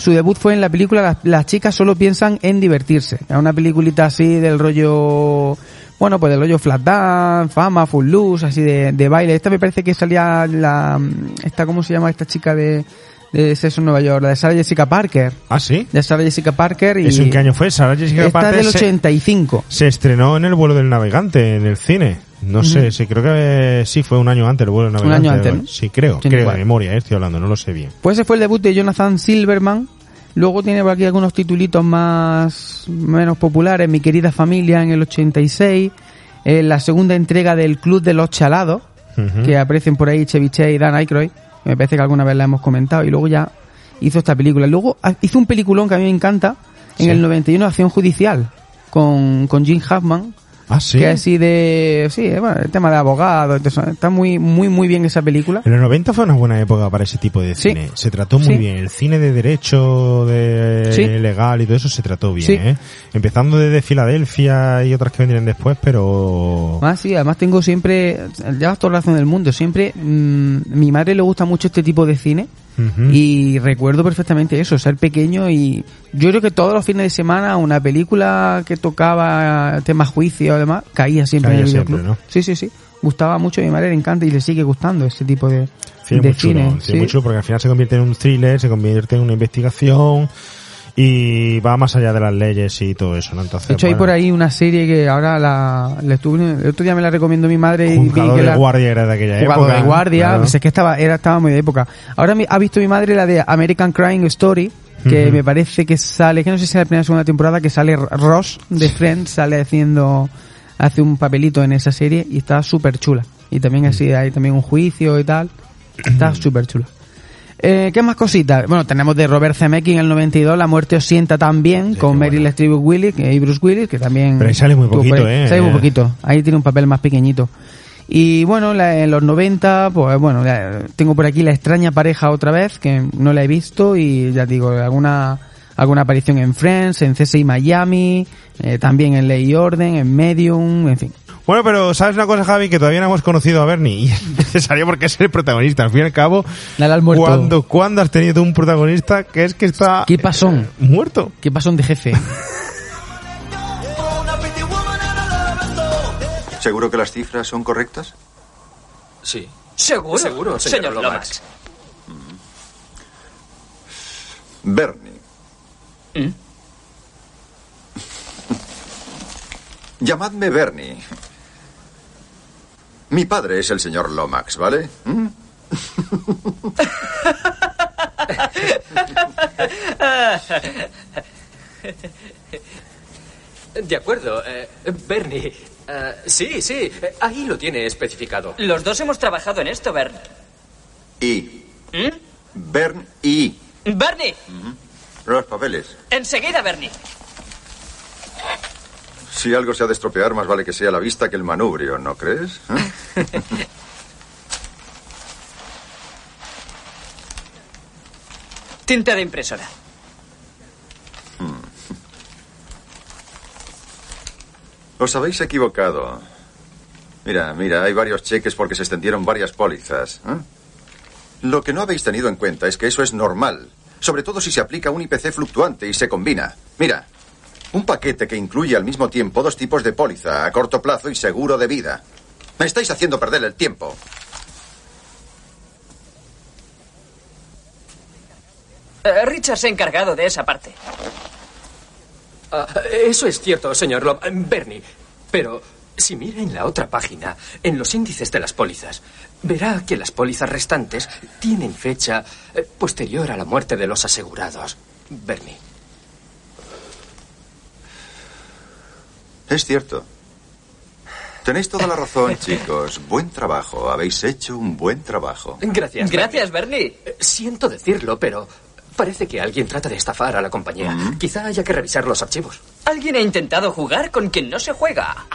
[SPEAKER 5] Su debut fue en la película Las, las chicas solo piensan en divertirse. Es una peliculita así del rollo, bueno, pues del rollo flat dance, fama, full loose, así de, de baile. Esta me parece que salía la, esta, ¿cómo se llama esta chica de, de Sexo en Nueva York? La de Sarah Jessica Parker.
[SPEAKER 4] Ah, sí.
[SPEAKER 5] De Sarah Jessica Parker y...
[SPEAKER 4] ¿Eso en qué año fue? Sarah Jessica
[SPEAKER 5] Esta es
[SPEAKER 4] Parker
[SPEAKER 5] del
[SPEAKER 4] se-
[SPEAKER 5] 85.
[SPEAKER 4] Se estrenó en el vuelo del navegante, en el cine. No sé, sí, creo que eh, sí fue un año antes el vuelo del
[SPEAKER 5] Un
[SPEAKER 4] navegante.
[SPEAKER 5] año antes, ¿no?
[SPEAKER 4] Sí, creo, creo, de memoria, eh, estoy hablando, no lo sé bien.
[SPEAKER 5] Pues ese fue el debut de Jonathan Silverman. Luego tiene por aquí algunos titulitos más menos populares. Mi querida familia en el 86. eh, la segunda entrega del Club de los Chalados, que aparecen por ahí Chevy Chase y Dan Aykroyd. Me parece que alguna vez la hemos comentado. Y luego ya hizo esta película. Luego ha- hizo un peliculón que a mí me encanta. En
[SPEAKER 4] Sí.
[SPEAKER 5] el 91, Acción Judicial. Con, con Jim Huffman.
[SPEAKER 4] Ah, sí.
[SPEAKER 5] Que así de... Sí, eh, bueno, el tema de abogado. entonces, está muy, muy, muy bien esa película.
[SPEAKER 4] En los 90 fue una buena época para ese tipo de
[SPEAKER 5] Sí.
[SPEAKER 4] cine. Se trató muy
[SPEAKER 5] Sí.
[SPEAKER 4] bien. El cine de derecho, de
[SPEAKER 5] Sí.
[SPEAKER 4] legal y todo eso se trató bien,
[SPEAKER 5] Sí.
[SPEAKER 4] ¿eh? Empezando desde Filadelfia y otras que vendrían después, pero...
[SPEAKER 5] Ah, sí, además tengo siempre, llevas toda la razón del mundo, siempre, mm, mi madre le gusta mucho este tipo de cine Y recuerdo perfectamente eso, ser pequeño y yo creo que todos los fines de semana una película que tocaba temas juicio y demás, caía siempre
[SPEAKER 4] Caía
[SPEAKER 5] en el
[SPEAKER 4] siempre,
[SPEAKER 5] videoclub.
[SPEAKER 4] ¿no?
[SPEAKER 5] Sí, sí, sí, gustaba mucho, a mi madre le encanta y le sigue gustando ese tipo de,
[SPEAKER 4] Sí,
[SPEAKER 5] de
[SPEAKER 4] muy chulo,
[SPEAKER 5] cine.
[SPEAKER 4] sí,
[SPEAKER 5] sí.
[SPEAKER 4] muy chulo porque al final se convierte en un thriller, se convierte en una investigación y va más allá de las leyes y todo eso, ¿no? Entonces,
[SPEAKER 5] De hecho, hay por ahí una serie que ahora la, la estuve, el otro día me la recomendó mi madre y que
[SPEAKER 4] de
[SPEAKER 5] la,
[SPEAKER 4] guardia era de aquella época.
[SPEAKER 5] de guardia,
[SPEAKER 4] claro.
[SPEAKER 5] pues es que estaba, era, estaba muy de época. Ahora mi- ha visto mi madre la de American Crime Story, que me parece que sale, que no sé si es la primera o segunda temporada, que sale Ross de Friends, sale haciendo, hace un papelito en esa serie y está súper chula. Y también así hay también un juicio y tal. Está súper chula. Eh, ¿Qué más cositas? Bueno, tenemos de Robert Zemeckis en el 92, La muerte os sienta también,
[SPEAKER 4] Sí,
[SPEAKER 5] con Meryl. Streep Willis, y Bruce Willis, que también...
[SPEAKER 4] Pero ahí sale muy poquito. ¿eh?
[SPEAKER 5] Sale muy poquito. Ahí tiene un papel más pequeñito. Y bueno, la- en los 90, pues bueno, la- tengo por aquí La extraña pareja otra vez, que no la he visto y ya digo, alguna alguna aparición en Friends, en CSI Miami, eh, también en Ley y Orden, en Medium, en fin.
[SPEAKER 4] Bueno, pero ¿sabes una cosa, Javi? Que todavía no hemos conocido a Bernie y [LAUGHS] es necesario porque es el protagonista. Al fin y al cabo,
[SPEAKER 5] Dale al muerto.
[SPEAKER 4] ¿cuándo, ¿cuándo has tenido un protagonista que es que está
[SPEAKER 5] ¿Qué pasó?
[SPEAKER 4] muerto?
[SPEAKER 5] ¿Qué pasó de jefe? [LAUGHS]
[SPEAKER 9] ¿Seguro que las cifras son correctas?
[SPEAKER 8] Sí.
[SPEAKER 6] ¿Seguro?
[SPEAKER 8] Seguro, señor
[SPEAKER 6] señor
[SPEAKER 8] Lomax.
[SPEAKER 6] Lomax.
[SPEAKER 9] Bernie.
[SPEAKER 6] ¿Mm? [LAUGHS]
[SPEAKER 9] Llamadme Bernie. Mi padre es el señor Lomax, ¿vale? ¿Mm? [LAUGHS]
[SPEAKER 8] De acuerdo. eh, Bernie. eh, sí, sí. eh, ahí lo tiene especificado.
[SPEAKER 6] Los dos hemos trabajado en esto, Bern.
[SPEAKER 9] Y.
[SPEAKER 6] ¿Mm?
[SPEAKER 9] Bern y.
[SPEAKER 6] ¡Bernie!
[SPEAKER 9] Los papeles.
[SPEAKER 6] Enseguida, Bernie.
[SPEAKER 9] Si algo se ha de estropear, más vale que sea la vista que el manubrio, ¿no crees? ¿Eh? [LAUGHS]
[SPEAKER 6] Tinta de impresora.
[SPEAKER 9] Os habéis equivocado. Mira, mira, hay varios cheques porque se extendieron varias pólizas. ¿eh? Lo que no habéis tenido en cuenta es que eso es normal. Sobre todo si se aplica un IPC fluctuante y se combina. Mira, un paquete que incluye al mismo tiempo dos tipos de póliza, a corto plazo y seguro de vida. Me estáis haciendo perder el tiempo.
[SPEAKER 6] Eh, Richard se ha encargado de esa parte.
[SPEAKER 8] Ah, eso es cierto, señor Lop. Bernie. Pero si mira en la otra página, en los índices de las pólizas, verá que las pólizas restantes tienen fecha eh, posterior a la muerte de los asegurados. Bernie.
[SPEAKER 9] Es cierto. Tenéis toda la razón, [LAUGHS] chicos. Buen trabajo. Habéis hecho un buen trabajo.
[SPEAKER 8] Gracias.
[SPEAKER 6] Gracias, Bernie.
[SPEAKER 8] Eh, Siento decirlo, pero parece que alguien trata de estafar a la compañía. Quizá haya que revisar los archivos.
[SPEAKER 6] Alguien ha intentado jugar con quien no se juega.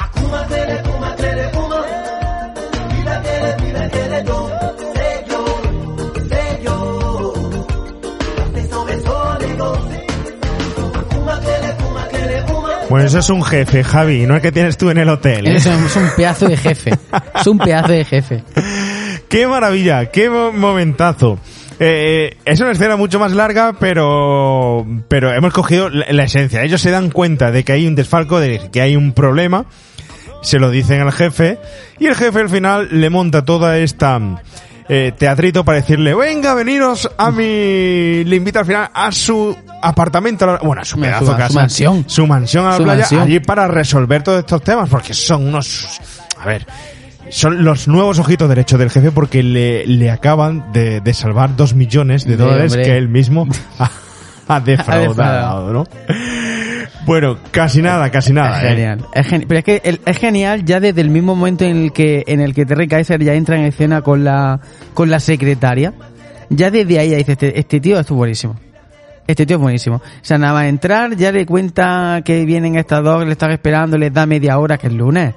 [SPEAKER 4] Bueno, eso es un jefe, Javi, no el que tienes tú en el hotel. ¿eh?
[SPEAKER 5] Es, es un pedazo de jefe. Es un pedazo de jefe. [LAUGHS]
[SPEAKER 4] ¡Qué maravilla! ¡Qué mo- momentazo! Eh, es una escena mucho más larga, pero, pero hemos cogido la, la esencia. Ellos se dan cuenta de que hay un desfalco, de que hay un problema, se lo dicen al jefe, y el jefe al final le monta toda esta eh, teatrito para decirle, venga, veniros a mi... Le invita al final a su apartamento, a la- bueno, a su pedazo
[SPEAKER 5] su-
[SPEAKER 4] casa.
[SPEAKER 5] su mansión.
[SPEAKER 4] Su mansión a la
[SPEAKER 5] Su
[SPEAKER 4] playa,
[SPEAKER 5] mansión.
[SPEAKER 4] allí para resolver todos estos temas, porque son unos... A ver, son los nuevos ojitos derechos del jefe porque le, le acaban de, de salvar dos millones de dólares
[SPEAKER 5] hombre.
[SPEAKER 4] que él mismo [LAUGHS] ha, ha defraudado. ¿no? Bueno, casi nada, casi nada.
[SPEAKER 5] Es
[SPEAKER 4] ¿eh?
[SPEAKER 5] genial. Es geni- pero es que el- es genial ya desde el mismo momento en el que en el que Terry Kaiser ya entra en escena con la con la secretaria. Ya desde ahí ya dice este, este tío es buenísimo. Este tío es buenísimo. O sea, nada más entrar, ya le cuenta que vienen estas dos, le están esperando, les da media hora, que es lunes.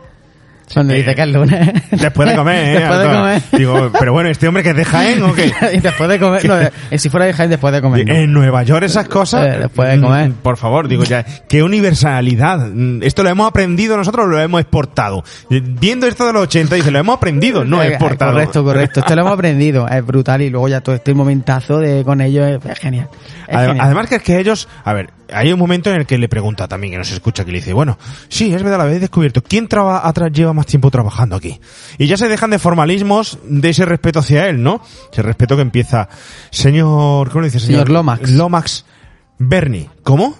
[SPEAKER 5] Cuando dice que es lunes.
[SPEAKER 4] Después de comer, ¿eh?
[SPEAKER 5] Después de comer.
[SPEAKER 4] Digo, pero bueno, ¿este hombre que es de Jaén o qué? [LAUGHS]
[SPEAKER 5] Y después de comer. No, eh, si fuera de Jaén, después de comer. no.
[SPEAKER 4] En Nueva York esas cosas.
[SPEAKER 5] Eh, después de comer.
[SPEAKER 4] mm, Por favor, digo ya, qué universalidad. Mm, Esto lo hemos aprendido nosotros, lo hemos exportado. Eh, Viendo esto de los 80, dice, lo hemos aprendido, no
[SPEAKER 5] Eh,
[SPEAKER 4] exportado.
[SPEAKER 5] Correcto, correcto. Esto lo hemos aprendido. Es brutal. Y luego ya todo este momentazo de con ellos es, es genial. Es
[SPEAKER 4] Adem-
[SPEAKER 5] genial.
[SPEAKER 4] Además que es que ellos, a ver, hay un momento en el que le pregunta también, que no se escucha, que le dice, bueno, sí, es verdad, lo habéis descubierto. ¿Quién traba, atrás lleva más tiempo trabajando aquí? Y ya se dejan de formalismos de ese respeto hacia él, ¿no? Ese respeto que empieza, señor, ¿cómo le dice?
[SPEAKER 5] Señor Lomax.
[SPEAKER 4] Lomax Bernie. ¿Cómo?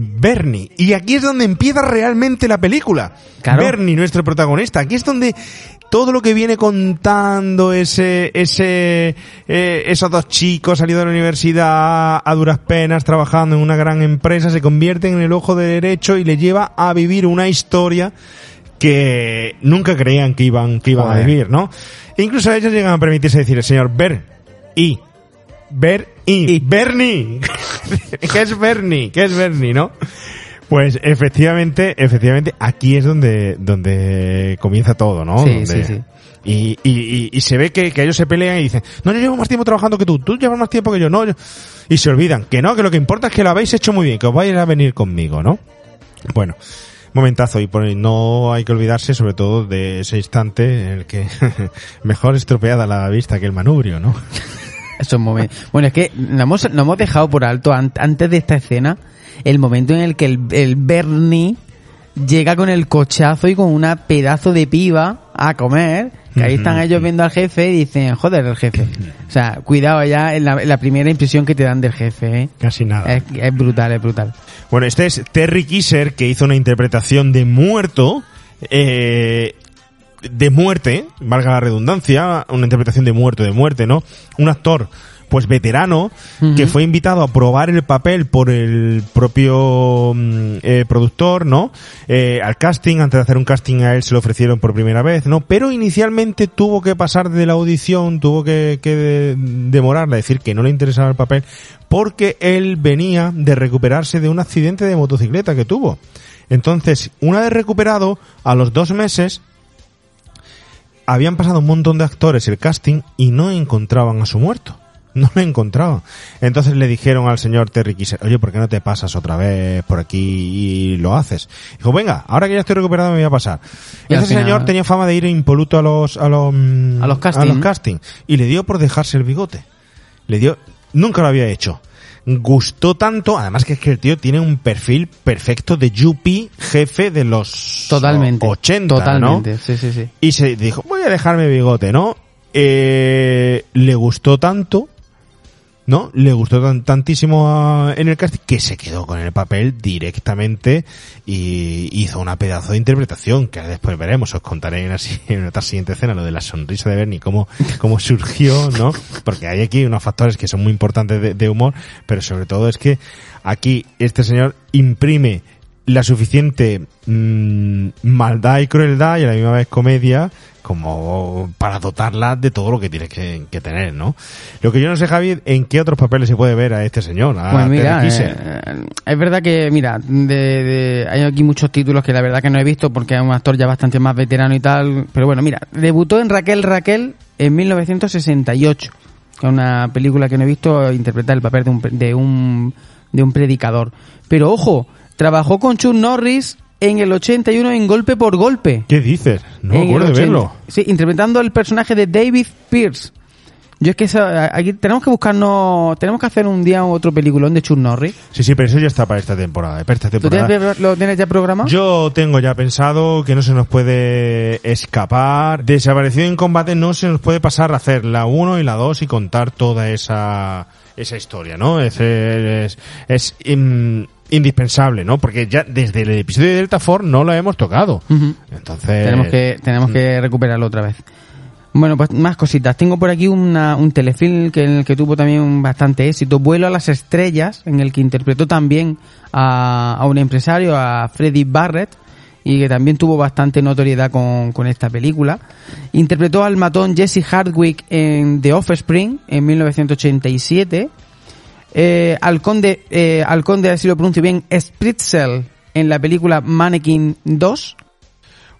[SPEAKER 4] Bernie. Y aquí es donde empieza realmente la película.
[SPEAKER 5] Claro.
[SPEAKER 4] Bernie, nuestro protagonista. Aquí es donde todo lo que viene contando ese, ese, eh, esos dos chicos salidos de la universidad a duras penas trabajando en una gran empresa se convierten en el ojo de derecho y le lleva a vivir una historia que nunca creían que iban, que iban a vivir, ¿no? E incluso ellos llegan a permitirse decir, señor Ber y Ber y, Bernie. [LAUGHS] ¿Qué es Bernie? ¿Qué es Bernie, no? Pues efectivamente, efectivamente, aquí es donde, donde comienza todo, ¿no?
[SPEAKER 5] Sí,
[SPEAKER 4] Donde-
[SPEAKER 5] sí, sí.
[SPEAKER 4] Y, y, y, y se ve que, que ellos se pelean y dicen, no, yo llevo más tiempo trabajando que tú, tú llevas más tiempo que yo, no, yo-". y se olvidan, que no, que lo que importa es que lo habéis hecho muy bien, que os vais a venir conmigo, ¿no? Bueno, momentazo, y por, no hay que olvidarse sobre todo de ese instante en el que [LAUGHS] mejor estropeada la vista que el manubrio, ¿no? [LAUGHS]
[SPEAKER 5] Esos momentos. Bueno, es que nos hemos, nos hemos dejado por alto an- antes de esta escena el momento en el que el, el Bernie llega con el cochazo y con una pedazo de piba a comer. Que ahí están ellos viendo al jefe y dicen, joder, el jefe. O sea, cuidado ya en la, en la primera impresión que te dan del jefe, ¿eh?
[SPEAKER 4] Casi nada.
[SPEAKER 5] Es, es brutal, es brutal.
[SPEAKER 4] Bueno, este es Terry Kisser, que hizo una interpretación de muerto, eh, de muerte, valga la redundancia, una interpretación de muerto, de muerte, ¿no? Un actor pues veterano, que fue invitado a probar el papel por el propio mm, eh, productor, ¿no? Eh, al casting, antes de hacer un casting a él se lo ofrecieron por primera vez, ¿no? Pero inicialmente tuvo que pasar de la audición, tuvo que, que de- demorarla, decir que no le interesaba el papel, porque él venía de recuperarse de un accidente de motocicleta que tuvo. Entonces, una vez recuperado, a los dos meses, habían pasado un montón de actores el casting y no encontraban a su muerto. No lo encontraban. Entonces le dijeron al señor Terry Kisser, oye, ¿por qué no te pasas otra vez por aquí y lo haces? Dijo, venga, ahora que ya estoy recuperado me voy a pasar.
[SPEAKER 5] Y
[SPEAKER 4] Ese
[SPEAKER 5] final-
[SPEAKER 4] señor tenía fama de ir impoluto a los, a los,
[SPEAKER 5] A los casting.
[SPEAKER 4] a los casting. Y le dio por dejarse el bigote. Le dio, nunca lo había hecho. Gustó tanto, además que es que el tío tiene un perfil perfecto de Yuppie, jefe de los
[SPEAKER 5] Totalmente.
[SPEAKER 4] 80, ¿no?
[SPEAKER 5] Totalmente, sí, sí, sí.
[SPEAKER 4] Y se dijo, voy a dejarme bigote, ¿no? Eh, le gustó tanto, ¿no? Le gustó tan- tantísimo a- en el casting que se quedó con el papel directamente y hizo una pedazo de interpretación que después veremos, os contaré en, la si- [LAUGHS] en otra siguiente escena lo de la sonrisa de Bernie, cómo, cómo surgió, ¿no? Porque hay aquí unos factores que son muy importantes de humor, pero sobre todo es que aquí este señor imprime la suficiente mm, maldad y crueldad y a la misma vez comedia como para dotarla de todo lo que tiene que, que tener, ¿no? Lo que yo no sé, Javi, en qué otros papeles se puede ver a este señor, a
[SPEAKER 5] Pues mira, eh, es verdad que, mira, de, de- hay aquí muchos títulos que la verdad que no he visto porque es un actor ya bastante más veterano y tal. Pero bueno, mira, debutó en Raquel Raquel en 1968, que es una película que no he visto interpretar el papel de un, de un, de un predicador. Pero ojo, trabajó con Chuck Norris en el 81 en Golpe por Golpe.
[SPEAKER 4] ¿Qué dices? No me acuerdo de
[SPEAKER 5] 80.
[SPEAKER 4] verlo.
[SPEAKER 5] Sí, interpretando el personaje de David Pierce. Yo es que esa- aquí tenemos que buscarnos, tenemos que hacer un día otro peliculón de Chuck Norris.
[SPEAKER 4] Sí, sí, pero eso ya está para esta temporada, eh, para esta
[SPEAKER 5] ¿Lo
[SPEAKER 4] temporada.
[SPEAKER 5] tienes, lo tienes ya programado?
[SPEAKER 4] Yo tengo ya pensado que no se nos puede escapar. Desaparecido en combate no se nos puede pasar a hacer la 1 y la 2 y contar toda esa, esa historia, ¿no? Es, es, es in- indispensable, ¿no? Porque ya desde el episodio de Delta Force no lo hemos tocado. Entonces...
[SPEAKER 5] Tenemos que, tenemos que recuperarlo otra vez. Bueno, pues más cositas. Tengo por aquí una, un telefilm que, en el que tuvo también bastante éxito. Vuelo a las estrellas, en el que interpretó también a, a un empresario, a Freddie Barrett, y que también tuvo bastante notoriedad con, con esta película. Interpretó al matón Jesse Hardwick en The Offspring en 1987. Eh, al conde, eh, al conde, si lo pronuncio bien, Spritzel en la película Mannequin 2.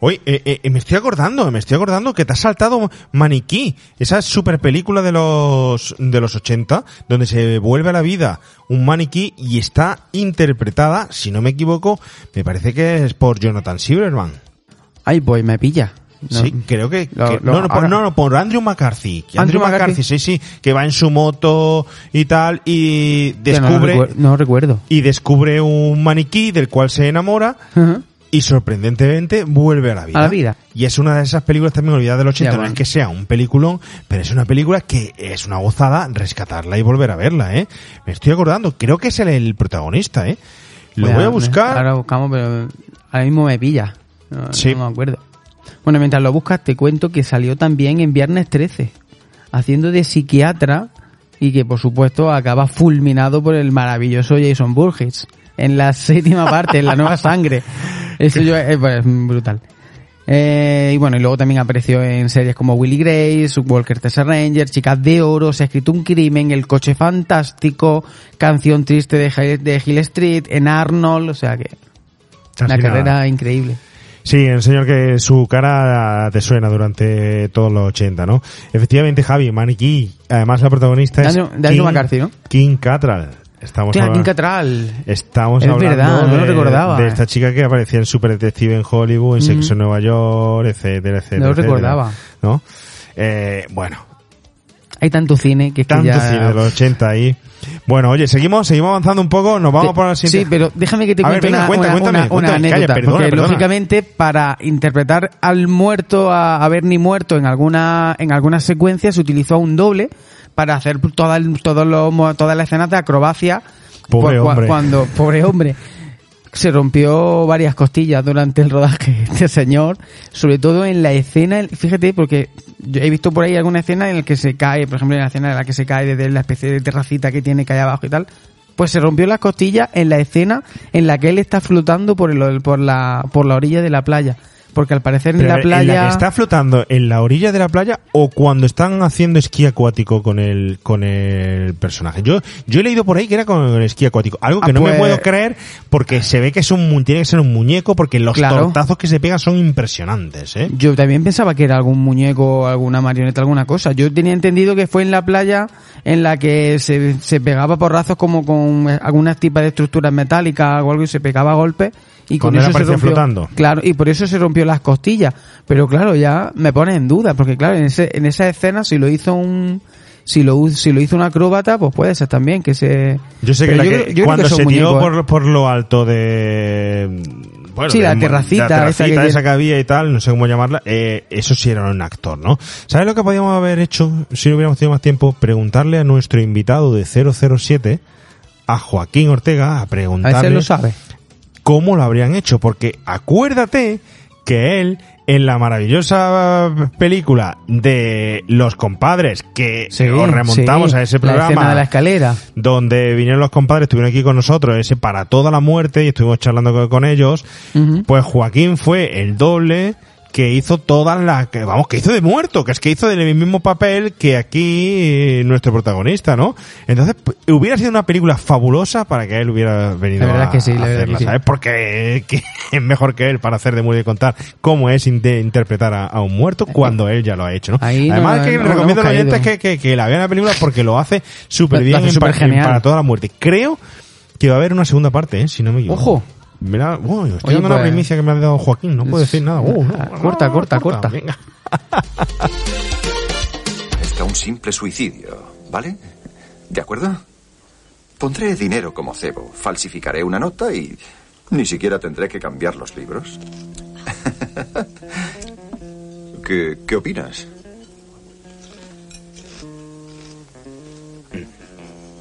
[SPEAKER 4] Oye, eh, eh, me estoy acordando, me estoy acordando que te has saltado Maniquí, esa super película de los de los 80, donde se vuelve a la vida un maniquí y está interpretada, si no me equivoco, me parece que es por Jonathan Silverman.
[SPEAKER 5] Ay, pues me pilla. No.
[SPEAKER 4] Sí, creo que,
[SPEAKER 5] Lo-
[SPEAKER 4] que-
[SPEAKER 5] lo-
[SPEAKER 4] no, no, por,
[SPEAKER 5] ahora-
[SPEAKER 4] no, no, por Andrew McCarthy.
[SPEAKER 5] Andrew
[SPEAKER 4] Andrew, McCarthy,
[SPEAKER 5] McCarthy.
[SPEAKER 4] sí, sí, que va en su moto y tal y
[SPEAKER 5] no
[SPEAKER 4] descubre
[SPEAKER 5] no recuerdo.
[SPEAKER 4] y descubre un maniquí del cual se enamora y sorprendentemente vuelve a la vida.
[SPEAKER 5] A la vida.
[SPEAKER 4] Y es una de esas películas también olvidadas del 80.
[SPEAKER 5] Ya,
[SPEAKER 4] No
[SPEAKER 5] bueno.
[SPEAKER 4] es que sea un peliculón, pero es una película que es una gozada rescatarla y volver a verla, ¿eh? Me estoy acordando, creo que es el, el protagonista, ¿eh? Lo voy a buscar.
[SPEAKER 5] Ahora buscamos, pero ahora mismo me pilla. No,
[SPEAKER 4] Sí.
[SPEAKER 5] no me acuerdo. Bueno, mientras lo buscas, te cuento que salió también en Viernes 13, haciendo de psiquiatra y que, por supuesto, acaba fulminado por el maravilloso Jason Burgess en la séptima parte, en la nueva [LAUGHS] sangre. Eso yo, es, pues, brutal. Eh, y bueno, y luego también apareció en series como Willy Grace, Walker Texas Ranger, Chicas de Oro, Se ha escrito un crimen, El coche fantástico, Canción triste de, Hill- de Hill Street, en Arnold, o sea que una carrera increíble.
[SPEAKER 4] Sí, el señor que su cara te suena durante todos los 80, ¿no? Efectivamente, Javi, Maniquí, además la protagonista es
[SPEAKER 5] De de Andrew McCarthy, ¿no?
[SPEAKER 4] King Cattrall. Estamos
[SPEAKER 5] Hostia,
[SPEAKER 4] hablando-
[SPEAKER 5] Kim Cattrall.
[SPEAKER 4] Estamos
[SPEAKER 5] Es
[SPEAKER 4] hablando
[SPEAKER 5] verdad, no lo
[SPEAKER 4] de,
[SPEAKER 5] recordaba,
[SPEAKER 4] de esta chica que aparecía en Super Detective en Hollywood, en Sexo en Nueva York, etcétera, etcétera.
[SPEAKER 5] No lo recordaba.
[SPEAKER 4] ¿No? Eh, bueno,
[SPEAKER 5] Hay tanto cine que es que
[SPEAKER 4] tanto
[SPEAKER 5] ya...
[SPEAKER 4] cine de los 80 ahí. Bueno, oye, seguimos, seguimos avanzando un poco, nos vamos por la siguiente.
[SPEAKER 5] Sí, pero déjame que te cuente una,
[SPEAKER 4] cuenta,
[SPEAKER 5] una-
[SPEAKER 4] cuéntame,
[SPEAKER 5] una- una
[SPEAKER 4] cuéntame, calla,
[SPEAKER 5] anécdota.
[SPEAKER 4] perdona,
[SPEAKER 5] porque
[SPEAKER 4] perdona.
[SPEAKER 5] lógicamente para interpretar al muerto, a, a Bernie muerto en alguna en alguna secuencia se utilizó un doble para hacer toda el- todos los todas las escenas de acrobacia.
[SPEAKER 4] Pobre
[SPEAKER 5] cu-
[SPEAKER 4] hombre.
[SPEAKER 5] Cuando, pobre hombre. [LAUGHS] se rompió varias costillas durante el rodaje este señor, sobre todo en la escena, fíjate, porque yo he visto por ahí alguna escena en la que se cae, por ejemplo, en la escena en la que se cae desde la especie de terracita que tiene que abajo y tal, pues se rompió las costillas en la escena en la que él está flotando por, el, por, la, por la orilla de la playa. Porque al parecer en
[SPEAKER 4] Pero
[SPEAKER 5] la playa...
[SPEAKER 4] que está flotando en la orilla de la playa o cuando están haciendo esquí acuático con el con el personaje. Yo yo he leído por ahí que era con el esquí acuático, algo que
[SPEAKER 5] Ah,
[SPEAKER 4] no me
[SPEAKER 5] pues-
[SPEAKER 4] puedo creer porque se ve que es un tiene que ser un muñeco porque los
[SPEAKER 5] Claro.
[SPEAKER 4] tortazos que se pegan son impresionantes, ¿eh?
[SPEAKER 5] Yo también pensaba que era algún muñeco, alguna marioneta, alguna cosa. Yo tenía entendido que fue en la playa en la que se, se pegaba porrazos como con algunas tipas de estructuras metálicas o algo y se pegaba a golpes. Y con
[SPEAKER 4] Cuando él
[SPEAKER 5] eso se rompió,
[SPEAKER 4] flotando.
[SPEAKER 5] Claro, y por eso se rompió las costillas. Pero claro, ya me pone en duda, porque claro, en, ese, en esa escena si lo hizo un... Si lo, si lo hizo un acróbata, pues puede ser también que se...
[SPEAKER 4] Yo sé que, la
[SPEAKER 5] yo
[SPEAKER 4] que-
[SPEAKER 5] yo
[SPEAKER 4] cuando
[SPEAKER 5] que
[SPEAKER 4] se tiró
[SPEAKER 5] muñecos, ¿eh?
[SPEAKER 4] por, por lo alto de... Bueno,
[SPEAKER 5] Sí, la terracita
[SPEAKER 4] la
[SPEAKER 5] esa
[SPEAKER 4] terracita
[SPEAKER 5] que
[SPEAKER 4] esa que había y tal, no sé cómo llamarla, eh, eso sí era un actor, ¿no? ¿Sabes lo que podíamos haber hecho si no hubiéramos tenido más tiempo? Preguntarle a nuestro invitado de 007, a Joaquín Ortega, a
[SPEAKER 5] A
[SPEAKER 4] preguntarle
[SPEAKER 5] veces lo sabe.
[SPEAKER 4] Cómo lo habrían hecho, porque acuérdate que él en la maravillosa película de Los Compadres, que
[SPEAKER 5] Sí,
[SPEAKER 4] os remontamos
[SPEAKER 5] sí,
[SPEAKER 4] a ese
[SPEAKER 5] La
[SPEAKER 4] programa
[SPEAKER 5] de la escalera.
[SPEAKER 4] donde vinieron los compadres, estuvieron aquí con nosotros, ese para toda la muerte, y estuvimos charlando con, ellos, pues Joaquín fue el doble que hizo toda la, que, vamos, que hizo de muerto, que es que hizo del mismo papel que aquí eh, nuestro protagonista, ¿no? Entonces, hubiera sido una película fabulosa para que él hubiera venido
[SPEAKER 5] La verdad
[SPEAKER 4] a,
[SPEAKER 5] que sí, la verdad
[SPEAKER 4] hacerla,
[SPEAKER 5] que sí.
[SPEAKER 4] ¿sabes? Porque eh, que [LAUGHS] es mejor que él para hacer de muerte y contar cómo es inte- interpretar a, a un muerto cuando él ya lo ha hecho, ¿no?
[SPEAKER 5] Ahí no-
[SPEAKER 4] Además, que
[SPEAKER 5] no-
[SPEAKER 4] recomiendo a los oyentes que,
[SPEAKER 5] caído.
[SPEAKER 4] que, que la vean la película porque lo hace súper bien
[SPEAKER 5] lo hace
[SPEAKER 4] en,
[SPEAKER 5] súper
[SPEAKER 4] pa- en
[SPEAKER 5] genial.
[SPEAKER 4] para toda la muerte. Creo que va a haber una segunda parte, ¿eh? si no me equivoco.
[SPEAKER 5] Ojo.
[SPEAKER 4] Mira, uy, estoy
[SPEAKER 5] Oye,
[SPEAKER 4] dando una
[SPEAKER 5] pues-
[SPEAKER 4] primicia que me ha dado Joaquín, no puedo decir nada. Uh, no,
[SPEAKER 5] Corta,
[SPEAKER 4] no,
[SPEAKER 5] corta, corta.
[SPEAKER 4] Venga.
[SPEAKER 9] Está un simple suicidio, ¿vale? ¿De acuerdo? Pondré dinero como cebo, falsificaré una nota y ni siquiera tendré que cambiar los libros. [LAUGHS] ¿Qué, qué opinas?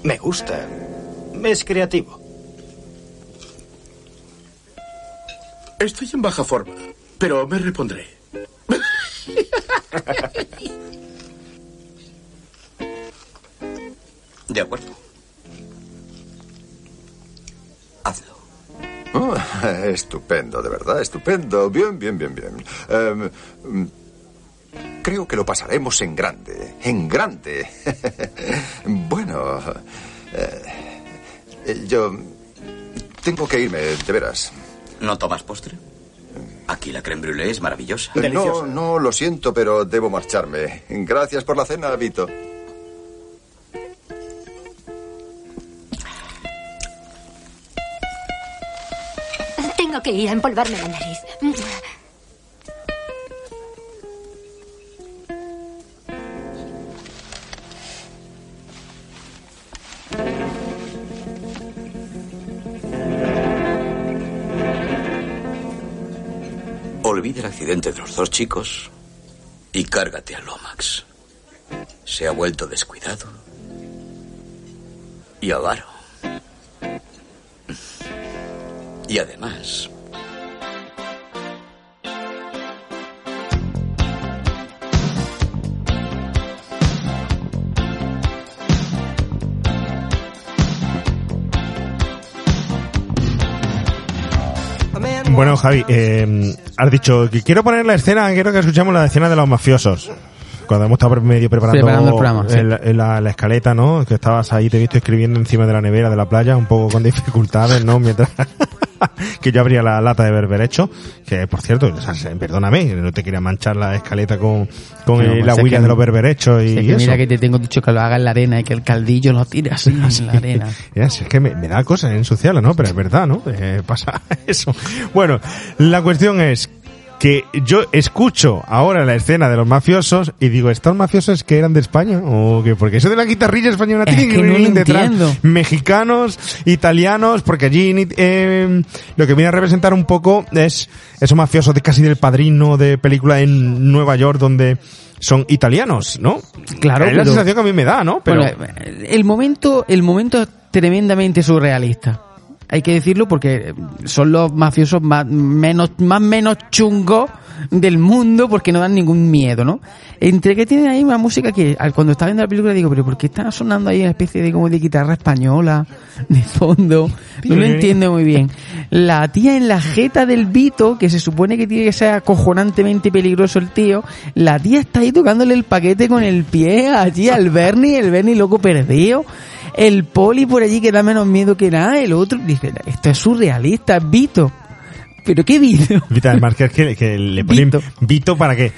[SPEAKER 10] Me gusta. Es creativo.
[SPEAKER 11] Estoy en baja forma, pero me repondré. [LAUGHS]
[SPEAKER 10] De acuerdo. Hazlo.
[SPEAKER 9] Oh, [LAUGHS] estupendo, de verdad, estupendo. Bien, bien, bien, bien. Em, mm, creo que lo pasaremos en grande, en grande. [LAUGHS] bueno, eh, eh, yo tengo que irme, de veras.
[SPEAKER 10] ¿No tomas postre? Aquí la creme brûlée es maravillosa.
[SPEAKER 9] No, no, lo siento, pero debo marcharme. Gracias por la cena, Vito.
[SPEAKER 12] Tengo que ir a empolvarme la nariz.
[SPEAKER 10] Olvida el accidente de los dos chicos y cárgate a Lomax. Se ha vuelto descuidado y avaro. Y además,
[SPEAKER 4] Bueno, Javi, eh, has dicho que quiero poner la escena, quiero que escuchemos la escena de los mafiosos. Cuando hemos estado medio preparando,
[SPEAKER 5] Preparando el programa, sí.
[SPEAKER 4] el- la, la escaleta, ¿no? Que estabas ahí, te he visto escribiendo encima de la nevera de la playa, un poco con dificultades, ¿no? Mientras [LAUGHS] [LAUGHS] que yo abría la lata de berberecho, que por cierto, perdóname, no te quería manchar la escaleta con, con
[SPEAKER 5] No,
[SPEAKER 4] el-
[SPEAKER 5] pues
[SPEAKER 4] la huilla de los berberechos y
[SPEAKER 5] es que
[SPEAKER 4] eso.
[SPEAKER 5] mira que te tengo dicho que lo haga en la arena y que el caldillo lo tire así en la arena. [LAUGHS]
[SPEAKER 4] Ya, si es que me, me da cosas ensuciarla, ¿no? Pero es verdad, ¿no? Eh, pasa [LAUGHS] eso. Bueno, la cuestión es que yo escucho ahora la escena de los mafiosos y digo, ¿estos mafiosos que eran de España? ¿O qué? Porque eso de la guitarrilla española
[SPEAKER 5] Es
[SPEAKER 4] tiene
[SPEAKER 5] que no lo
[SPEAKER 4] ir detrás. Mexicanos, italianos, porque allí eh, lo que viene a representar un poco es esos mafiosos de casi del padrino de película en Nueva York donde son italianos, ¿no?
[SPEAKER 5] Claro,
[SPEAKER 4] Es la
[SPEAKER 5] pero-
[SPEAKER 4] sensación que a mí me da, ¿no? Pero
[SPEAKER 5] Bueno, el momento, el momento es tremendamente surrealista. Hay que decirlo porque son los mafiosos más menos, más menos chungos del mundo porque no dan ningún miedo, ¿no? Entre que tienen ahí una música que cuando estaba viendo la película digo, pero ¿por qué está sonando ahí una especie de como de guitarra española de fondo? No lo entiendo muy bien. La tía en la jeta del Vito, que se supone que tiene que ser acojonantemente peligroso el tío, la tía está ahí tocándole el paquete con el pie allí al Bernie, el Bernie loco perdido. El poli por allí que da menos miedo que nada, el otro dice, esto es surrealista, Vito. ¿Pero qué Vito?
[SPEAKER 4] Vito, además que, que, que le ponen Vito. para qué.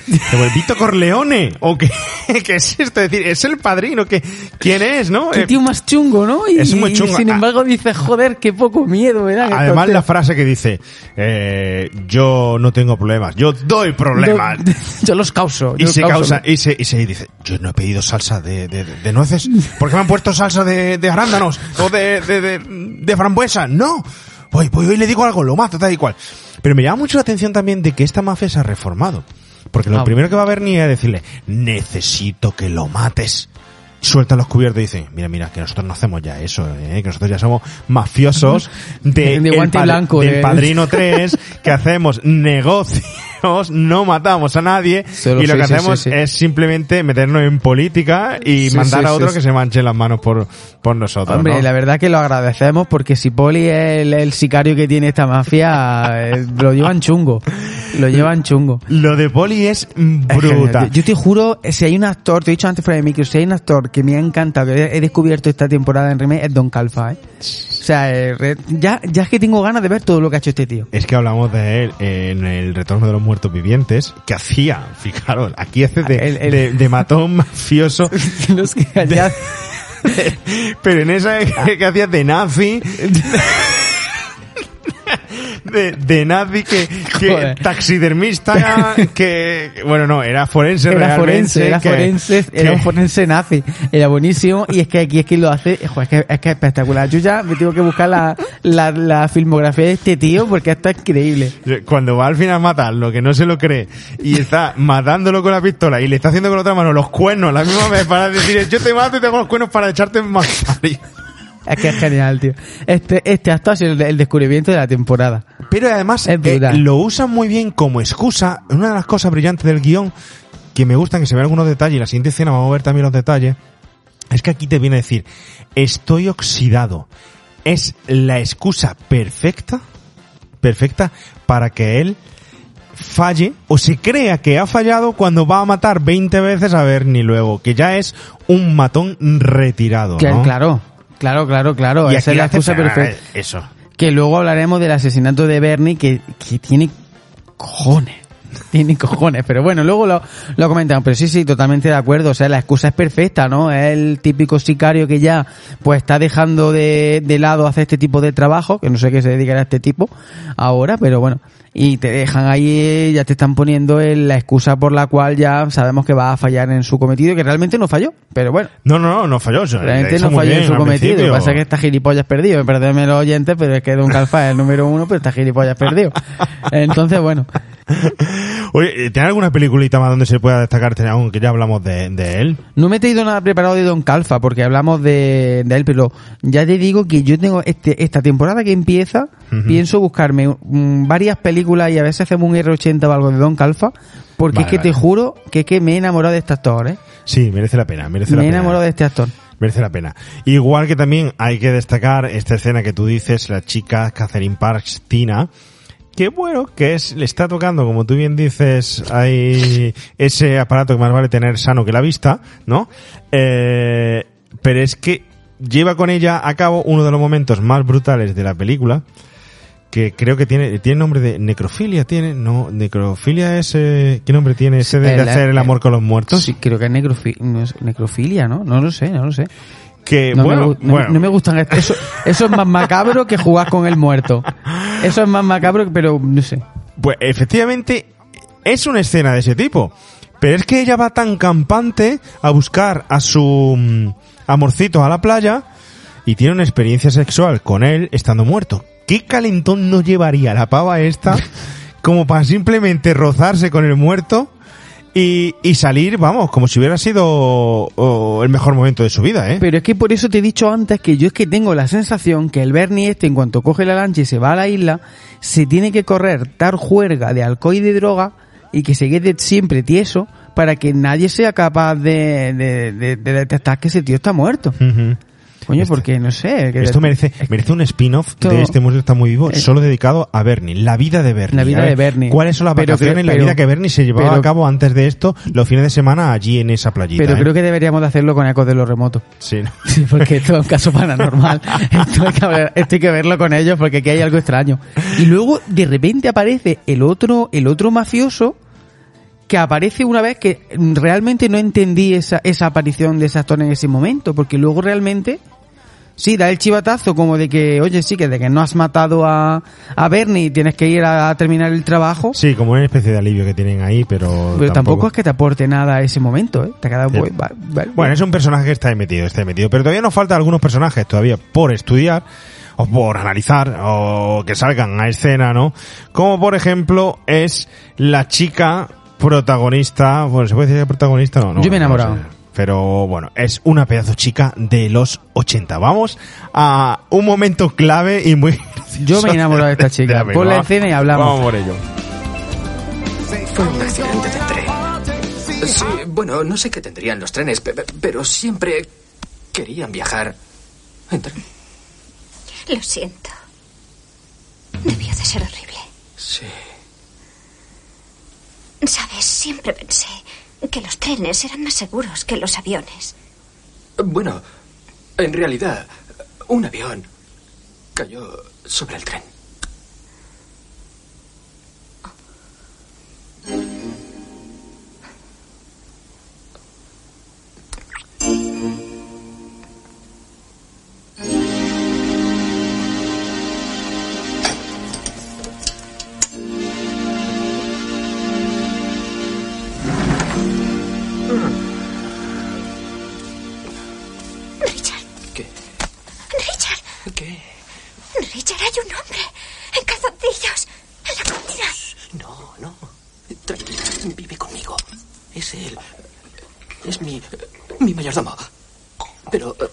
[SPEAKER 4] ¿Vito Corleone? ¿O qué, [LAUGHS] qué es esto? Es decir, es el padrino. que ¿Quién es, no?
[SPEAKER 5] Qué
[SPEAKER 4] Eh,
[SPEAKER 5] tío más chungo, ¿no? Y,
[SPEAKER 4] Es muy
[SPEAKER 5] y
[SPEAKER 4] chungo.
[SPEAKER 5] sin
[SPEAKER 4] Ah.
[SPEAKER 5] embargo dice, joder, qué poco miedo, ¿verdad?
[SPEAKER 4] Además la frase que dice, eh, yo no tengo problemas, yo doy problemas. [LAUGHS]
[SPEAKER 5] Yo los causo.
[SPEAKER 4] Y
[SPEAKER 5] los
[SPEAKER 4] se
[SPEAKER 5] causo.
[SPEAKER 4] causa, y se, y se dice, yo no he pedido salsa de, de, de nueces, ¿por qué me han puesto salsa de, de arándanos? O de, de frambuesa, no. Voy, voy, hoy le digo algo, lo mato, tal y cual. Pero me llama mucho la atención también de que esta mafia se ha reformado. Porque lo
[SPEAKER 5] Ah.
[SPEAKER 4] primero que va a ver ni es decirle, necesito que lo mates. Sueltan los cubiertos y dicen, mira, mira, que nosotros no hacemos ya eso, ¿eh? que nosotros ya somos mafiosos [LAUGHS] de,
[SPEAKER 5] De
[SPEAKER 4] el
[SPEAKER 5] blanco,
[SPEAKER 4] del
[SPEAKER 5] de-
[SPEAKER 4] Padrino [LAUGHS] 3, que hacemos no matamos a nadie, y lo
[SPEAKER 5] sí,
[SPEAKER 4] que
[SPEAKER 5] sí,
[SPEAKER 4] hacemos
[SPEAKER 5] sí,
[SPEAKER 4] es simplemente meternos en política y mandar a otro que se manche las manos por, por nosotros.
[SPEAKER 5] Hombre,
[SPEAKER 4] ¿no?
[SPEAKER 5] la verdad que lo agradecemos porque si Poli es el, el sicario que tiene esta mafia, [LAUGHS] eh, lo llevan chungo. Lo llevan chungo.
[SPEAKER 4] Lo de Poli es brutal.
[SPEAKER 5] yo te juro, si hay un actor, te he dicho antes fuera de micro, si hay un actor que me ha encantado, que he descubierto esta temporada en remake, es Don Calfa, ¿eh? O sea, eh, ya, ya es que tengo ganas de ver todo lo que ha hecho este tío.
[SPEAKER 4] Es que hablamos de él en el Retorno de los Muertos Vivientes, que hacía, fijaros, aquí hace de,
[SPEAKER 5] El- el-
[SPEAKER 4] de, de matón mafioso, [LAUGHS]
[SPEAKER 5] Los que allá- [LAUGHS]
[SPEAKER 4] pero en esa que, [LAUGHS] que hacía de nazi, de, de nazi que, que taxidermista, que, bueno, no, era forense
[SPEAKER 5] Era
[SPEAKER 4] realmente.
[SPEAKER 5] forense, era
[SPEAKER 4] que-
[SPEAKER 5] forense, era un forense nazi, era buenísimo y es que aquí es que lo hace, es que es que es espectacular. Yo ya me tengo que buscar la, la, la filmografía de este tío porque esto es increíble.
[SPEAKER 4] Cuando va al final a matarlo, que no se lo cree, y está matándolo con la pistola y le está haciendo con la otra mano los cuernos la misma vez para decir, yo te mato y tengo los cuernos para echarte más salir.
[SPEAKER 5] Es que es genial, tío. Este, este acto ha sido el descubrimiento de la temporada.
[SPEAKER 4] Pero además eh, lo usan muy bien como excusa. Una de las cosas brillantes del guion, que me gustan, que se ven algunos detalles, y la siguiente escena vamos a ver también los detalles, es que aquí te viene a decir, estoy oxidado. Es la excusa perfecta, perfecta, para que él falle o se crea que ha fallado cuando va a matar 20 veces a Bernie luego, que ya es un matón retirado.
[SPEAKER 5] Claro, claro, claro, claro.
[SPEAKER 4] Y
[SPEAKER 5] Esa es la excusa perfecta.
[SPEAKER 4] Eso.
[SPEAKER 5] Que luego hablaremos del asesinato de Bernie que, que tiene cojones. Tiene cojones, pero bueno, luego lo, lo comentamos. Pero sí, sí, totalmente de acuerdo. O sea, la excusa es perfecta, ¿no? Es el típico sicario que ya, pues está dejando de, de lado hacer este tipo de trabajo, que no sé qué se dedicará a este tipo ahora, pero bueno. Y te dejan ahí, ya te están poniendo el- la excusa por la cual ya sabemos que va a fallar en su cometido, que realmente no falló, pero bueno.
[SPEAKER 4] No, no, no, no falló.
[SPEAKER 5] Realmente no falló en su cometido. Lo que pasa es que está gilipollas perdido. Perdónenme los oyentes, pero es que Don Calfa es el número uno, pero está gilipollas perdido. [LAUGHS] Entonces, bueno.
[SPEAKER 4] Oye, ¿tiene alguna peliculita más donde se pueda destacar, aunque ya hablamos de, de él?
[SPEAKER 5] No me he traído nada preparado de Don Calfa, porque hablamos de, de él, pero ya te digo que yo tengo este, esta temporada que empieza, pienso buscarme varias películas y a veces hacemos un R80 o algo de Don Calfa, porque
[SPEAKER 4] Vale,
[SPEAKER 5] es que te juro que que me he enamorado de este actor, ¿eh?
[SPEAKER 4] Sí, merece la pena, merece
[SPEAKER 5] Me
[SPEAKER 4] la
[SPEAKER 5] he
[SPEAKER 4] pena.
[SPEAKER 5] enamorado de este actor.
[SPEAKER 4] Merece la pena. Igual que también hay que destacar esta escena que tú dices, la chica Catherine Parks, Tina, que bueno, que es, le está tocando, como tú bien dices, hay ese aparato que más vale tener sano que la vista, ¿no? Eh, pero es que lleva con ella a cabo uno de los momentos más brutales de la película, que creo que tiene, tiene nombre de necrofilia, tiene, no, necrofilia es, eh, ¿qué nombre tiene ese de,
[SPEAKER 5] El-
[SPEAKER 4] hacer el amor con los muertos?
[SPEAKER 5] Sí, creo que es, necrofi- no es necrofilia, ¿no? No lo sé, no lo sé.
[SPEAKER 4] Que,
[SPEAKER 5] No,
[SPEAKER 4] bueno,
[SPEAKER 5] me, gu- no-
[SPEAKER 4] bueno.
[SPEAKER 5] no me gustan. Eso, eso es más macabro que jugar con el muerto. Eso es más macabro, pero no sé.
[SPEAKER 4] Pues efectivamente es una escena de ese tipo. Pero es que ella va tan campante a buscar a su mm, amorcito a la playa y tiene una experiencia sexual con él estando muerto. ¿Qué calentón no llevaría la pava esta [LAUGHS] como para simplemente rozarse con el muerto y, y salir, vamos, como si hubiera sido oh, el mejor momento de su vida, ¿eh?
[SPEAKER 5] Pero es que por eso te he dicho antes que yo es que tengo la sensación que el Bernie este, en cuanto coge la lancha y se va a la isla, se tiene que correr tal juerga de alcohol y de droga y que se quede siempre tieso para que nadie sea capaz de, de, de- de detectar que ese tío está muerto. Coño, porque no sé. que-
[SPEAKER 4] Esto merece, merece un spin-off de este museo está muy vivo, solo dedicado a Bernie, la vida de Bernie.
[SPEAKER 5] La vida de Bernie.
[SPEAKER 4] ¿Cuáles son las
[SPEAKER 5] Pero
[SPEAKER 4] vacaciones
[SPEAKER 5] creo-
[SPEAKER 4] la vida que Bernie se llevaba
[SPEAKER 5] pero-
[SPEAKER 4] a cabo antes de esto, los fines de semana allí en esa playita?
[SPEAKER 5] Pero
[SPEAKER 4] eh?
[SPEAKER 5] creo que deberíamos de hacerlo con ecos de los remotos.
[SPEAKER 4] Sí, ¿no? [LAUGHS]
[SPEAKER 5] Sí, porque esto es un caso paranormal. [LAUGHS] esto, hay que ver- esto hay que verlo con ellos porque aquí hay algo extraño. Y luego, de repente aparece el otro, el otro mafioso que aparece una vez que realmente no entendí esa, esa aparición de ese actor en ese momento, porque luego realmente sí da el chivatazo como de que, oye, sí, que de que no has matado a, a Bernie y tienes que ir a, terminar el trabajo,
[SPEAKER 4] Sí, como una especie de alivio que tienen ahí, pero,
[SPEAKER 5] pero tampoco, es que te aporte nada a ese momento, ¿eh? Te ha quedado
[SPEAKER 4] Sí.
[SPEAKER 5] va-
[SPEAKER 4] Bueno, es un personaje que está ahí metido, está ahí metido. Pero todavía nos faltan algunos personajes todavía por estudiar, o por analizar, o que salgan a escena, ¿no? Como por ejemplo es la chica protagonista, bueno, ¿se puede decir que protagonista? No, no.
[SPEAKER 5] Yo me he
[SPEAKER 4] no
[SPEAKER 5] enamorado.
[SPEAKER 4] sé. Pero bueno, es una pedazo chica de los 80. Vamos a un momento clave y muy...
[SPEAKER 5] Yo me he enamorado de esta [LAUGHS] chica.
[SPEAKER 4] la
[SPEAKER 5] Pon la
[SPEAKER 4] película.
[SPEAKER 5] escena y hablamos.
[SPEAKER 4] Vamos por ello.
[SPEAKER 8] Fue un accidente de tren. Sí, bueno, no sé qué tendrían los trenes, pe- pe- pero siempre querían viajar en tren.
[SPEAKER 12] Lo siento. Debió de ser horrible.
[SPEAKER 8] Sí.
[SPEAKER 12] Sabes, siempre pensé que los trenes eran más seguros que los aviones.
[SPEAKER 8] Bueno, en realidad, un avión cayó sobre el tren. Mayordomo. Pero. eh,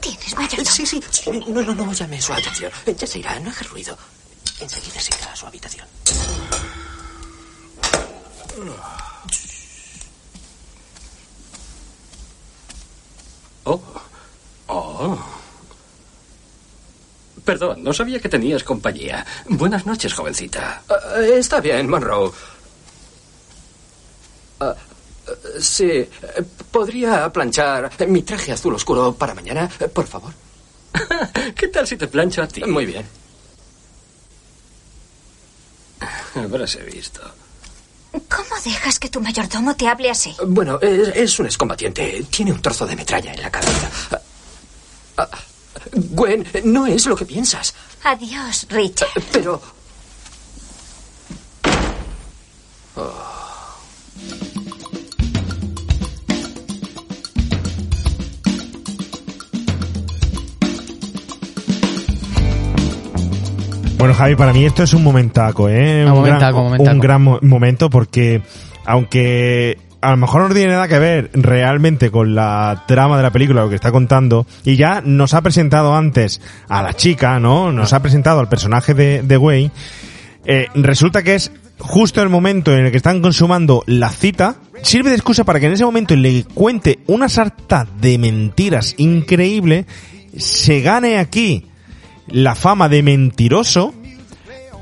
[SPEAKER 12] ¿Tienes mayordomo?
[SPEAKER 8] Sí, sí. No, no, no llame su atención. Ya se irá, no haga ruido. Enseguida se irá a su habitación.
[SPEAKER 13] Oh. Oh. Perdón, no sabía que tenías compañía. Buenas noches, jovencita.
[SPEAKER 8] Eh, está bien, Monroe. Ah, eh, sí, eh, ¿podría planchar mi traje azul oscuro para mañana, eh, por favor? [LAUGHS]
[SPEAKER 13] ¿Qué tal si te plancho a ti?
[SPEAKER 8] Muy bien. [LAUGHS]
[SPEAKER 13] Habráse visto.
[SPEAKER 12] ¿Cómo dejas que tu mayordomo te hable así?
[SPEAKER 8] Bueno, es, es un excombatiente. Tiene un trozo de metralla en la cabeza. Ah, ah, Gwen, no es lo que piensas.
[SPEAKER 12] Adiós, Richard.
[SPEAKER 8] Pero...
[SPEAKER 4] Bueno, Javi, para mí esto es un momentaco, ¿eh?
[SPEAKER 5] Un
[SPEAKER 4] gran,
[SPEAKER 5] momentaco, momentaco.
[SPEAKER 4] un gran mo- momento porque, aunque a lo mejor no tiene nada que ver realmente con la trama de la película, lo que está contando, y ya nos ha presentado antes a la chica, ¿no? Nos ha presentado al personaje de, de Wayne, eh, resulta que es justo el momento en el que están consumando la cita, sirve de excusa para que en ese momento le cuente una sarta de mentiras increíble, se gane aquí la fama de mentiroso,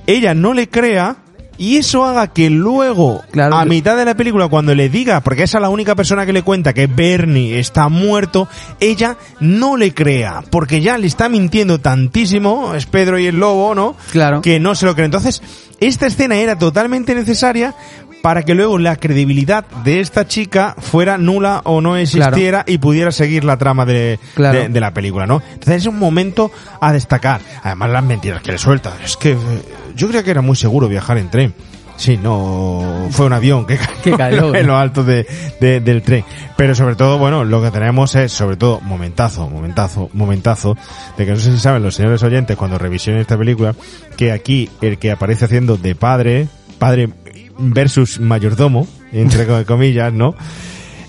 [SPEAKER 4] ella no le crea y eso haga que luego, a mitad de la película, cuando le diga, porque esa es la única persona que le cuenta que Bernie está muerto, ella no le crea, porque ya le está mintiendo tantísimo, es Pedro y el lobo, ¿no?
[SPEAKER 5] Claro.
[SPEAKER 4] Que no se lo cree. Entonces, esta escena era totalmente necesaria para que luego la credibilidad de esta chica fuera nula o no existiera y pudiera seguir la trama de,
[SPEAKER 5] Claro.
[SPEAKER 4] de, de la película, ¿no? Entonces es un momento a destacar. Además las mentiras que le suelta. Es que eh, yo creía que era muy seguro viajar en tren. Sí, no, fue un avión que [LAUGHS]
[SPEAKER 5] cayó,
[SPEAKER 4] en lo alto de, de- del tren. Pero sobre todo, bueno, lo que tenemos es, sobre todo, momentazo, momentazo, momentazo, de que no sé si saben los señores oyentes cuando revisionen esta película, que aquí el que aparece haciendo de padre padre versus mayordomo, entre co- [LAUGHS] comillas, ¿no?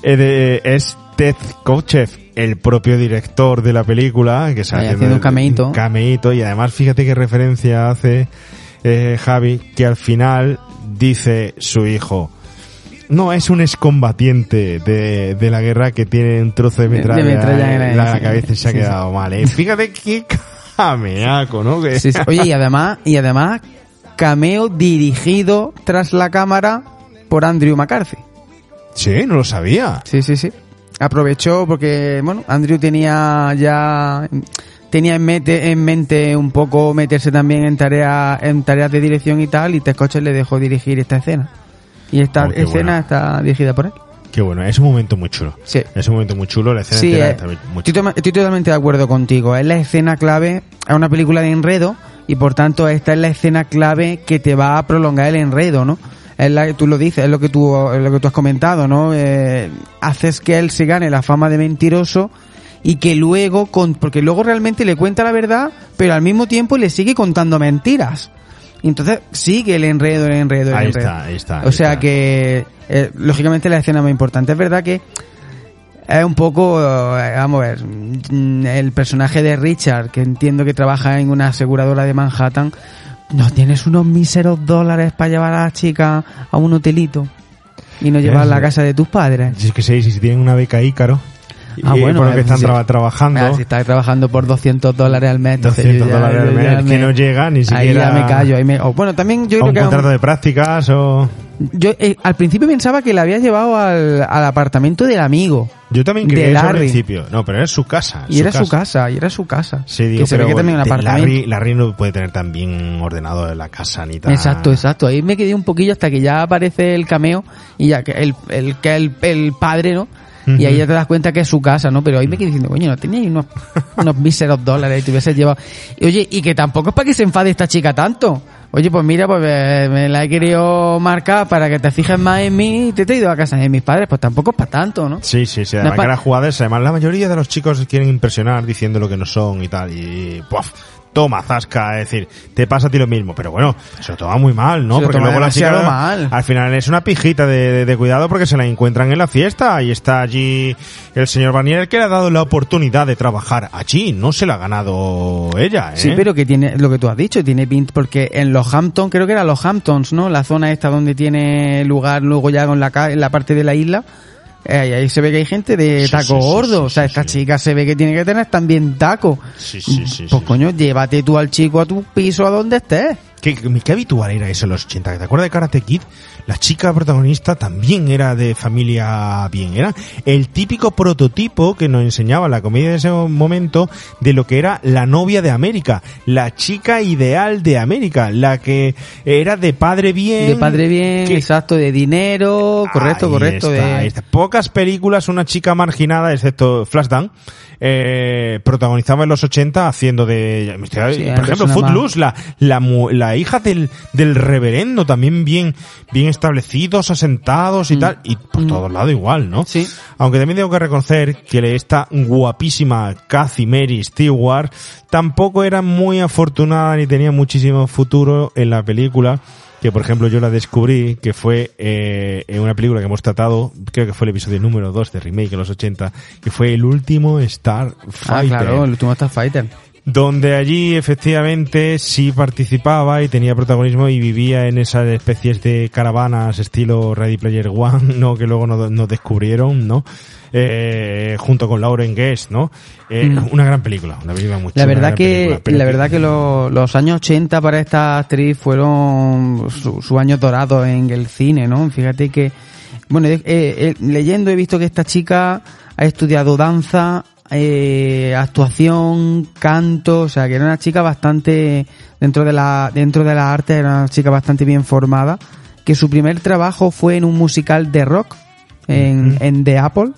[SPEAKER 4] Eh, de- es Ted Kotcheff, el propio director de la película, que sale
[SPEAKER 5] haciendo un cameíto.
[SPEAKER 4] un cameíto, y además fíjate qué referencia hace eh, Javi, que al final dice su hijo, no, es un excombatiente de, de la guerra que tiene un trozo de
[SPEAKER 5] De- de
[SPEAKER 4] metralla,
[SPEAKER 5] metralla en la-
[SPEAKER 4] la, cabeza y se ha
[SPEAKER 5] sí, sí.
[SPEAKER 4] quedado mal. ¿eh? Fíjate qué [LAUGHS] cameaco, ¿no?
[SPEAKER 5] Sí. Oye, y además, y además, cameo dirigido tras la cámara por Andrew McCarthy.
[SPEAKER 4] Sí, no lo sabía.
[SPEAKER 5] Sí, sí, sí. Aprovechó porque, bueno, Andrew tenía ya tenía en mente, en mente un poco meterse también en tareas en tareas de dirección y tal y Tescoche le dejó dirigir esta escena. Y esta
[SPEAKER 4] Oh,
[SPEAKER 5] escena está dirigida por él.
[SPEAKER 4] Qué bueno, es un momento muy chulo.
[SPEAKER 5] Sí.
[SPEAKER 4] Es un momento muy chulo, la escena
[SPEAKER 5] Sí,
[SPEAKER 4] entera
[SPEAKER 5] eh,
[SPEAKER 4] está muy
[SPEAKER 5] estoy, estoy totalmente de acuerdo contigo. Es la escena clave, es una película de enredo y por tanto esta es la escena clave que te va a prolongar el enredo, ¿no? Es la que tú lo dices, es lo que tú, es lo que tú has comentado, ¿no? Eh, haces que él se gane la fama de mentiroso y que luego, con, porque luego realmente le cuenta la verdad, pero al mismo tiempo le sigue contando mentiras. Y entonces sigue el enredo, el enredo, el
[SPEAKER 4] Ahí
[SPEAKER 5] enredo.
[SPEAKER 4] está, ahí está,
[SPEAKER 5] O sea
[SPEAKER 4] está.
[SPEAKER 5] que, eh, lógicamente la escena más importante. Es verdad que es un poco, eh, vamos a ver, mm, el personaje de Richard, que entiendo que trabaja en una aseguradora de Manhattan, no tienes unos míseros dólares para llevar a la chica a un hotelito y no llevarla a la casa de tus padres.
[SPEAKER 4] Si es que sé, si tienen una beca Ícaro,
[SPEAKER 5] Ah,
[SPEAKER 4] y
[SPEAKER 5] bueno,
[SPEAKER 4] por lo que están traba- trabajando,
[SPEAKER 5] Ah, si estás trabajando por 200 dólares al mes, entonces
[SPEAKER 4] 200
[SPEAKER 5] yo ya-
[SPEAKER 4] dólares al mes, que no llega ni
[SPEAKER 5] Ahí
[SPEAKER 4] siquiera
[SPEAKER 5] ya me callo. Ahí me, o, bueno, también yo creo
[SPEAKER 4] un
[SPEAKER 5] que...
[SPEAKER 4] contrato de prácticas o...
[SPEAKER 5] Yo eh, al principio pensaba que la había llevado al, al apartamento del amigo.
[SPEAKER 4] Yo también
[SPEAKER 5] de
[SPEAKER 4] creía eso al principio. No, pero era su casa.
[SPEAKER 5] Y era su casa, y era su casa.
[SPEAKER 4] Sí, digo,
[SPEAKER 5] que se ve
[SPEAKER 4] pero
[SPEAKER 5] que también un apartamento.
[SPEAKER 4] Larry, Larry no puede tener tan bien ordenado la casa ni tal.
[SPEAKER 5] Exacto, exacto. Ahí me quedé un poquillo hasta que ya aparece el cameo y ya que el, el, que el, el padre, ¿no? Y ahí ya te das cuenta que es su casa, ¿no? Pero ahí me quedé diciendo, coño, no teníais unos, [LAUGHS] unos míseros dólares y te hubieses llevado. Y oye, y que tampoco es para que se enfade esta chica tanto. Oye, pues mira, pues eh, me la he querido marcar para que te fijes más en mí y te he traído a casa de mis padres. Pues tampoco es para tanto, ¿no?
[SPEAKER 4] Sí, sí, sí.
[SPEAKER 5] No
[SPEAKER 4] Además
[SPEAKER 5] pa-
[SPEAKER 4] que era jugada esa. Además, la mayoría de los chicos quieren impresionar diciendo lo que no son y tal. Y, ¡puf! Toma, zasca. Es decir, te pasa a ti lo mismo. Pero bueno, se lo toma muy mal, ¿no?
[SPEAKER 5] Se
[SPEAKER 4] porque luego la chica
[SPEAKER 5] mal.
[SPEAKER 4] al final es una pijita de, de- de cuidado porque se la encuentran en la fiesta y está allí el señor Barnier que le ha dado la oportunidad de trabajar allí. No se la ha ganado ella, ¿eh?
[SPEAKER 5] Sí, pero que tiene, lo que tú has dicho, tiene pinta, porque en los Hamptons, creo que era los Hamptons, ¿no? La zona esta donde tiene lugar luego ya con la, ca- en la parte de la isla, ahí, ahí se ve que hay gente de
[SPEAKER 4] Sí,
[SPEAKER 5] taco
[SPEAKER 4] sí, sí,
[SPEAKER 5] gordo, o sea, esta chica se ve que tiene que tener también taco.
[SPEAKER 4] Sí, sí, sí.
[SPEAKER 5] Pues coño, llévate tú al chico a tu piso a donde estés.
[SPEAKER 4] ¿Qué, qué habitual era eso en los 80? ¿Te acuerdas de Karate Kid? La chica protagonista también era de familia bien. Era el típico prototipo que nos enseñaba la comedia de ese momento de lo que era la novia de América. La chica ideal de América. La que era de padre bien.
[SPEAKER 5] De padre bien,
[SPEAKER 4] que-
[SPEAKER 5] exacto, de dinero, correcto,
[SPEAKER 4] Ahí
[SPEAKER 5] correcto.
[SPEAKER 4] está,
[SPEAKER 5] de...
[SPEAKER 4] ahí está. Pocas películas, una chica marginada, excepto Flashdance, eh, protagonizaba en los 80 haciendo de,
[SPEAKER 5] Sí,
[SPEAKER 4] por ejemplo. Footloose, la, la, mu- la hija del, del reverendo, también bien, bien establecidos, asentados y tal, y por todos lados igual, ¿no?
[SPEAKER 5] Mm. Sí.
[SPEAKER 4] Aunque también tengo que reconocer que esta guapísima Kathy Mary Stewart tampoco era muy afortunada ni tenía muchísimo futuro en la película que por ejemplo yo la descubrí que fue eh, en una película que hemos tratado creo que fue el episodio número 2 de remake en los 80 que fue el último Star
[SPEAKER 5] Ah, claro, el último Starfighter.
[SPEAKER 4] Donde allí efectivamente sí participaba y tenía protagonismo y vivía en esas especies de caravanas estilo Ready Player One, [LAUGHS] ¿no? Que luego nos, nos descubrieron, ¿no? Eh, junto con Lauren Guest, ¿no? Eh,
[SPEAKER 5] Mm.
[SPEAKER 4] Una gran película, una película muy
[SPEAKER 5] La verdad que, la verdad que lo- los años 80 para esta actriz fueron su, su año dorado en el cine, ¿no? Fíjate que, bueno, eh, eh, leyendo he visto que esta chica ha estudiado danza, eh, actuación, canto, o sea, que era una chica bastante, dentro de la, dentro de la arte era una chica bastante bien formada, que su primer trabajo fue en un musical de rock, en, en The Apple,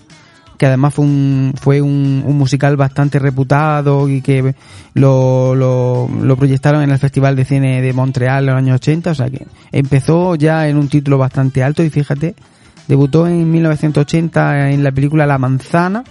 [SPEAKER 5] que además fue un, fue un, un musical bastante reputado y que lo, lo, lo proyectaron en el Festival de Cine de Montreal en los años 80, o sea que empezó ya en un título bastante alto y fíjate, debutó en 1980 en la película La Manzana,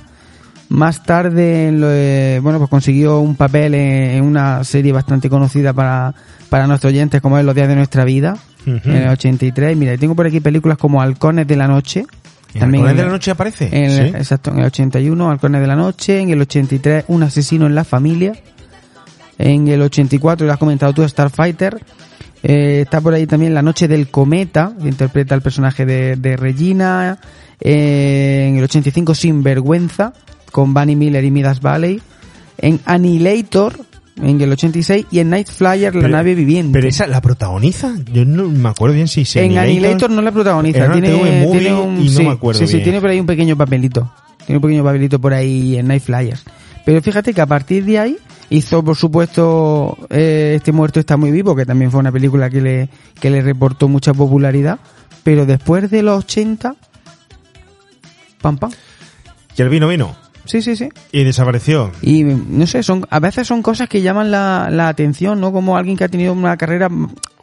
[SPEAKER 5] Más tarde, de- bueno, pues consiguió un papel en, una serie bastante conocida para, para nuestros oyentes, como es Los días de nuestra vida,
[SPEAKER 4] Ujú.
[SPEAKER 5] en el 83. Mira, tengo por aquí películas como Halcones de la noche.
[SPEAKER 4] ¿En Halcones
[SPEAKER 5] en
[SPEAKER 4] de la noche aparece?
[SPEAKER 5] en el-
[SPEAKER 4] Sí.
[SPEAKER 5] Exacto, en el 81, Halcones de la noche. En el 83, Un asesino en la familia. En el 84, lo has comentado tú, Starfighter. Eh, está por ahí también La Noche del Cometa, que interpreta el personaje de, de Regina. Eh, en el 85, Sinvergüenza, con Bunny Miller y Midas Valley. En Annihilator, en el 86. Y en Night Flyer, La
[SPEAKER 4] Pero-
[SPEAKER 5] nave viviente.
[SPEAKER 4] Pero esa, ¿la protagoniza? Yo no me acuerdo bien si se
[SPEAKER 5] en Annihilator no la protagoniza. Tiene, tiene un,
[SPEAKER 4] y no
[SPEAKER 5] sí,
[SPEAKER 4] me acuerdo
[SPEAKER 5] sí, sí, tiene por ahí un pequeño papelito. Tiene un pequeño papelito por ahí en Night Flyers. Pero fíjate que a partir de ahí hizo, por supuesto, eh, Este muerto está muy vivo, que también fue una película que le, que le reportó mucha popularidad. Pero después de los 80, pam, pam.
[SPEAKER 4] Y el vino vino.
[SPEAKER 5] Sí, sí, sí.
[SPEAKER 4] Y desapareció.
[SPEAKER 5] Y no sé, son a veces son cosas que llaman la, la atención, ¿no? Como alguien que ha tenido una carrera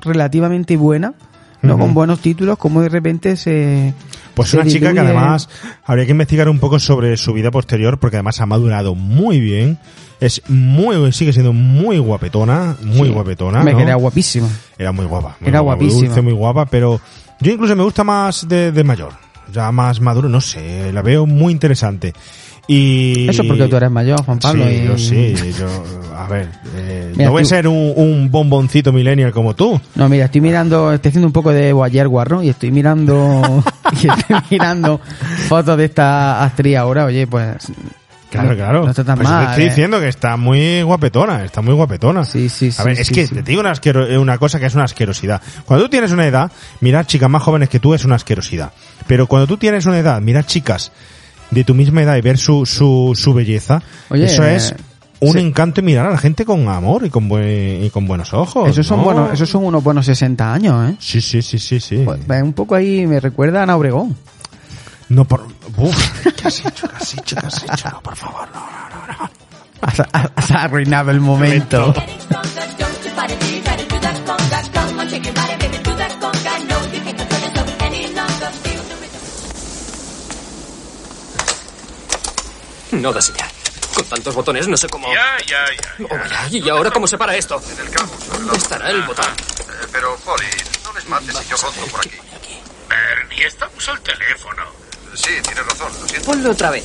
[SPEAKER 5] relativamente buena, ¿no? Con buenos títulos, como de repente se...
[SPEAKER 4] Pues
[SPEAKER 5] se
[SPEAKER 4] una chica que además habría que investigar un poco sobre su vida posterior porque además ha madurado muy bien. Es muy, sigue siendo muy guapetona, muy
[SPEAKER 5] Sí.
[SPEAKER 4] guapetona.
[SPEAKER 5] Hombre,
[SPEAKER 4] ¿no?
[SPEAKER 5] que era guapísima.
[SPEAKER 4] Era muy guapa. muy
[SPEAKER 5] Era
[SPEAKER 4] guapa,
[SPEAKER 5] guapísima.
[SPEAKER 4] dulce, muy guapa, pero yo incluso me gusta más de, de mayor. Ya más maduro, no sé, la veo muy interesante. Y...
[SPEAKER 5] Eso porque tú eres mayor, Juan Pablo.
[SPEAKER 4] Sí,
[SPEAKER 5] y-
[SPEAKER 4] yo sí, yo, a ver, eh,
[SPEAKER 5] Mira,
[SPEAKER 4] no voy a ser un, un bomboncito millennial como tú.
[SPEAKER 5] No, mira, estoy mirando, estoy haciendo un poco de Boyer Guarro y estoy mirando, [LAUGHS] y estoy mirando fotos de esta actriz ahora, oye, pues...
[SPEAKER 4] Claro, claro.
[SPEAKER 5] No está tan
[SPEAKER 4] Pues te estoy
[SPEAKER 5] ¿eh?
[SPEAKER 4] diciendo que está muy guapetona, está muy guapetona.
[SPEAKER 5] Sí, sí,
[SPEAKER 4] A ver,
[SPEAKER 5] sí,
[SPEAKER 4] es
[SPEAKER 5] sí,
[SPEAKER 4] que
[SPEAKER 5] sí.
[SPEAKER 4] te digo una, eh, una cosa que es una asquerosidad. Cuando tú tienes una edad, mirar chicas más jóvenes que tú es una asquerosidad. Pero cuando tú tienes una edad, mirar chicas de tu misma edad y ver su, su, su belleza,
[SPEAKER 5] Oye,
[SPEAKER 4] eso es
[SPEAKER 5] eh,
[SPEAKER 4] un
[SPEAKER 5] sí.
[SPEAKER 4] encanto y mirar a la gente con amor y con, buen- y con buenos ojos.
[SPEAKER 5] Esos son
[SPEAKER 4] ¿no?
[SPEAKER 5] buenos, esos son unos buenos 60 años, ¿eh?
[SPEAKER 4] Sí, sí, sí, sí, sí.
[SPEAKER 5] Pues, un poco ahí me recuerda a Ana Obregón.
[SPEAKER 4] No, por... Uf, ¿qué has hecho? ¿Qué has hecho? ¿Qué has hecho? No, por favor, no, no, no. no. [LAUGHS]
[SPEAKER 5] Has, has arruinado el momento.
[SPEAKER 8] No da señal. Con tantos botones no sé cómo...
[SPEAKER 11] Ya, ya, ya.
[SPEAKER 8] Oh, vaya, ¿Y ahora cómo se para esto?
[SPEAKER 9] En el campo,
[SPEAKER 8] ¿Dónde estará el botón?
[SPEAKER 9] Eh, pero, Polly, no les mates si yo rondo por aquí.
[SPEAKER 11] Bernie, estamos al teléfono.
[SPEAKER 9] Sí, tienes razón, lo siento.
[SPEAKER 6] Ponlo otra vez.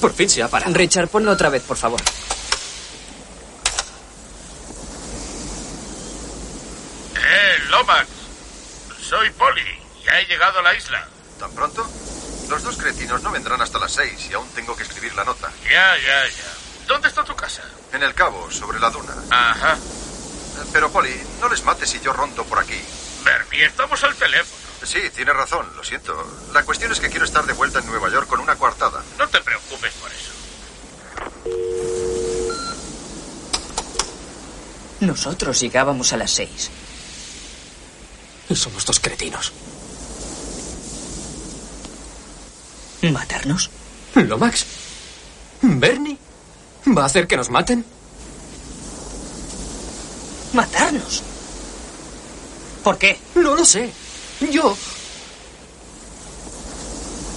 [SPEAKER 8] Por fin se ha parado.
[SPEAKER 6] Richard, ponlo otra vez, por favor.
[SPEAKER 11] Eh, Lomax. Soy Polly. Ya he llegado a la isla.
[SPEAKER 9] ¿Tan pronto? Los dos cretinos no vendrán hasta las seis y aún tengo que escribir la nota.
[SPEAKER 11] Ya, ya, ya. ¿Dónde está tu casa?
[SPEAKER 9] En el cabo, sobre la duna.
[SPEAKER 11] Ajá.
[SPEAKER 9] Pero, Polly, no les mates si yo rondo por aquí.
[SPEAKER 11] Bernie, estamos al teléfono.
[SPEAKER 9] Sí, tienes razón, lo siento. La cuestión es que quiero estar de vuelta en Nueva York con una coartada.
[SPEAKER 11] No te preocupes por eso.
[SPEAKER 6] Nosotros llegábamos a las seis.
[SPEAKER 8] Y somos dos cretinos.
[SPEAKER 6] ¿Matarnos?
[SPEAKER 8] ¿Lomax? ¿Bernie? ¿Va a hacer que nos maten?
[SPEAKER 6] ¿Matarnos? ¿Por qué?
[SPEAKER 8] No lo sé. Yo...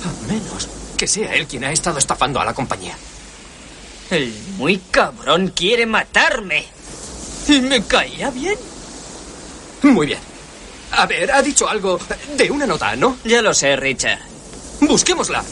[SPEAKER 8] A menos que sea él quien ha estado estafando a la compañía.
[SPEAKER 6] El muy cabrón quiere matarme. ¿Y me caía bien?
[SPEAKER 8] Muy bien. A ver, ha dicho algo de una nota, ¿no?
[SPEAKER 6] Ya lo sé, Richard.
[SPEAKER 8] Busquémosla.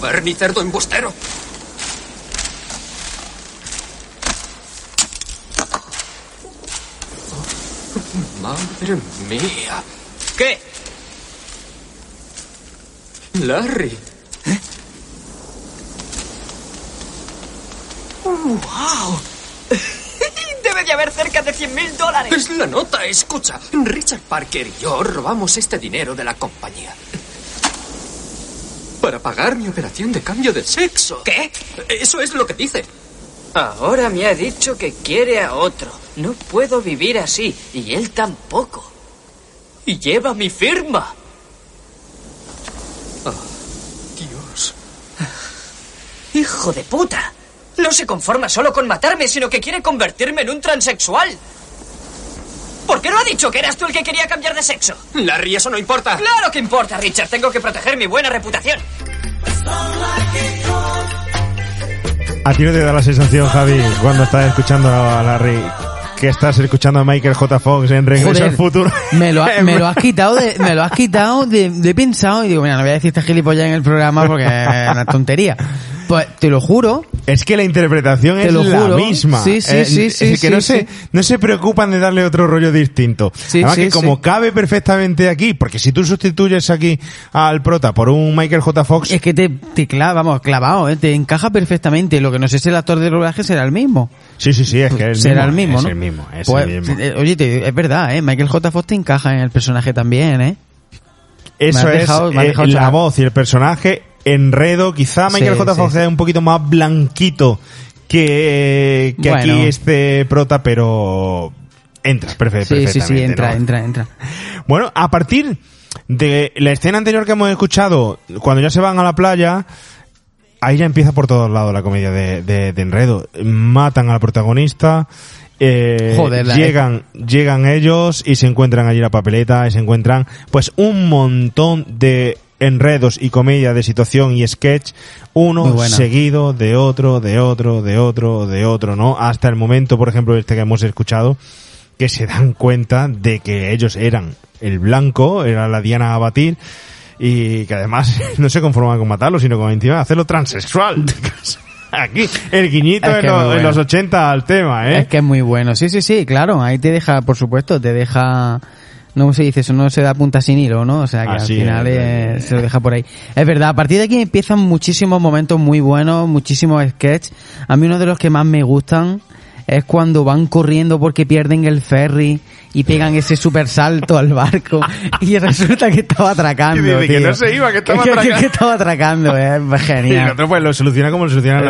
[SPEAKER 8] Bernie cerdo embustero. Madre mía.
[SPEAKER 6] ¿Qué?
[SPEAKER 8] Larry.
[SPEAKER 6] ¡Wow! [LAUGHS] Debe de haber cerca de 100 mil dólares.
[SPEAKER 8] Es la nota, escucha. Richard Parker y yo robamos este dinero de la compañía. Para pagar mi operación de cambio de sexo.
[SPEAKER 6] ¿Qué?
[SPEAKER 8] Eso es lo que dice.
[SPEAKER 6] Ahora me ha dicho que quiere a otro. No puedo vivir así. Y él tampoco. Y lleva mi firma.
[SPEAKER 8] Oh, Dios.
[SPEAKER 6] ¡Hijo de puta! No se conforma solo con matarme, sino que quiere convertirme en un transexual. ¿Por qué no ha dicho que eras tú el que quería cambiar de sexo?
[SPEAKER 8] Larry, eso no importa.
[SPEAKER 6] Claro que importa, Richard. Tengo que proteger mi buena reputación.
[SPEAKER 4] A ti no te da la sensación, Javi, cuando estás escuchando a Larry, que estás escuchando a Michael J. Fox en Regreso
[SPEAKER 5] Joder,
[SPEAKER 4] al Futuro.
[SPEAKER 5] Me lo, ha- [LAUGHS] me lo has quitado de, me lo has quitado de, de pensado y digo, mira, no voy a decir esta gilipollas en el programa porque es una tontería. Pues te lo juro.
[SPEAKER 4] Es que la interpretación
[SPEAKER 5] Te
[SPEAKER 4] es
[SPEAKER 5] lo
[SPEAKER 4] la
[SPEAKER 5] juro.
[SPEAKER 4] misma.
[SPEAKER 5] Sí, sí,
[SPEAKER 4] Eh,
[SPEAKER 5] sí,
[SPEAKER 4] es
[SPEAKER 5] sí,
[SPEAKER 4] que no,
[SPEAKER 5] sí,
[SPEAKER 4] se,
[SPEAKER 5] sí.
[SPEAKER 4] no se preocupan de darle otro rollo distinto. Además
[SPEAKER 5] sí,
[SPEAKER 4] que como
[SPEAKER 5] sí.
[SPEAKER 4] cabe perfectamente aquí, porque si tú sustituyes aquí al prota por un Michael J. Fox,
[SPEAKER 5] Es que te, te clava, vamos, clavado, ¿eh? te encaja perfectamente. Lo que no sé si el actor de doblaje será el mismo.
[SPEAKER 4] Sí, sí, sí, es que es el
[SPEAKER 5] será
[SPEAKER 4] mismo,
[SPEAKER 5] el mismo,
[SPEAKER 4] es
[SPEAKER 5] ¿no?
[SPEAKER 4] el mismo, es
[SPEAKER 5] Pues,
[SPEAKER 4] el mismo.
[SPEAKER 5] eh, Oye, te- es verdad, ¿eh? Michael J. Fox te encaja en el personaje también, ¿eh?
[SPEAKER 4] Eso
[SPEAKER 5] has
[SPEAKER 4] es
[SPEAKER 5] dejado- me has
[SPEAKER 4] eh,
[SPEAKER 5] dejado
[SPEAKER 4] la voz y el personaje enredo. Quizá Michael
[SPEAKER 5] Sí,
[SPEAKER 4] J. Fox
[SPEAKER 5] sí.
[SPEAKER 4] es un poquito más blanquito que, que
[SPEAKER 5] Bueno.
[SPEAKER 4] aquí este prota, pero entra perfe-
[SPEAKER 5] Sí, sí,
[SPEAKER 4] perfectamente.
[SPEAKER 5] sí, entra,
[SPEAKER 4] ¿no?
[SPEAKER 5] entra, entra.
[SPEAKER 4] Bueno, a partir de la escena anterior que hemos escuchado, cuando ya se van a la playa, ahí ya empieza por todos lados la comedia de, de- de enredo. Matan al protagonista. eh,
[SPEAKER 5] Joder,
[SPEAKER 4] llegan, llegan ellos y se encuentran allí la papeleta y se encuentran pues un montón de enredos y comedia de situación y sketch, uno seguido de otro, de otro, de otro, de otro, ¿no? Hasta el momento, por ejemplo, este que hemos escuchado, que se dan cuenta de que ellos eran el blanco, era la Diana a batir, y que además [LAUGHS] no se conforman con matarlo, sino con encima hacerlo transexual. [LAUGHS] Aquí, el guiñito
[SPEAKER 5] Es
[SPEAKER 4] en,
[SPEAKER 5] que
[SPEAKER 4] los, en
[SPEAKER 5] bueno.
[SPEAKER 4] los 80 al tema, ¿eh?
[SPEAKER 5] Es que es muy bueno. Sí, sí, sí, claro. Ahí te deja, por supuesto, te deja... No se dice eso, no se da punta sin hilo, ¿no? O sea que
[SPEAKER 4] Así
[SPEAKER 5] al final
[SPEAKER 4] es,
[SPEAKER 5] eh, se lo deja por ahí. Es verdad, a partir de aquí empiezan muchísimos momentos muy buenos, muchísimos sketches. A mí uno de los que más me gustan es cuando van corriendo porque pierden el ferry y pegan ese super salto al barco [LAUGHS] y resulta que estaba atracando.
[SPEAKER 4] Y dice que no se iba, que estaba [LAUGHS]
[SPEAKER 5] que,
[SPEAKER 4] atracando.
[SPEAKER 5] que estaba atracando, eh, es
[SPEAKER 4] Y el
[SPEAKER 5] genial.
[SPEAKER 4] otro pues lo soluciona como lo solucionan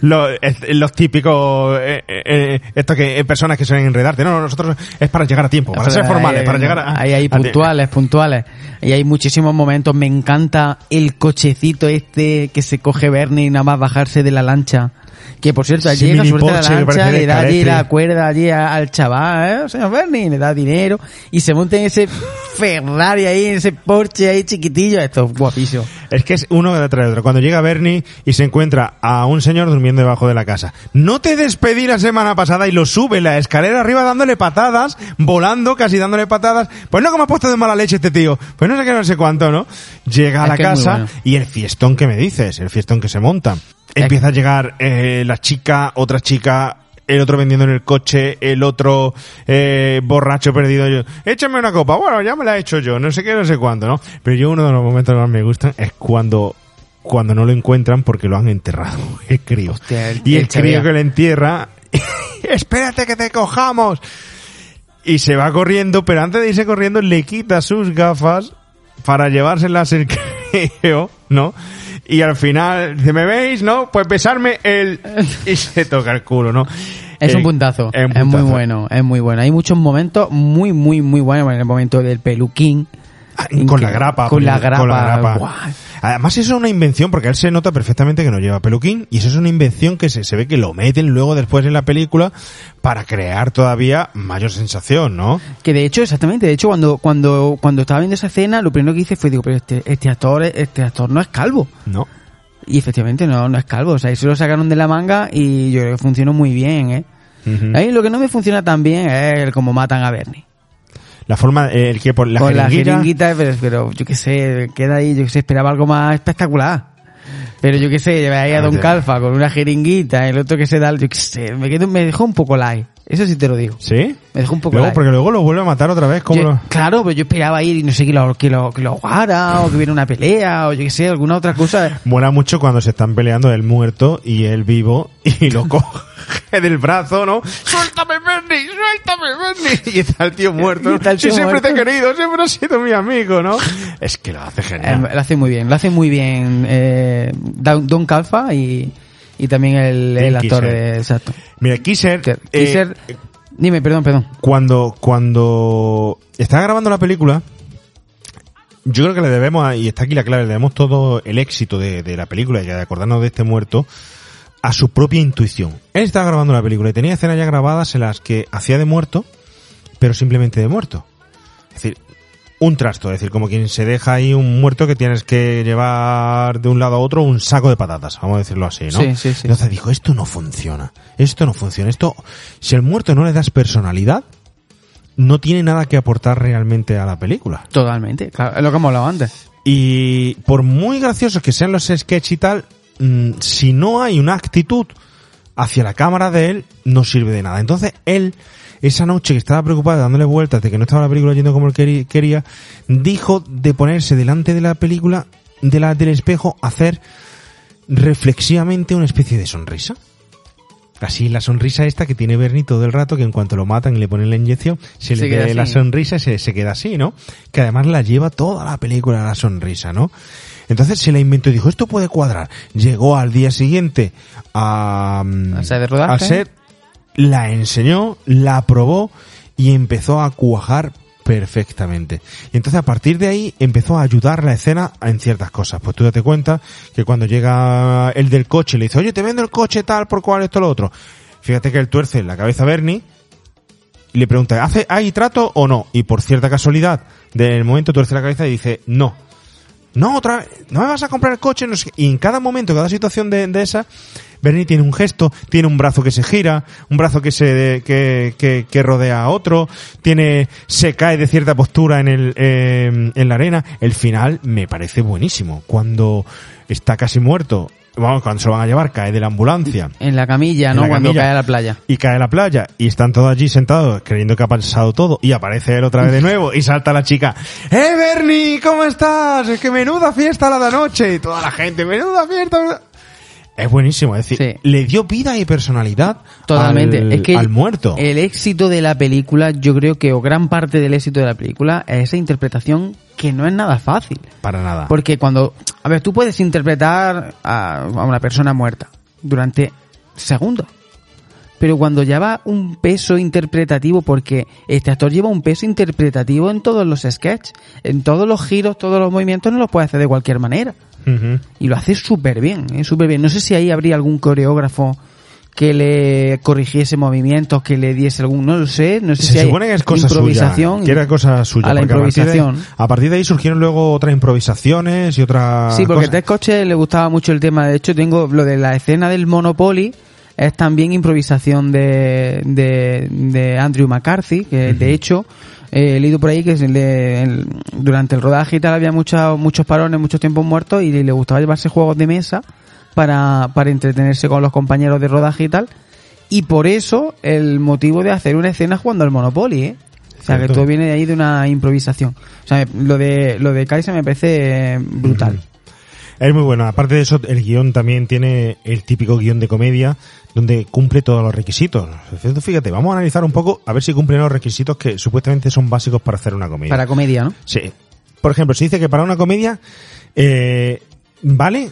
[SPEAKER 4] los, típicos eh, eh, eh, esto que eh, personas que suelen enredarte. No, no, nosotros es para llegar a tiempo, para ser
[SPEAKER 5] Ahí,
[SPEAKER 4] formales,
[SPEAKER 5] ahí,
[SPEAKER 4] para llegar a...
[SPEAKER 5] Ahí hay puntuales, puntuales. Y hay muchísimos momentos. Me encanta el cochecito este que se coge Bernie nada más bajarse de la lancha. Que por cierto, allí llega,
[SPEAKER 4] mini
[SPEAKER 5] suelta la
[SPEAKER 4] que
[SPEAKER 5] lancha, le da allí la cuerda allí al chaval, ¿eh? señor Bernie, le da dinero y se monta en ese Ferrari ahí, en ese Porsche ahí chiquitillo. Esto es guapísimo.
[SPEAKER 4] Es que es uno detrás de otro. Cuando llega Bernie y se encuentra a un señor durmiendo debajo de la casa. No te despedí la semana pasada y lo sube la escalera arriba dándole patadas, volando, casi dándole patadas. Pues no, como ha puesto de mala leche este tío. Pues no sé qué, no sé cuánto, ¿no? Llega a
[SPEAKER 5] Es
[SPEAKER 4] la
[SPEAKER 5] que
[SPEAKER 4] casa
[SPEAKER 5] bueno.
[SPEAKER 4] y el fiestón que me dices, el fiestón que se monta. Empieza a llegar eh, la chica, otra chica, el otro vendiendo en el coche, el otro eh, borracho perdido. Yo, échame una copa. Bueno, ya me la he hecho yo, no sé qué, no sé cuándo, ¿no? Pero yo uno de los momentos que más me gustan es cuando cuando no lo encuentran porque lo han enterrado, [LAUGHS] el crío.
[SPEAKER 5] Hostia, el-
[SPEAKER 4] y el,
[SPEAKER 5] el
[SPEAKER 4] crío que le entierra, [LAUGHS] espérate que te cojamos. Y se va corriendo, pero antes de irse corriendo le quita sus gafas para llevárselas el [LAUGHS] crío, ¿no? Y al final dice, ¿me veis? ¿No? Pues besarme el... [LAUGHS] Y se toca el culo, ¿no?
[SPEAKER 5] Es
[SPEAKER 4] Eh,
[SPEAKER 5] un puntazo.
[SPEAKER 4] es un
[SPEAKER 5] Es muy
[SPEAKER 4] puntazo.
[SPEAKER 5] bueno, es muy bueno. Hay muchos momentos muy, muy, muy buenos. En el momento del peluquín.
[SPEAKER 4] Con la grapa.
[SPEAKER 5] Con la grapa. Guau.
[SPEAKER 4] Además eso es una invención porque él se nota perfectamente que no lleva peluquín y eso es una invención que se, se ve que lo meten luego después en la película para crear todavía mayor sensación, ¿no?
[SPEAKER 5] Que de hecho, exactamente, de hecho cuando, cuando, cuando estaba viendo esa escena, lo primero que hice fue, digo, pero este, este actor, este actor no es calvo.
[SPEAKER 4] No.
[SPEAKER 5] Y efectivamente no, no es calvo. O sea, se lo sacaron de la manga y yo creo que funcionó muy bien, ¿eh?
[SPEAKER 4] Ujú.
[SPEAKER 5] Ahí lo que no me funciona tan bien es el cómo matan a Bernie.
[SPEAKER 4] La forma, eh, el que por la
[SPEAKER 5] Con la jeringuita, pero, pero yo qué sé, queda ahí, yo que sé, esperaba algo más espectacular. Pero yo qué sé, lleva ahí a
[SPEAKER 4] Ah,
[SPEAKER 5] Don. Calfa con una jeringuita, el otro que se da, yo qué sé, me, quedo, me dejó un poco light. Eso sí te lo digo.
[SPEAKER 4] ¿Sí?
[SPEAKER 5] Me dejó un poco
[SPEAKER 4] Luego,
[SPEAKER 5] light.
[SPEAKER 4] porque luego lo vuelve a matar otra vez,
[SPEAKER 5] Yo-
[SPEAKER 4] lo-
[SPEAKER 5] Claro, pero yo esperaba ir y no sé, que lo, que lo, que lo ahogara, o que hubiera una pelea, o yo qué sé, alguna otra cosa.
[SPEAKER 4] Mola mucho cuando se están peleando el muerto y el vivo y lo [LAUGHS] coge del brazo, ¿no? ¡Suéltame, Y está el tío muerto.
[SPEAKER 5] Está el
[SPEAKER 4] sí, siempre te he querido, siempre has sido mi amigo, ¿no? Es que lo hace
[SPEAKER 5] Eh,
[SPEAKER 4] genial.
[SPEAKER 5] lo hace muy bien, lo hace muy bien eh, Don Calfa y, y también el, actor de, exacto.
[SPEAKER 4] Mira, Kisser, eh,
[SPEAKER 5] Kisser, dime, perdón, perdón.
[SPEAKER 4] cuando, cuando estaba grabando la película, yo creo que le debemos, y está aquí la clave, le debemos todo el éxito de, de la película y de acordarnos de este muerto a su propia intuición. Él estaba grabando la película y tenía escenas ya grabadas en las que hacía de muerto, pero simplemente de muerto. Es decir, un trasto, es decir, como quien se deja ahí un muerto que tienes que llevar de un lado a otro un saco de patatas, vamos a decirlo así, ¿no?
[SPEAKER 5] Sí, sí, sí.
[SPEAKER 4] Entonces dijo, esto no funciona, esto no funciona, esto, si al muerto no le das personalidad, no tiene nada que aportar realmente a la película.
[SPEAKER 5] Totalmente, claro, es lo que hemos hablado antes.
[SPEAKER 4] Y por muy graciosos que sean los sketches y tal, mm, si no hay una actitud hacia la cámara de él, no sirve de nada. Entonces él, esa noche que estaba preocupado dándole vueltas de que no estaba la película yendo como él quería, dijo de ponerse delante de la película, de la, del espejo, hacer reflexivamente una especie de sonrisa. Así la sonrisa esta que tiene Bernie todo el rato, que en cuanto lo matan y le ponen la inyección, se
[SPEAKER 5] Se
[SPEAKER 4] le ve la sonrisa y se, se queda así, ¿no? Que además la lleva toda la película la sonrisa, ¿no? Entonces se la inventó y dijo, esto puede cuadrar. Llegó al día siguiente a, mm,
[SPEAKER 5] de
[SPEAKER 4] al set, la enseñó, la probó y empezó a cuajar perfectamente. Y entonces a partir de ahí empezó a ayudar la escena en ciertas cosas. Pues tú date cuenta que cuando llega el del coche le dice, oye, te vendo el coche tal por cual esto lo otro. Fíjate que él tuerce la cabeza a Bernie y le pregunta, ¿hace, ¿hay trato o no? Y por cierta casualidad, del momento tuerce la cabeza y dice, no. No, otra vez, no me vas a comprar el coche. No sé. Y en cada momento, cada situación de, de esa, Bernie tiene un gesto, tiene un brazo que se gira, un brazo que se que, que, que rodea a otro, tiene se cae de cierta postura en el eh, en la arena. El final me parece buenísimo. Cuando está casi muerto, vamos, cuando se lo van a llevar, cae de la ambulancia
[SPEAKER 5] En la camilla, ¿no?
[SPEAKER 4] la
[SPEAKER 5] Cuando
[SPEAKER 4] camilla,
[SPEAKER 5] cae a la playa.
[SPEAKER 4] Y cae a la playa y están todos allí sentados creyendo que ha pasado todo y aparece él otra vez de nuevo y salta la chica. ¡Eh, Bernie! ¿Cómo estás? Es que menuda fiesta la de anoche y toda la gente, menuda fiesta. Es buenísimo, es decir, le dio vida y personalidad
[SPEAKER 5] Totalmente.
[SPEAKER 4] al,
[SPEAKER 5] es que
[SPEAKER 4] al muerto.
[SPEAKER 5] El éxito de la película, yo creo que, o gran parte del éxito de la película, es esa interpretación que no es nada fácil.
[SPEAKER 4] Para nada.
[SPEAKER 5] Porque cuando, a ver, tú puedes interpretar a, a una persona muerta durante segundos. Pero cuando lleva un peso interpretativo, porque este actor lleva un peso interpretativo en todos los sketches, en todos los giros, todos los movimientos, no los puede hacer de cualquier manera. Y lo hace súper bien, ¿eh? súper bien. No sé si ahí habría algún coreógrafo que le corrigiese movimientos, que le diese algún, no lo sé, no sé
[SPEAKER 4] Se
[SPEAKER 5] si hay
[SPEAKER 4] supone que es cosa
[SPEAKER 5] improvisación.
[SPEAKER 4] suya, que era cosa suya.
[SPEAKER 5] A la
[SPEAKER 4] partir de-
[SPEAKER 5] improvisación.
[SPEAKER 4] A partir, de, ahí surgieron luego otras improvisaciones y otras
[SPEAKER 5] Sí, porque a
[SPEAKER 4] cosas.
[SPEAKER 5] Ted Coche le gustaba mucho el tema. De hecho, tengo lo de la escena del Monopoly. Es también improvisación de, de, de Andrew McCarthy, que de hecho eh, he leído por ahí que le- el- durante el rodaje y tal había muchos muchos parones, muchos tiempos muertos y le gustaba llevarse juegos de mesa para, para entretenerse con los compañeros de rodaje y tal. Y por eso el motivo de hacer una escena jugando al Monopoly, ¿eh? O sea, que todo viene de ahí de una improvisación. O sea, lo de, lo de Kaiser me parece brutal.
[SPEAKER 4] Es muy bueno. Aparte de eso, el guion también tiene el típico guion de comedia donde cumple todos los requisitos. Fíjate, vamos a analizar un poco a ver si cumplen los requisitos que supuestamente son básicos para hacer una comedia.
[SPEAKER 5] Para comedia, ¿no?
[SPEAKER 4] Sí. Por ejemplo, se dice que para una comedia eh, vale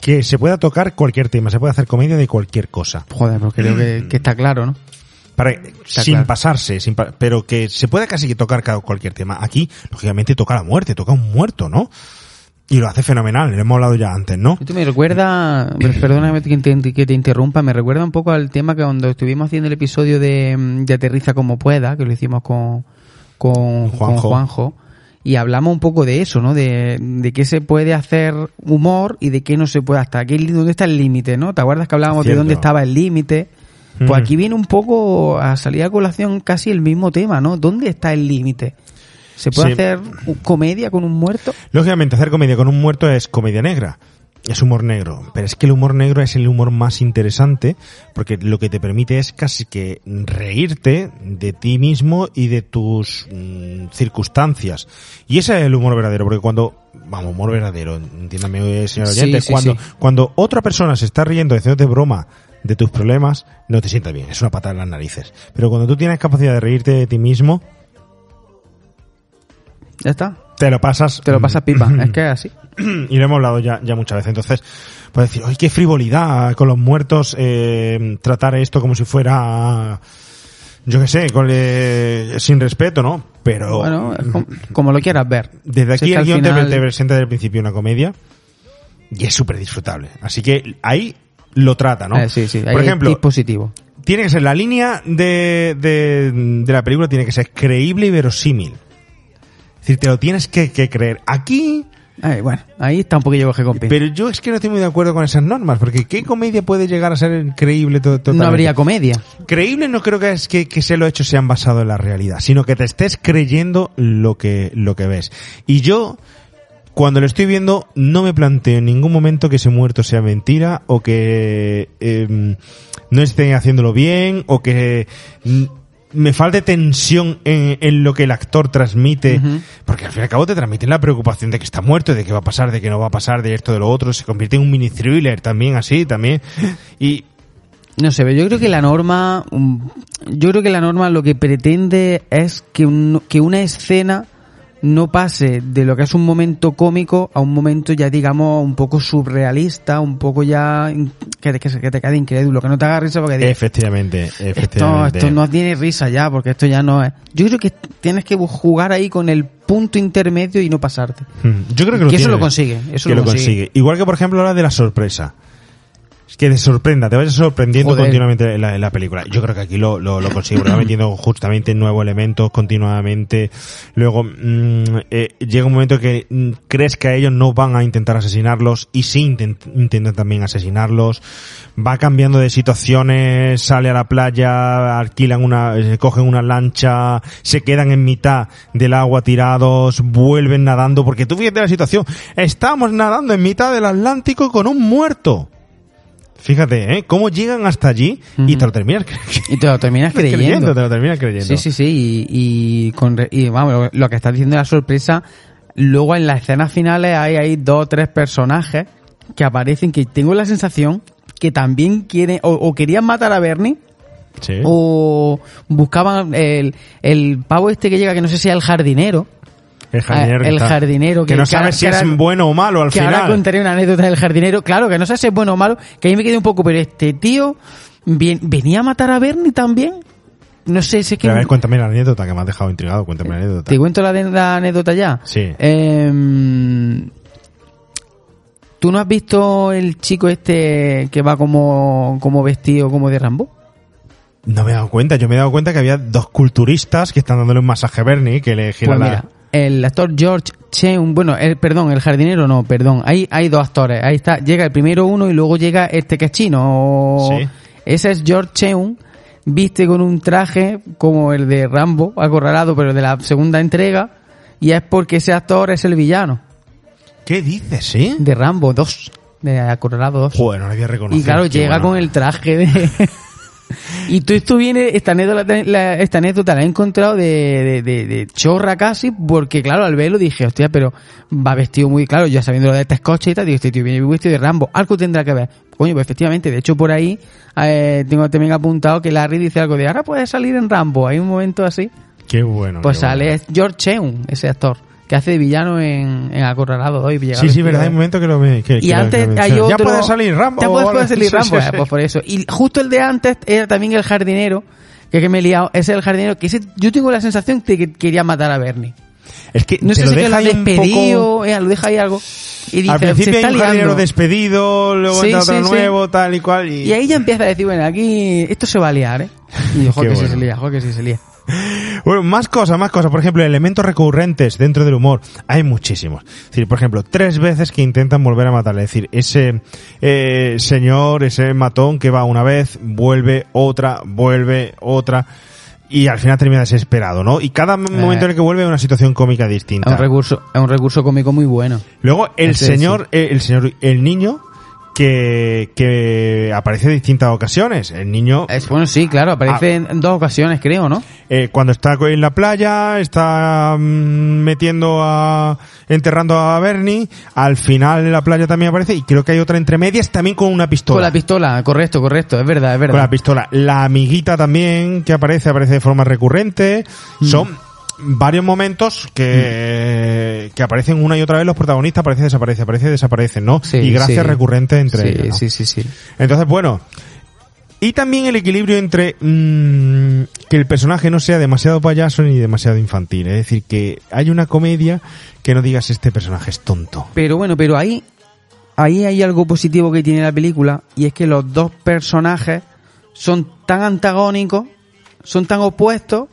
[SPEAKER 4] que se pueda tocar cualquier tema, se puede hacer comedia de cualquier cosa.
[SPEAKER 5] Joder, pero creo que, que está claro, ¿no?
[SPEAKER 4] Para, sin
[SPEAKER 5] claro.
[SPEAKER 4] pasarse, sin pa- pero que se pueda casi que tocar cualquier tema. Aquí, lógicamente, toca la muerte, toca un muerto, ¿no? Y lo hace fenomenal, lo hemos hablado ya antes, ¿no?
[SPEAKER 5] Esto me recuerda, perdóname que te, que te interrumpa, me recuerda un poco al tema que cuando estuvimos haciendo el episodio de, mm, de Aterriza como pueda, que lo hicimos con, con, con
[SPEAKER 4] Juanjo.
[SPEAKER 5] Y hablamos un poco de eso, ¿no? De, de qué se puede hacer humor y de qué no se puede, hasta qué, dónde está el límite, ¿no? ¿Te acuerdas que hablábamos de dónde estaba el límite? Pues
[SPEAKER 4] Mm.
[SPEAKER 5] aquí viene un poco a salir a colación casi el mismo tema, ¿no? ¿Dónde está el límite? ¿Se puede
[SPEAKER 4] Sí.
[SPEAKER 5] hacer comedia con un muerto?
[SPEAKER 4] Lógicamente, hacer comedia con un muerto es comedia negra. Es humor negro. Pero es que el humor negro es el humor más interesante porque lo que te permite es casi que reírte de ti mismo y de tus mm, circunstancias. Y ese es el humor verdadero, porque cuando, vamos, humor verdadero, entiéndame, señor
[SPEAKER 5] Sí,
[SPEAKER 4] oyente,
[SPEAKER 5] sí,
[SPEAKER 4] cuando,
[SPEAKER 5] sí.
[SPEAKER 4] cuando otra persona se está riendo, haciéndote broma de tus problemas, no te sienta bien, es una patada en las narices. Pero cuando tú tienes capacidad de reírte de ti mismo,
[SPEAKER 5] Ya está.
[SPEAKER 4] te lo pasas.
[SPEAKER 5] Te lo pasas pipa. [CLEARS THROAT] es que es así.
[SPEAKER 4] y lo hemos hablado ya, ya muchas veces. Entonces, puedes decir, ¡ay, qué frivolidad con los muertos! eh, tratar esto como si fuera yo qué sé, con, eh, sin respeto, ¿no? Pero
[SPEAKER 5] Bueno, como, lo quieras ver.
[SPEAKER 4] desde aquí el guion te-
[SPEAKER 5] final-
[SPEAKER 4] te, presenta desde el principio una comedia y es súper disfrutable. Así que ahí lo trata, ¿no?
[SPEAKER 5] Eh, sí, sí,
[SPEAKER 4] Por ejemplo,
[SPEAKER 5] dispositivo.
[SPEAKER 4] tiene que ser la línea de, de, de la película tiene que ser creíble y verosímil. Es decir, te lo tienes que, que creer. Aquí,
[SPEAKER 5] Ay, bueno, ahí está un poquillo coge con
[SPEAKER 4] pero yo es que no estoy muy de acuerdo con esas normas, porque ¿qué comedia puede llegar a ser creíble to- totalmente?
[SPEAKER 5] No habría comedia.
[SPEAKER 4] Creíble no creo que es que, que se lo hechos sean basado en la realidad, sino que te estés creyendo lo que, lo que ves. Y yo, cuando lo estoy viendo, no me planteo en ningún momento que ese muerto sea mentira, o que em, no estén haciéndolo bien, o que mm, me falte tensión en, en lo que el actor transmite, porque al fin y al cabo te transmiten la preocupación de que está muerto, de qué va a pasar, de qué no va a pasar, de esto, de lo otro, se convierte en un mini thriller también así, también. Y
[SPEAKER 5] No sé, pero yo creo que la norma, mm, yo creo que la norma lo que pretende es que, un- que una escena no pase de lo que es un momento cómico a un momento ya digamos un poco surrealista, un poco ya que, te- que, que te quede incrédulo, que no te haga risa porque dices,
[SPEAKER 4] Efectivamente,
[SPEAKER 5] esto,
[SPEAKER 4] efectivamente.
[SPEAKER 5] esto no tiene risa ya, porque esto ya no es. Yo creo que tienes que jugar ahí con el punto intermedio y no pasarte.
[SPEAKER 4] Mm, Yo creo que, lo
[SPEAKER 5] eso
[SPEAKER 4] tiene.
[SPEAKER 5] lo consigue, eso
[SPEAKER 4] que
[SPEAKER 5] lo
[SPEAKER 4] lo
[SPEAKER 5] consigue.
[SPEAKER 4] consigue. Igual que, por ejemplo, la de la sorpresa. Que te sorprenda, te vayas sorprendiendo
[SPEAKER 5] Joder.
[SPEAKER 4] continuamente en la, en la película. Yo creo que aquí lo, lo, lo consigue, porque va [CLEARS THROAT] metiendo justamente nuevos elementos continuamente. Luego, mm, eh, llega un momento que mm, crees que a ellos no van a intentar asesinarlos y sí intent- intentan también asesinarlos. Va cambiando de situaciones, sale a la playa, alquilan una, eh, cogen una lancha, se quedan en mitad del agua tirados, vuelven nadando, porque tú fíjate la situación, estamos nadando en mitad del Atlántico con un muerto. Fíjate, ¿eh? Cómo llegan hasta allí y te lo terminas cre-
[SPEAKER 5] Y te lo terminas [LAUGHS] creyendo.
[SPEAKER 4] te lo terminas creyendo.
[SPEAKER 5] Sí, sí, sí. Y, y con, re- y vamos, lo, lo que estás diciendo es la sorpresa. Luego en las escenas finales hay ahí dos o tres personajes que aparecen que tengo la sensación que también quieren o, o querían matar a Bernie
[SPEAKER 4] Sí.
[SPEAKER 5] o buscaban el, el pavo este que llega que no sé si es el jardinero.
[SPEAKER 4] El jardinero.
[SPEAKER 5] Ah, el jardinero
[SPEAKER 4] Que, no
[SPEAKER 5] que ahora-
[SPEAKER 4] sabes si es bueno o malo al
[SPEAKER 5] que ahora
[SPEAKER 4] final.
[SPEAKER 5] contaré una anécdota del jardinero. Claro, que no sé si es bueno o malo, que ahí me quedé un poco, pero este tío bien- venía a matar a Bernie también. No sé, si es que...
[SPEAKER 4] Pero a ver, cuéntame la anécdota que me has dejado intrigado. Cuéntame la anécdota.
[SPEAKER 5] ¿Te cuento la anécdota ya?
[SPEAKER 4] Sí.
[SPEAKER 5] Em, ¿Tú no has visto el chico este que va como, como vestido como de Rambo?
[SPEAKER 4] No me he dado cuenta. Yo me he dado cuenta que había dos culturistas que están dándole un masaje a Bernie que le gira
[SPEAKER 5] Pues
[SPEAKER 4] la...
[SPEAKER 5] el actor George Cheung, bueno, el, perdón, el jardinero no, perdón, hay, hay dos actores, ahí está, llega el primero uno y luego llega este que es chino.
[SPEAKER 4] Sí.
[SPEAKER 5] Ese es George Cheung, viste con un traje como el de Rambo, acorralado, pero de la segunda entrega, y es porque ese actor es el villano.
[SPEAKER 4] ¿Qué dices, sí?
[SPEAKER 5] De Rambo 2, de acorralado 2.
[SPEAKER 4] Joder, no había reconocido.
[SPEAKER 5] Y claro, llega
[SPEAKER 4] bueno.
[SPEAKER 5] con el traje de... [LAUGHS] y tú esto viene, esta anécdota, la, esta anécdota la he encontrado de, de, de- de chorra casi, porque claro, al verlo dije, hostia, pero va vestido muy claro, ya sabiendo lo de este coche y tal, digo, este tío viene vestido de Rambo, algo tendrá que ver. Coño, pues efectivamente, de hecho por ahí eh, tengo también apuntado que Larry dice algo de, ahora puede salir en Rambo, hay un momento así.
[SPEAKER 4] Qué bueno.
[SPEAKER 5] Pues
[SPEAKER 4] qué bueno.
[SPEAKER 5] sale George Cheung, ese actor, que hace de villano en, en Acorralado 2 y
[SPEAKER 4] Sí, sí, verdad. Hay un momento que lo ve. Que,
[SPEAKER 5] y
[SPEAKER 4] que lo-
[SPEAKER 5] antes
[SPEAKER 4] que lo
[SPEAKER 5] hay
[SPEAKER 4] menciona.
[SPEAKER 5] otro.
[SPEAKER 4] Ya puede salir Rambo.
[SPEAKER 5] Ya puede,
[SPEAKER 4] vale.
[SPEAKER 5] puede salir
[SPEAKER 4] Sí,
[SPEAKER 5] Rambo,
[SPEAKER 4] sí,
[SPEAKER 5] eh,
[SPEAKER 4] sí.
[SPEAKER 5] pues por eso. Y justo el de antes era también el jardinero, que que me he liado. Ese es el jardinero, que ese, yo tengo la sensación de que quería matar a Bernie.
[SPEAKER 4] Es que
[SPEAKER 5] No sé
[SPEAKER 4] lo
[SPEAKER 5] si que
[SPEAKER 4] deja
[SPEAKER 5] lo
[SPEAKER 4] ahí un
[SPEAKER 5] despedido,
[SPEAKER 4] poco-
[SPEAKER 5] eh, lo deja ahí algo. Y dice,
[SPEAKER 4] Al
[SPEAKER 5] se
[SPEAKER 4] principio
[SPEAKER 5] está
[SPEAKER 4] hay un
[SPEAKER 5] liando.
[SPEAKER 4] despedido, luego
[SPEAKER 5] Sí,
[SPEAKER 4] entra otro
[SPEAKER 5] sí, sí.
[SPEAKER 4] nuevo, tal y cual. Y...
[SPEAKER 5] Y ahí ya empieza a decir, bueno, aquí esto se va a liar, ¿eh? [LAUGHS] Y ojo que
[SPEAKER 4] bueno.
[SPEAKER 5] se lía, ojo que sí se lía. [LAUGHS]
[SPEAKER 4] Bueno, más cosas, más cosas. Por ejemplo, elementos recurrentes dentro del humor. Hay muchísimos. Es decir, por ejemplo, tres veces que intentan volver a matarle. Es decir, ese eh, señor, ese matón que va una vez, vuelve otra, vuelve otra. Y al final termina desesperado, ¿no? Y cada momento en el que vuelve hay una situación cómica
[SPEAKER 5] Es un
[SPEAKER 4] distinta.
[SPEAKER 5] recurso, es un recurso cómico muy bueno.
[SPEAKER 4] Luego, el
[SPEAKER 5] Ese,
[SPEAKER 4] señor, eh, el señor, el niño que, que aparece en distintas ocasiones. El niño
[SPEAKER 5] Es, bueno, sí, claro, aparece en dos ocasiones, creo, ¿no?
[SPEAKER 4] eh, cuando está en la playa, está mm, metiendo a, enterrando a Bernie, al final en la playa también aparece, y creo que hay otra entre medias también con una pistola.
[SPEAKER 5] Con la pistola, correcto, correcto, es verdad, es verdad.
[SPEAKER 4] Con la pistola. La amiguita también que aparece, aparece de forma recurrente.
[SPEAKER 5] Mm.
[SPEAKER 4] Son varios momentos que, que aparecen una y otra vez los protagonistas, aparece, desaparece, aparece, desaparece, ¿no?
[SPEAKER 5] Sí,
[SPEAKER 4] y gracias
[SPEAKER 5] sí.
[SPEAKER 4] recurrentes entre
[SPEAKER 5] Sí,
[SPEAKER 4] ellos. ¿no?
[SPEAKER 5] sí, sí, sí.
[SPEAKER 4] Entonces, bueno, Y también el equilibrio entre mm, que el personaje no sea demasiado payaso ni demasiado infantil. Es decir, que hay una comedia que no digas este personaje es tonto.
[SPEAKER 5] Pero bueno, pero ahí, ahí hay algo positivo que tiene la película y es que los dos personajes son tan antagónicos, son tan opuestos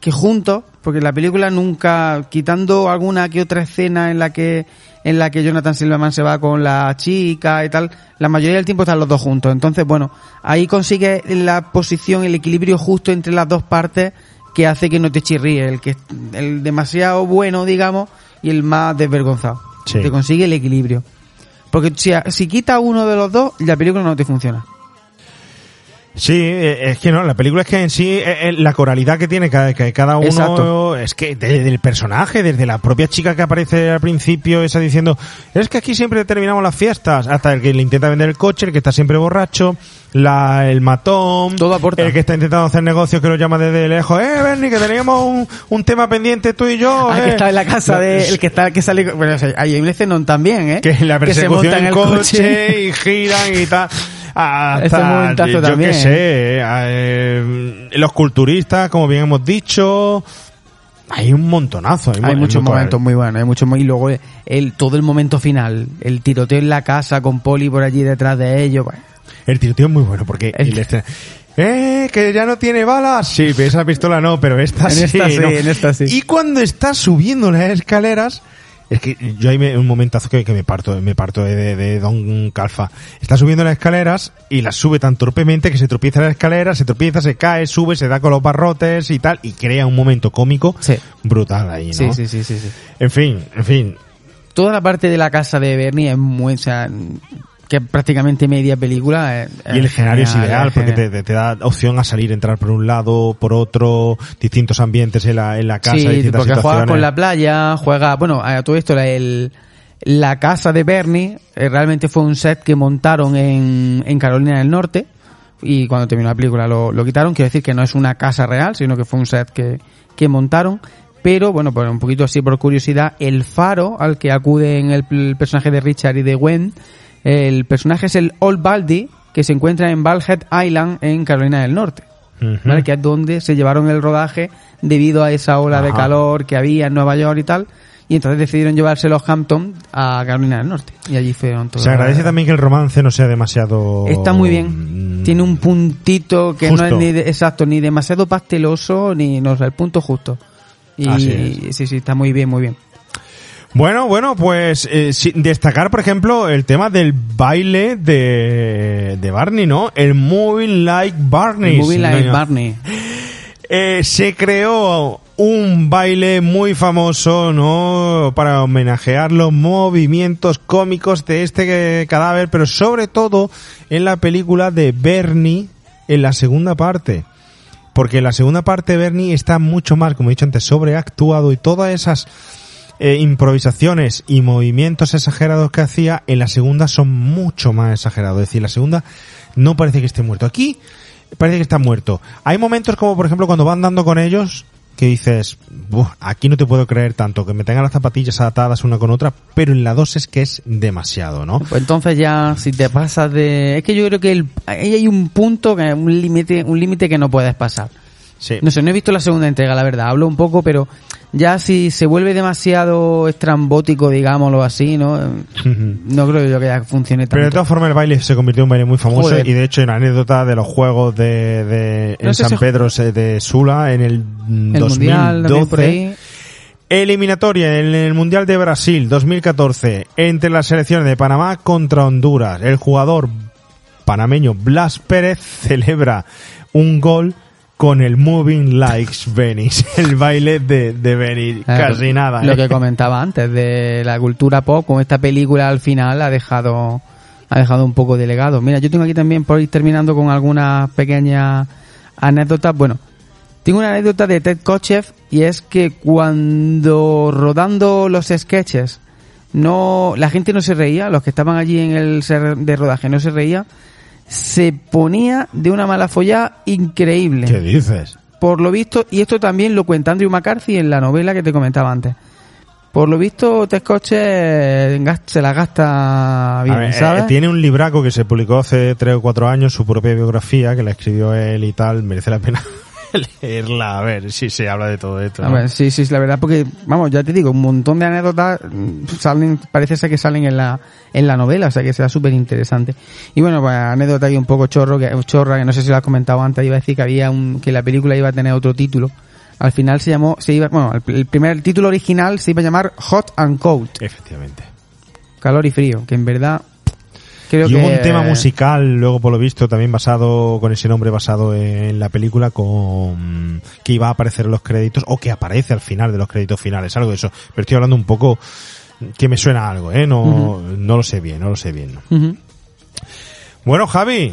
[SPEAKER 5] que juntos, porque la película nunca, quitando alguna que otra escena en la que en la que Jonathan Silverman se va con la chica y tal, la mayoría del tiempo están los dos juntos. Entonces, bueno, ahí consigue la posición, el equilibrio justo entre las dos partes que hace que no te chirríe, el que el demasiado bueno, digamos, y el más desvergonzado.
[SPEAKER 4] Sí.
[SPEAKER 5] Te consigue el equilibrio. Porque si, si quita uno de los dos, la película no te funciona.
[SPEAKER 4] Sí, eh, es que no, la película es que en sí, eh, eh, la coralidad que tiene cada, que cada uno,
[SPEAKER 5] Exacto.
[SPEAKER 4] es que desde el personaje, desde la propia chica que aparece al principio, esa diciendo, es que aquí siempre terminamos las fiestas, hasta el que le intenta vender el coche, el que está siempre borracho, la, el matón, el que está intentando hacer negocios que lo llama desde lejos, eh, Bernie, que teníamos un, un tema pendiente tú y yo,
[SPEAKER 5] Ah,
[SPEAKER 4] eh".
[SPEAKER 5] que está en la casa de, el que está, que sale, bueno, o sea, hay un escenón también, ¿eh?
[SPEAKER 4] que la
[SPEAKER 5] se
[SPEAKER 4] persecución
[SPEAKER 5] monta
[SPEAKER 4] en
[SPEAKER 5] el
[SPEAKER 4] coche, y giran y tal. Hasta,
[SPEAKER 5] Ese momentazo
[SPEAKER 4] yo
[SPEAKER 5] también,
[SPEAKER 4] qué sé, eh, los culturistas, como bien hemos dicho, hay un montonazo. Hay,
[SPEAKER 5] Hay
[SPEAKER 4] mu-
[SPEAKER 5] muchos momentos muy buenos, hay muchos y luego el, todo el momento final, el tiroteo en la casa con Poli por allí detrás de ellos, pues,
[SPEAKER 4] El tiroteo es muy bueno porque el escena- Eh, que ya no tiene balas. Sí, esa pistola no, pero esta
[SPEAKER 5] En
[SPEAKER 4] sí.
[SPEAKER 5] esta sí,
[SPEAKER 4] ¿no?
[SPEAKER 5] en esta sí.
[SPEAKER 4] Y cuando está subiendo las escaleras, es que yo hay me- un momentazo que, que me parto, me parto de, de- de Don Calfa. Está subiendo las escaleras y las sube tan torpemente que se tropieza en las escaleras, se tropieza, se cae, sube, se da con los barrotes y tal, y crea un momento cómico brutal ahí, ¿no?
[SPEAKER 5] Sí, sí, sí, sí, sí.
[SPEAKER 4] En fin, en fin.
[SPEAKER 5] Toda la parte de la casa de Bernie es muy, o sea, que prácticamente media película. es-
[SPEAKER 4] Y el escenario es ideal porque te, te- te da opción a salir, entrar por un lado, por otro, distintos ambientes en la, en la casa,
[SPEAKER 5] sí,
[SPEAKER 4] distintas
[SPEAKER 5] porque juega
[SPEAKER 4] situaciones.
[SPEAKER 5] con la playa, juega, bueno, a todo esto, la, el, la casa de Bernie eh, realmente fue un set que montaron en, en Carolina del Norte y cuando terminó la película lo, lo quitaron, quiero decir que no es una casa real, sino que fue un set que, que montaron. Pero bueno, pues un poquito así por curiosidad, el faro al que acuden el, el personaje de Richard y de Gwen, el personaje es el Old Baldy, que se encuentra en Balhead Island en Carolina del Norte. Que es donde se llevaron el rodaje debido a esa ola de calor que había en Nueva York y tal. Y entonces decidieron llevarse los Hampton a Carolina del Norte. Y allí fueron todos.
[SPEAKER 4] Se agradece también que el romance no sea demasiado...
[SPEAKER 5] Está muy bien. Tiene un puntito que no es ni de- exacto, ni demasiado pasteloso, ni no, o sea, el punto justo. Y
[SPEAKER 4] Así
[SPEAKER 5] sí, sí, está muy bien, muy bien.
[SPEAKER 4] Bueno, bueno, pues eh, destacar, por ejemplo, el tema del baile de, de Barney, ¿no? El Moving Like Barney.
[SPEAKER 5] El Movie Like
[SPEAKER 4] ¿no?
[SPEAKER 5] Barney. [LAUGHS]
[SPEAKER 4] Eh, se creó un baile muy famoso, ¿no? Para homenajear los movimientos cómicos de este cadáver, pero sobre todo en la película de Bernie, en la segunda parte. Porque en la segunda parte Bernie está mucho más, como he dicho antes, sobreactuado y todas esas eh, improvisaciones y movimientos exagerados que hacía, en la segunda son mucho más exagerados. Es decir, la segunda no parece que esté muerto. Aquí parece que está muerto. Hay momentos como, por ejemplo, cuando van dando con ellos, que dices, "Buah, aquí no te puedo creer tanto, que me tengan las zapatillas atadas una con otra, pero en la dos es que es demasiado, ¿no?
[SPEAKER 5] Pues entonces ya, si te pasas de... Es que yo creo que el- ahí hay un punto, un límite un límite que no puedes pasar.
[SPEAKER 4] Sí.
[SPEAKER 5] No sé, no he visto la segunda entrega, la verdad. Hablo un poco, pero ya si se vuelve demasiado estrambótico, digámoslo así, ¿no? [LAUGHS] No creo yo que ya funcione tanto.
[SPEAKER 4] Pero de todas formas el baile se convirtió en un baile muy famoso
[SPEAKER 5] Joder.
[SPEAKER 4] y de hecho una anécdota de los juegos de, de
[SPEAKER 5] No
[SPEAKER 4] en
[SPEAKER 5] sé
[SPEAKER 4] San
[SPEAKER 5] si-
[SPEAKER 4] Pedro se- de Sula en el,
[SPEAKER 5] El Mundial, también por
[SPEAKER 4] 2012.
[SPEAKER 5] ahí.
[SPEAKER 4] Eliminatoria en el Mundial de Brasil 2014 entre las selecciones de Panamá contra Honduras. El jugador panameño Blas Pérez celebra un gol con el Moving Likes Venice, [LAUGHS] el baile de, de Venice.
[SPEAKER 5] Claro,
[SPEAKER 4] Casi nada.
[SPEAKER 5] Lo
[SPEAKER 4] ¿eh?
[SPEAKER 5] que comentaba antes de la cultura pop, con esta película al final ha dejado ha dejado un poco de legado. Mira, yo tengo aquí también por ir terminando con algunas pequeñas anécdotas. Bueno, tengo una anécdota de Ted Kotcheff y es que cuando rodando los sketches no la gente no se reía, los que estaban allí en el set de rodaje no se reía, se ponía de una mala folla increíble
[SPEAKER 4] ¿Qué dices?
[SPEAKER 5] por lo visto, y esto también lo cuenta Andrew McCarthy en la novela que te comentaba antes. Por lo visto, Tescoche se la gasta bien,
[SPEAKER 4] ver, eh, tiene un libraco que se publicó hace tres o cuatro años, su propia biografía, que la escribió él y tal. Merece la pena [LAUGHS] [LAUGHS] leerla, a ver si se habla de todo esto.
[SPEAKER 5] A
[SPEAKER 4] ¿no?
[SPEAKER 5] ver, sí, sí, la verdad, porque, vamos, ya te digo, un montón de anécdotas mm, salen, parece ser que salen en la, en la novela, o sea que será súper interesante. Y bueno, pues anécdota ahí un poco chorro, que, chorra, que no sé si lo has comentado antes, iba a decir que había un, que la película iba a tener otro título. Al final se llamó, se iba, bueno, el, el primer título original se iba a llamar Hot and Cold.
[SPEAKER 4] Efectivamente.
[SPEAKER 5] Calor y frío, que en verdad, creo
[SPEAKER 4] y
[SPEAKER 5] que...
[SPEAKER 4] hubo un tema musical, luego por lo visto, también basado, con ese nombre basado en la película, con que iba a aparecer en los créditos, o que aparece al final de los créditos finales, algo de eso. Pero estoy hablando un poco que me suena a algo, ¿eh? No, no lo sé bien, no lo sé bien. Bueno, Javi,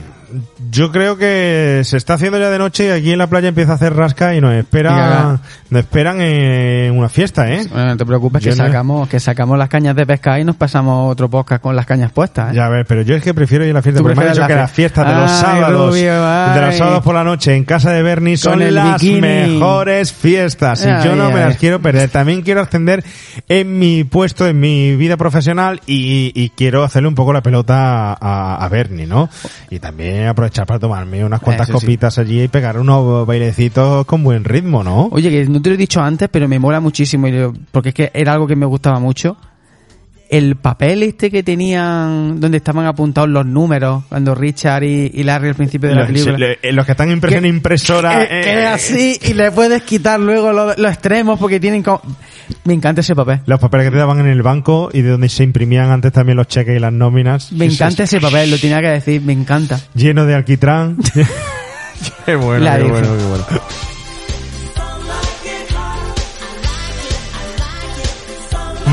[SPEAKER 4] yo creo que se está haciendo ya de noche y aquí en la playa empieza a hacer rasca y nos espera, nos esperan en una fiesta, ¿eh?
[SPEAKER 5] Bueno, no te preocupes que
[SPEAKER 4] no-
[SPEAKER 5] sacamos, que sacamos las cañas de pesca y nos pasamos otro podcast con las cañas puestas, ¿eh?
[SPEAKER 4] Ya a ver, pero yo es que prefiero ir a la fiesta porque me han
[SPEAKER 5] prefieres
[SPEAKER 4] dicho
[SPEAKER 5] la
[SPEAKER 4] que las
[SPEAKER 5] fie-
[SPEAKER 4] fiestas de los
[SPEAKER 5] Ay,
[SPEAKER 4] sábados,
[SPEAKER 5] Rubio,
[SPEAKER 4] de los sábados por la noche en casa de Bernie son las
[SPEAKER 5] bikini.
[SPEAKER 4] mejores fiestas y
[SPEAKER 5] Ay,
[SPEAKER 4] yo no me las quiero perder. También quiero ascender en mi puesto, en mi vida profesional y, y quiero hacerle un poco la pelota a, a Bernie, ¿no? Y también aprovechar para tomarme unas cuantas
[SPEAKER 5] Eso sí.
[SPEAKER 4] copitas allí y pegar unos bailecitos con buen ritmo, ¿no?
[SPEAKER 5] Oye, que no te lo he dicho antes, pero me mola muchísimo, porque es que era algo que me gustaba mucho. El papel este que tenían, donde estaban apuntados los números, cuando Richard y, y Larry al principio de la
[SPEAKER 4] Los,
[SPEAKER 5] película.
[SPEAKER 4] le- los que están en impresora.
[SPEAKER 5] que, que
[SPEAKER 4] eh,
[SPEAKER 5] es así, y le puedes quitar luego los, los extremos porque tienen como... Me encanta ese papel.
[SPEAKER 4] Los papeles que te daban en el banco y de donde se imprimían antes también los cheques y las nóminas.
[SPEAKER 5] Me
[SPEAKER 4] Eso
[SPEAKER 5] encanta
[SPEAKER 4] es
[SPEAKER 5] ese papel, lo tenía que decir, me encanta.
[SPEAKER 4] Lleno de alquitrán. [LAUGHS] [LAUGHS] qué bueno,
[SPEAKER 5] La
[SPEAKER 4] qué bueno, qué bueno.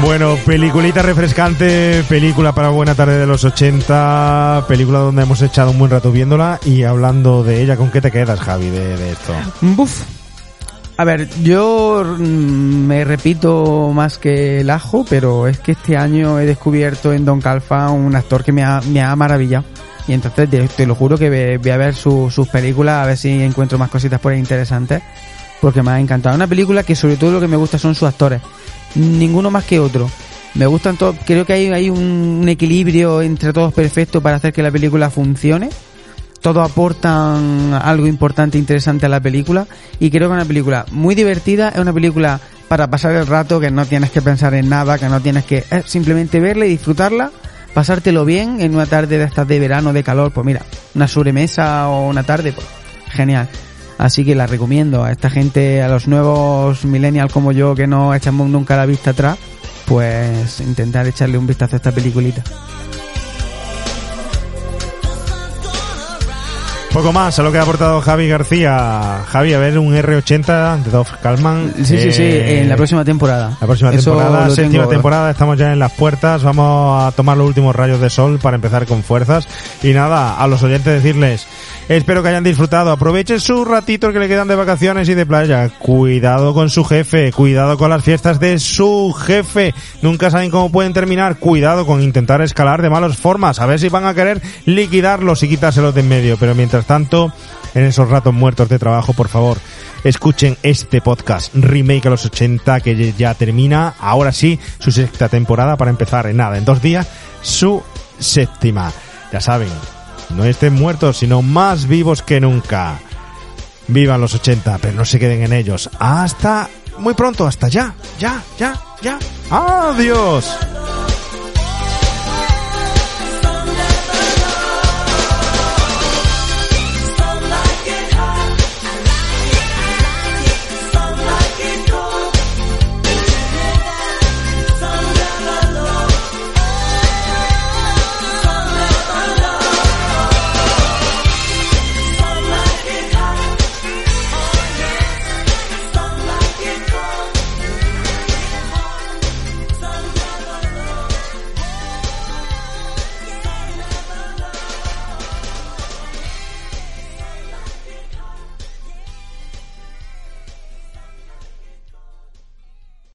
[SPEAKER 4] Bueno, peliculita refrescante, película para buena tarde de los 80, película donde hemos echado un buen rato viéndola y hablando de ella, ¿con qué te quedas, Javi, de, esto?
[SPEAKER 5] Buf. A ver, yo mm, me repito más que el ajo, pero es que este año he descubierto en Don Calfa un actor que me ha, me ha maravillado. Y entonces te, te lo juro que voy a ver su- sus películas a ver si encuentro más cositas por ahí interesantes. Porque me ha encantado. Una película que sobre todo lo que me gusta son sus actores. Ninguno más que otro. Me gustan todos. Creo que hay, hay un, equilibrio entre todos perfecto para hacer que la película funcione todos aportan algo importante e interesante a la película y creo que es una película muy divertida, es una película para pasar el rato, que no tienes que pensar en nada, que no tienes que es simplemente verla y disfrutarla, pasártelo bien en una tarde de estas de verano, de calor, pues mira, una sobremesa o una tarde, pues genial. Así que la recomiendo a esta gente, a los nuevos millennials como yo que no echamos nunca la vista atrás, pues intentar echarle un vistazo a esta peliculita.
[SPEAKER 4] Poco más a lo que ha aportado Javi García. Javi, a ver, un R80 de Dov Kalman.
[SPEAKER 5] Sí, sí, sí,
[SPEAKER 4] Eh,
[SPEAKER 5] en la próxima temporada.
[SPEAKER 4] La próxima
[SPEAKER 5] Eso
[SPEAKER 4] temporada, séptima
[SPEAKER 5] tengo-
[SPEAKER 4] temporada, estamos ya en las puertas, vamos a tomar los últimos rayos de sol para empezar con fuerzas. Y nada, a los oyentes decirles, espero que hayan disfrutado, aprovechen sus ratitos que le quedan de vacaciones y de playa, cuidado con su jefe, cuidado con las fiestas de su jefe, nunca saben cómo pueden terminar, cuidado con intentar escalar de malas formas, a ver si van a querer liquidarlos y quitárselos de en medio, pero mientras tanto, en esos ratos muertos de trabajo, por favor, escuchen este podcast Remake a los 80 que ya termina, ahora sí, su sexta temporada para empezar en nada, en dos días, su séptima. Ya saben, no estén muertos, sino más vivos que nunca. Vivan los 80, pero no se queden en ellos. Hasta muy pronto, hasta ya, ya, ya, ya. Adiós.